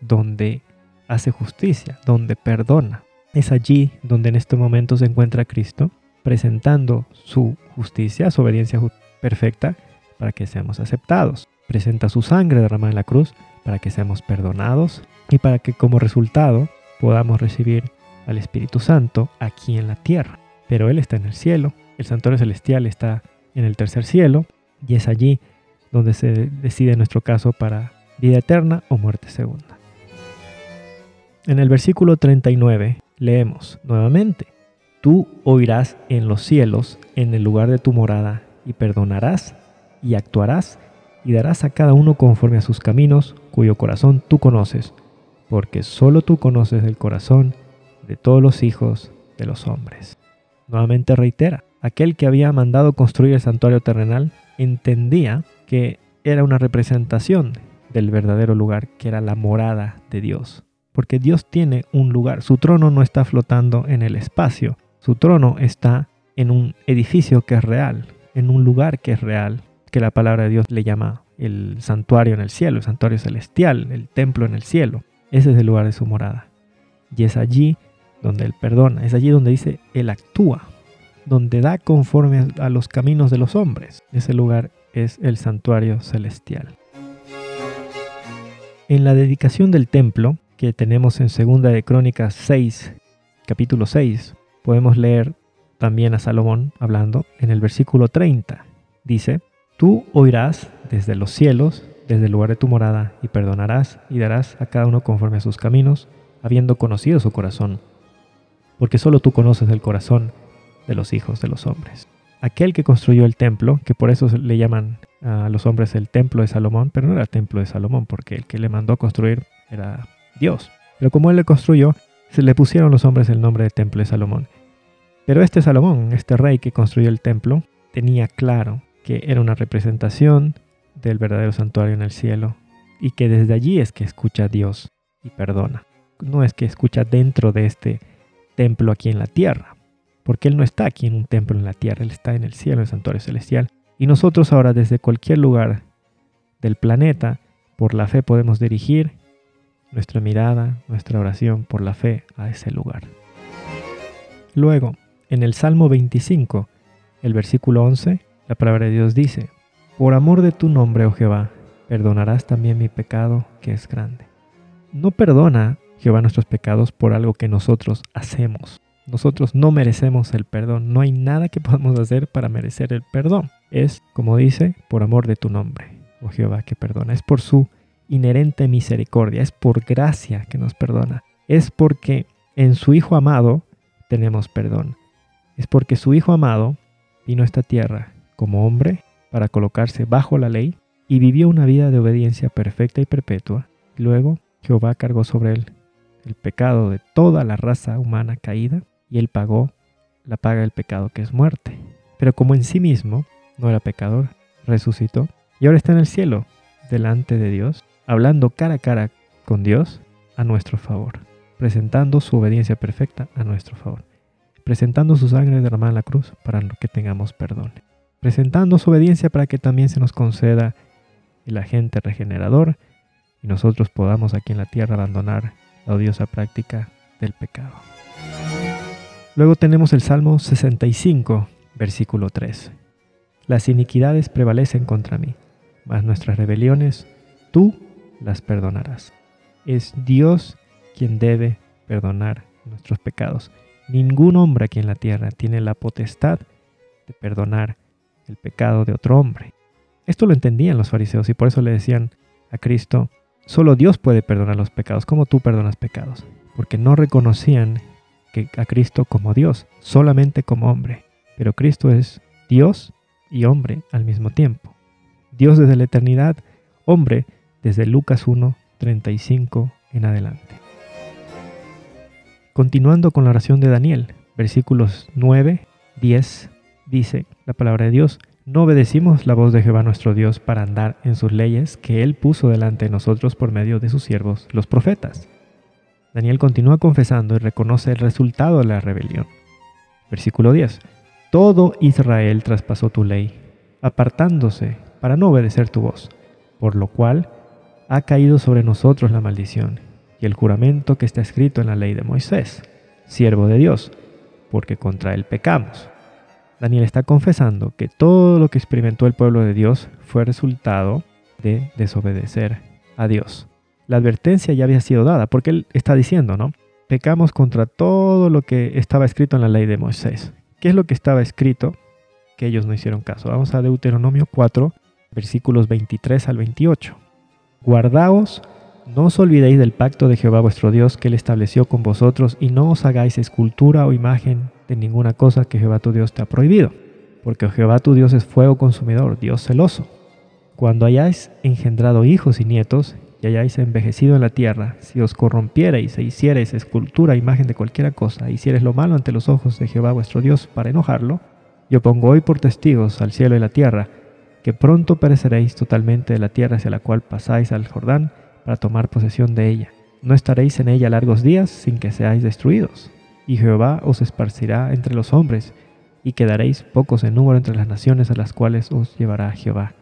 donde hace justicia, donde perdona. Es allí donde en este momento se encuentra Cristo, presentando su justicia, su obediencia perfecta, para que seamos aceptados. Presenta su sangre derramada en la cruz para que seamos perdonados y para que como resultado podamos recibir al Espíritu Santo aquí en la tierra. Pero Él está en el cielo, el santuario celestial está en el tercer cielo y es allí donde se decide nuestro caso para vida eterna o muerte segunda. En el versículo 39 leemos nuevamente, Tú oirás en los cielos, en el lugar de tu morada, y perdonarás, y actuarás, y darás a cada uno conforme a sus caminos, cuyo corazón tú conoces, porque solo tú conoces el corazón de todos los hijos de los hombres. Nuevamente reitera, aquel que había mandado construir el santuario terrenal entendía que era una representación del verdadero lugar, que era la morada de Dios. Porque Dios tiene un lugar, su trono no está flotando en el espacio, su trono está en un edificio que es real, en un lugar que es real, que la palabra de Dios le llama el santuario en el cielo, el santuario celestial, el templo en el cielo. Ese es el lugar de su morada. Y es allí donde Él perdona, es allí donde dice Él actúa, donde da conforme a los caminos de los hombres. Ese lugar es el santuario celestial. En la dedicación del templo, que tenemos en Segunda de Crónicas 6, capítulo 6, podemos leer también a Salomón hablando en el versículo 30. Dice, Tú oirás desde los cielos, desde el lugar de tu morada, y perdonarás y darás a cada uno conforme a sus caminos, habiendo conocido su corazón, porque solo tú conoces el corazón de los hijos de los hombres. Aquel que construyó el templo, que por eso le llaman a los hombres el templo de Salomón, pero no era el templo de Salomón, porque el que le mandó construir era Dios. Pero como él le construyó, se le pusieron los hombres el nombre de templo de Salomón. Pero este Salomón, este rey que construyó el templo, tenía claro que era una representación del verdadero santuario en el cielo y que desde allí es que escucha a Dios y perdona. No es que escucha dentro de este templo aquí en la tierra, porque Él no está aquí en un templo en la tierra, Él está en el cielo, en el santuario celestial. Y nosotros ahora desde cualquier lugar del planeta, por la fe podemos dirigir nuestra mirada, nuestra oración por la fe a ese lugar. Luego, en el Salmo 25, el versículo 11, la palabra de Dios dice, Por amor de tu nombre, oh Jehová, perdonarás también mi pecado que es grande. No perdona Jehová nuestros pecados por algo que nosotros hacemos. Nosotros no merecemos el perdón. No hay nada que podamos hacer para merecer el perdón. Es, como dice, por amor de tu nombre, oh Jehová, que perdona. Es por su inherente misericordia. Es por gracia que nos perdona. Es porque en su Hijo amado tenemos perdón. Es porque su Hijo amado vino a esta tierra como hombre para colocarse bajo la ley y vivió una vida de obediencia perfecta y perpetua. Luego Jehová cargó sobre él el pecado de toda la raza humana caída y él pagó la paga del pecado que es muerte. Pero como en sí mismo no era pecador, resucitó y ahora está en el cielo, delante de Dios, hablando cara a cara con Dios a nuestro favor, presentando su obediencia perfecta a nuestro favor, presentando su sangre derramada en la cruz para que tengamos perdón, presentando su obediencia para que también se nos conceda el agente regenerador y nosotros podamos aquí en la tierra abandonar la odiosa práctica del pecado. Luego tenemos el Salmo 65, versículo 3. Las iniquidades prevalecen contra mí, mas nuestras rebeliones tú las perdonarás. Es Dios quien debe perdonar nuestros pecados. Ningún hombre aquí en la tierra tiene la potestad de perdonar el pecado de otro hombre. Esto lo entendían los fariseos y por eso le decían a Cristo, Solo Dios puede perdonar los pecados, como tú perdonas pecados, porque no reconocían que a Cristo como Dios, solamente como hombre. Pero Cristo es Dios y hombre al mismo tiempo. Dios desde la eternidad, hombre desde Lucas 1, 35 en adelante. Continuando con la oración de Daniel, versículos 9, 10, dice la palabra de Dios, no obedecimos la voz de Jehová nuestro Dios para andar en sus leyes que Él puso delante de nosotros por medio de sus siervos, los profetas. Daniel continúa confesando y reconoce el resultado de la rebelión. Versículo 10. Todo Israel traspasó tu ley, apartándose para no obedecer tu voz, por lo cual ha caído sobre nosotros la maldición y el juramento que está escrito en la ley de Moisés, siervo de Dios, porque contra él pecamos. Daniel está confesando que todo lo que experimentó el pueblo de Dios fue resultado de desobedecer a Dios. La advertencia ya había sido dada, porque él está diciendo, ¿no? Pecamos contra todo lo que estaba escrito en la ley de Moisés. ¿Qué es lo que estaba escrito? Que ellos no hicieron caso. Vamos a Deuteronomio 4, versículos 23 al 28. Guardaos, no os olvidéis del pacto de Jehová vuestro Dios que él estableció con vosotros y no os hagáis escultura o imagen de ninguna cosa que Jehová tu Dios te ha prohibido, porque Jehová tu Dios es fuego consumidor, Dios celoso. Cuando hayáis engendrado hijos y nietos, y hayáis envejecido en la tierra, si os corrompierais e hicierais escultura, imagen de cualquiera cosa, e hicierais lo malo ante los ojos de Jehová vuestro Dios para enojarlo, yo pongo hoy por testigos al cielo y la tierra, que pronto pereceréis totalmente de la tierra hacia la cual pasáis al Jordán para tomar posesión de ella. No estaréis en ella largos días sin que seáis destruidos. Y Jehová os esparcirá entre los hombres, y quedaréis pocos en número entre las naciones a las cuales os llevará Jehová.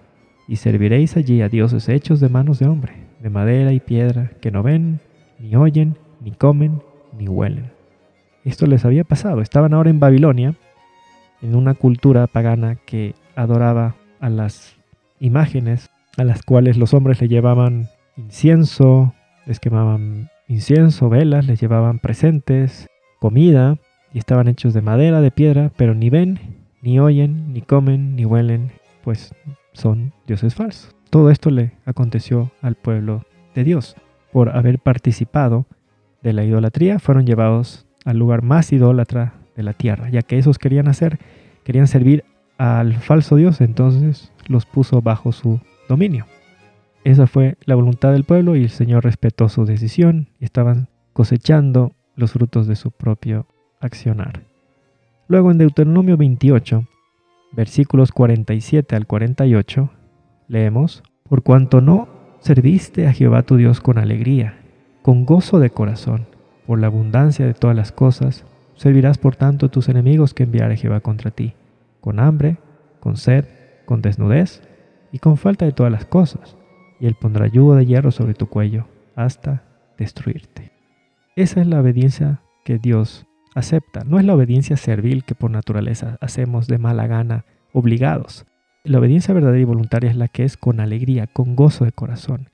Y serviréis allí a dioses hechos de manos de hombre, de madera y piedra, que no ven, ni oyen, ni comen, ni huelen. Esto les había pasado. Estaban ahora en Babilonia, en una cultura pagana que adoraba a las imágenes a las cuales los hombres le llevaban incienso, les quemaban incienso, velas, les llevaban presentes, comida, y estaban hechos de madera, de piedra, pero ni ven, ni oyen, ni comen, ni huelen, pues son dioses falsos. Todo esto le aconteció al pueblo de Dios. Por haber participado de la idolatría, fueron llevados al lugar más idólatra de la tierra, ya que esos querían hacer, querían servir al falso Dios, entonces los puso bajo su dominio. Esa fue la voluntad del pueblo y el Señor respetó su decisión y estaban cosechando los frutos de su propio accionar. Luego en Deuteronomio 28, versículos 47 al 48, leemos, Por cuanto no serviste a Jehová tu Dios con alegría, con gozo de corazón, por la abundancia de todas las cosas, servirás por tanto a tus enemigos que enviare Jehová contra ti con hambre, con sed, con desnudez y con falta de todas las cosas, y Él pondrá yugo de hierro sobre tu cuello hasta destruirte. Esa es la obediencia que Dios acepta, no es la obediencia servil que por naturaleza hacemos de mala gana, obligados. La obediencia verdadera y voluntaria es la que es con alegría, con gozo de corazón.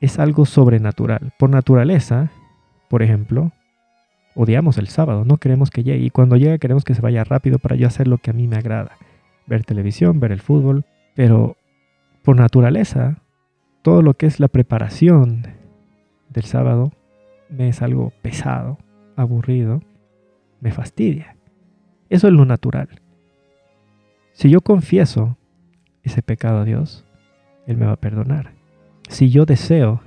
Es algo sobrenatural. Por naturaleza, por ejemplo, odiamos el sábado, no queremos que llegue y cuando llega queremos que se vaya rápido para yo hacer lo que a mí me agrada, ver televisión, ver el fútbol, pero por naturaleza todo lo que es la preparación del sábado me es algo pesado, aburrido, me fastidia. Eso es lo natural. Si yo confieso ese pecado a Dios, Él me va a perdonar. Si yo deseo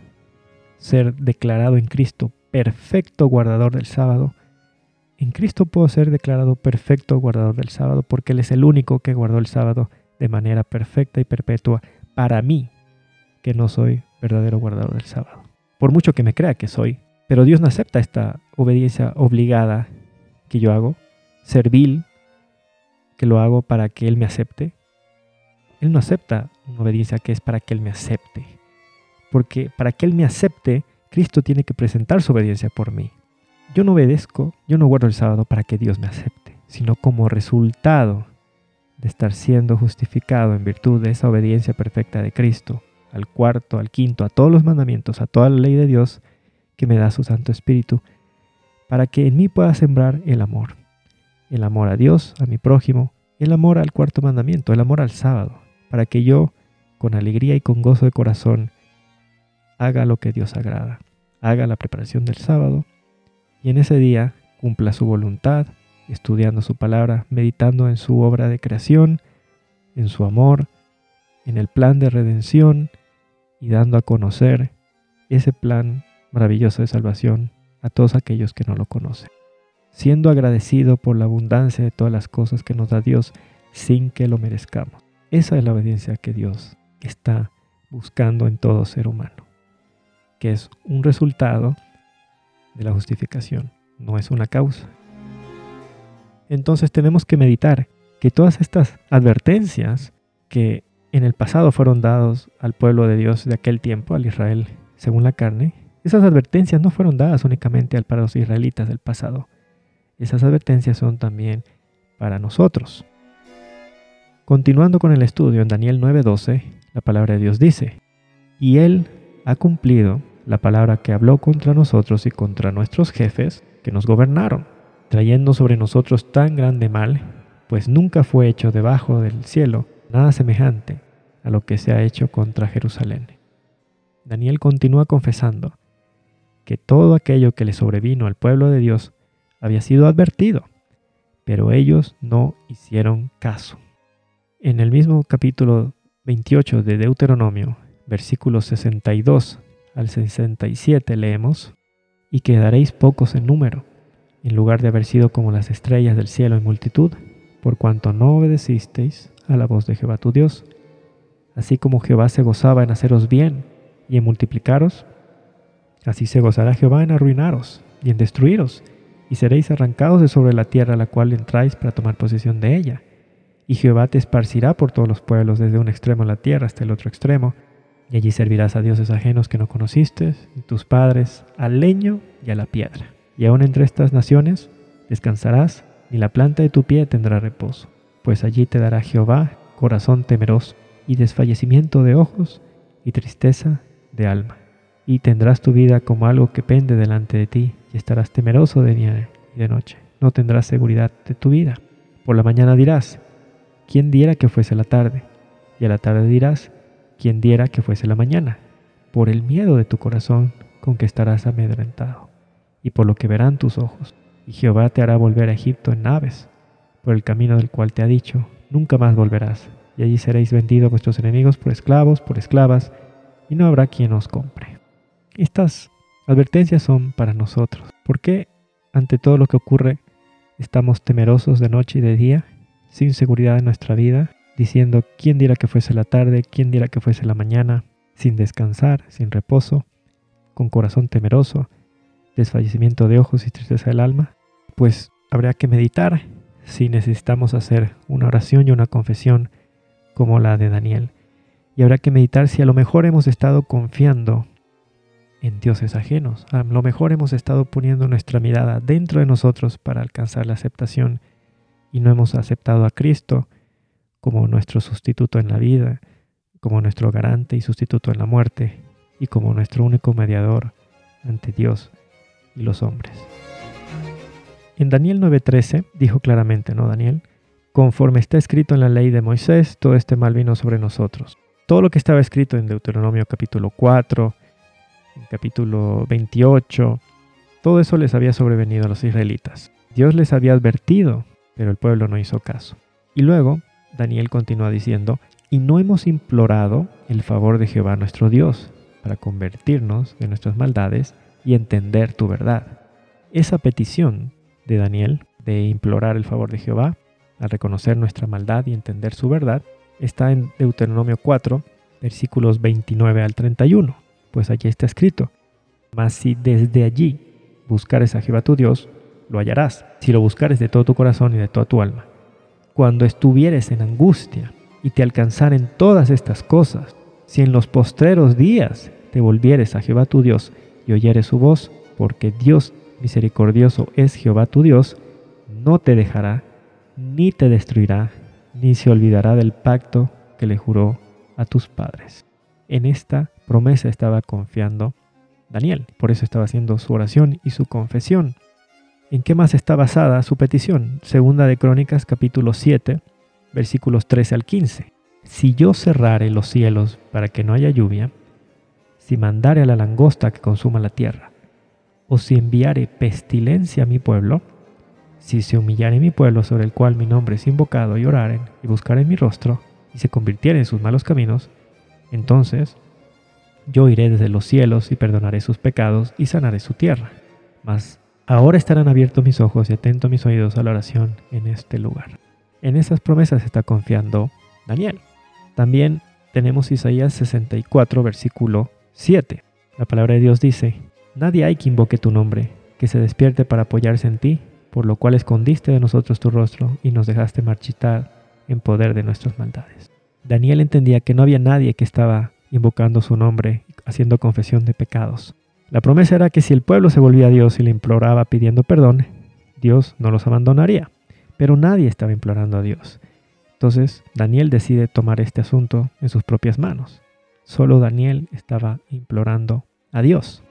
ser declarado en Cristo perfecto guardador del sábado, en Cristo puedo ser declarado perfecto guardador del sábado porque Él es el único que guardó el sábado de manera perfecta y perpetua para mí, que no soy verdadero guardador del sábado. Por mucho que me crea que soy, pero Dios no acepta esta obediencia obligada que yo hago, servil, que lo hago para que Él me acepte. Él no acepta una obediencia que es para que Él me acepte. Porque para que Él me acepte, Cristo tiene que presentar su obediencia por mí. Yo no obedezco, yo no guardo el sábado para que Dios me acepte, sino como resultado de estar siendo justificado en virtud de esa obediencia perfecta de Cristo, al cuarto, al quinto, a todos los mandamientos, a toda la ley de Dios que me da su Santo Espíritu, para que en mí pueda sembrar el amor. El amor a Dios, a mi prójimo, el amor al cuarto mandamiento, el amor al sábado, para que yo, con alegría y con gozo de corazón, haga lo que Dios agrada, haga la preparación del sábado y en ese día cumpla su voluntad, estudiando su palabra, meditando en su obra de creación, en su amor, en el plan de redención y dando a conocer ese plan maravilloso de salvación a todos aquellos que no lo conocen. Siendo agradecido por la abundancia de todas las cosas que nos da Dios sin que lo merezcamos. Esa es la obediencia que Dios está buscando en todo ser humano que es un resultado de la justificación, no es una causa. Entonces tenemos que meditar que todas estas advertencias que en el pasado fueron dados al pueblo de Dios de aquel tiempo, al Israel según la carne, esas advertencias no fueron dadas únicamente para los israelitas del pasado. Esas advertencias son también para nosotros. Continuando con el estudio en Daniel 9:12, la palabra de Dios dice, y él ha cumplido la palabra que habló contra nosotros y contra nuestros jefes que nos gobernaron, trayendo sobre nosotros tan grande mal, pues nunca fue hecho debajo del cielo nada semejante a lo que se ha hecho contra Jerusalén. Daniel continúa confesando que todo aquello que le sobrevino al pueblo de Dios había sido advertido, pero ellos no hicieron caso. En el mismo capítulo 28 de Deuteronomio, versículos 62 al 67 leemos, y quedaréis pocos en número, en lugar de haber sido como las estrellas del cielo en multitud, por cuanto no obedecisteis a la voz de Jehová tu Dios. Así como Jehová se gozaba en haceros bien y en multiplicaros, así se gozará Jehová en arruinaros y en destruiros, y seréis arrancados de sobre la tierra a la cual entráis para tomar posesión de ella. Y Jehová te esparcirá por todos los pueblos, desde un extremo de la tierra hasta el otro extremo, y allí servirás a dioses ajenos que no conociste, y tus padres, al leño y a la piedra. Y aún entre estas naciones descansarás, y la planta de tu pie tendrá reposo, pues allí te dará Jehová corazón temeroso, y desfallecimiento de ojos, y tristeza de alma. Y tendrás tu vida como algo que pende delante de ti, y estarás temeroso de día y de noche. No tendrás seguridad de tu vida. Por la mañana dirás, ¿quién diera que fuese la tarde? Y a la tarde dirás, quien diera que fuese la mañana, por el miedo de tu corazón con que estarás amedrentado, y por lo que verán tus ojos. Y Jehová te hará volver a Egipto en naves, por el camino del cual te ha dicho, nunca más volverás, y allí seréis vendidos vuestros enemigos por esclavos, por esclavas, y no habrá quien os compre. Estas advertencias son para nosotros. ¿Por qué ante todo lo que ocurre estamos temerosos de noche y de día, sin seguridad en nuestra vida, diciendo quién diera que fuese la tarde, quién diera que fuese la mañana, sin descansar, sin reposo, con corazón temeroso, desfallecimiento de ojos y tristeza del alma, pues habría que meditar si necesitamos hacer una oración y una confesión como la de Daniel. Y habrá que meditar si a lo mejor hemos estado confiando en dioses ajenos, a lo mejor hemos estado poniendo nuestra mirada dentro de nosotros para alcanzar la aceptación y no hemos aceptado a Cristo como nuestro sustituto en la vida, como nuestro garante y sustituto en la muerte, y como nuestro único mediador ante Dios y los hombres. En Daniel 9:13 dijo claramente, ¿no, Daniel? Conforme está escrito en la ley de Moisés, todo este mal vino sobre nosotros. Todo lo que estaba escrito en Deuteronomio capítulo 4, en capítulo 28, todo eso les había sobrevenido a los israelitas. Dios les había advertido, pero el pueblo no hizo caso. Y luego Daniel continúa diciendo, y no hemos implorado el favor de Jehová nuestro Dios para convertirnos de nuestras maldades y entender tu verdad. Esa petición de Daniel de implorar el favor de Jehová, al reconocer nuestra maldad y entender su verdad, está en Deuteronomio 4, versículos 29 al 31, pues allí está escrito, mas si desde allí buscares a Jehová tu Dios, lo hallarás, si lo buscares de todo tu corazón y de toda tu alma cuando estuvieres en angustia y te alcanzaren todas estas cosas, si en los postreros días te volvieres a Jehová tu Dios y oyeres su voz, porque Dios misericordioso es Jehová tu Dios, no te dejará, ni te destruirá, ni se olvidará del pacto que le juró a tus padres. En esta promesa estaba confiando Daniel, por eso estaba haciendo su oración y su confesión. ¿En qué más está basada su petición? Segunda de Crónicas capítulo 7, versículos 13 al 15. Si yo cerrare los cielos para que no haya lluvia, si mandare a la langosta que consuma la tierra, o si enviare pestilencia a mi pueblo, si se humillare mi pueblo sobre el cual mi nombre es invocado y oraren y buscaren mi rostro, y se convirtiere en sus malos caminos, entonces yo iré desde los cielos y perdonaré sus pecados y sanaré su tierra. Mas Ahora estarán abiertos mis ojos y atentos mis oídos a la oración en este lugar. En esas promesas está confiando Daniel. También tenemos Isaías 64, versículo 7. La palabra de Dios dice, Nadie hay que invoque tu nombre, que se despierte para apoyarse en ti, por lo cual escondiste de nosotros tu rostro y nos dejaste marchitar en poder de nuestras maldades. Daniel entendía que no había nadie que estaba invocando su nombre, haciendo confesión de pecados. La promesa era que si el pueblo se volvía a Dios y le imploraba pidiendo perdón, Dios no los abandonaría. Pero nadie estaba implorando a Dios. Entonces Daniel decide tomar este asunto en sus propias manos. Solo Daniel estaba implorando a Dios.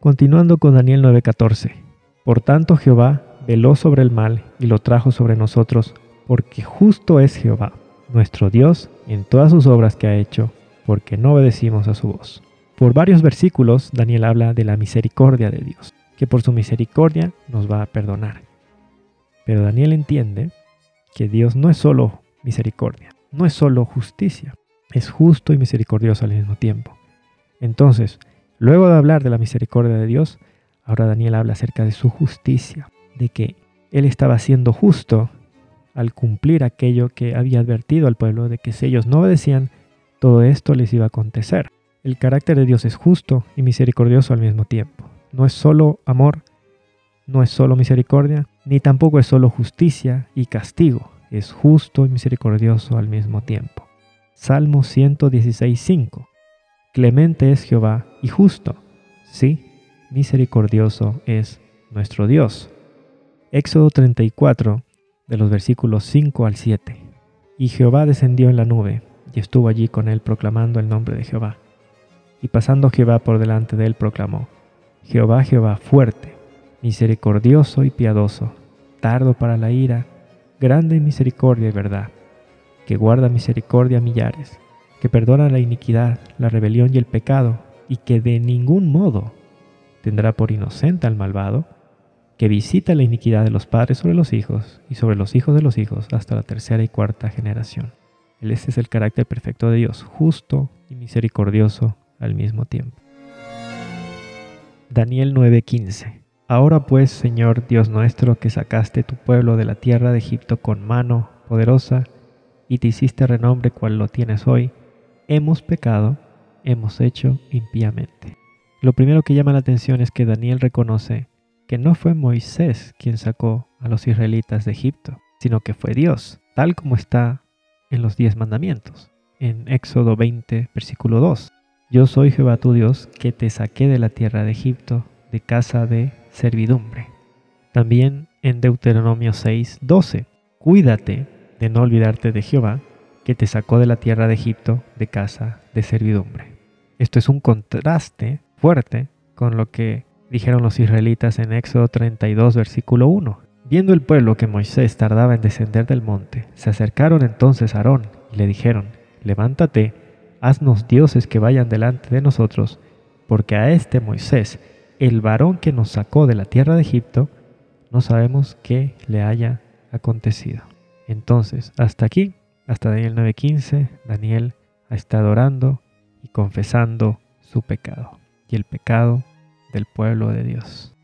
Continuando con Daniel 9:14. Por tanto Jehová veló sobre el mal y lo trajo sobre nosotros, porque justo es Jehová, nuestro Dios, en todas sus obras que ha hecho, porque no obedecimos a su voz. Por varios versículos, Daniel habla de la misericordia de Dios, que por su misericordia nos va a perdonar. Pero Daniel entiende que Dios no es solo misericordia, no es solo justicia, es justo y misericordioso al mismo tiempo. Entonces, luego de hablar de la misericordia de Dios, ahora Daniel habla acerca de su justicia, de que él estaba siendo justo al cumplir aquello que había advertido al pueblo de que si ellos no obedecían, todo esto les iba a acontecer. El carácter de Dios es justo y misericordioso al mismo tiempo. No es solo amor, no es solo misericordia, ni tampoco es solo justicia y castigo. Es justo y misericordioso al mismo tiempo. Salmo 116.5. Clemente es Jehová y justo. Sí, misericordioso es nuestro Dios. Éxodo 34, de los versículos 5 al 7. Y Jehová descendió en la nube, y estuvo allí con él proclamando el nombre de Jehová. Y pasando Jehová por delante de él proclamó, Jehová, Jehová, fuerte, misericordioso y piadoso, tardo para la ira, grande en misericordia y verdad, que guarda misericordia a millares, que perdona la iniquidad, la rebelión y el pecado, y que de ningún modo tendrá por inocente al malvado, que visita la iniquidad de los padres sobre los hijos y sobre los hijos de los hijos hasta la tercera y cuarta generación. Este es el carácter perfecto de Dios, justo y misericordioso al mismo tiempo. Daniel 9:15 Ahora pues, Señor Dios nuestro, que sacaste tu pueblo de la tierra de Egipto con mano poderosa y te hiciste renombre cual lo tienes hoy, hemos pecado, hemos hecho impíamente. Lo primero que llama la atención es que Daniel reconoce que no fue Moisés quien sacó a los israelitas de Egipto, sino que fue Dios, tal como está en los diez mandamientos, en Éxodo 20, versículo 2. Yo soy Jehová tu Dios, que te saqué de la tierra de Egipto, de casa de servidumbre. También en Deuteronomio 6, 12. Cuídate de no olvidarte de Jehová, que te sacó de la tierra de Egipto, de casa de servidumbre. Esto es un contraste fuerte con lo que dijeron los israelitas en Éxodo 32, versículo 1. Viendo el pueblo que Moisés tardaba en descender del monte, se acercaron entonces a Aarón y le dijeron, levántate, haznos dioses que vayan delante de nosotros, porque a este Moisés, el varón que nos sacó de la tierra de Egipto, no sabemos qué le haya acontecido. Entonces, hasta aquí, hasta Daniel 9:15, Daniel ha estado orando y confesando su pecado. Y el pecado del pueblo de Dios.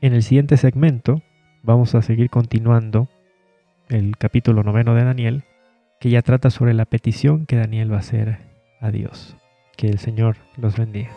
En el siguiente segmento vamos a seguir continuando el capítulo noveno de Daniel, que ya trata sobre la petición que Daniel va a hacer a Dios. Que el Señor los bendiga.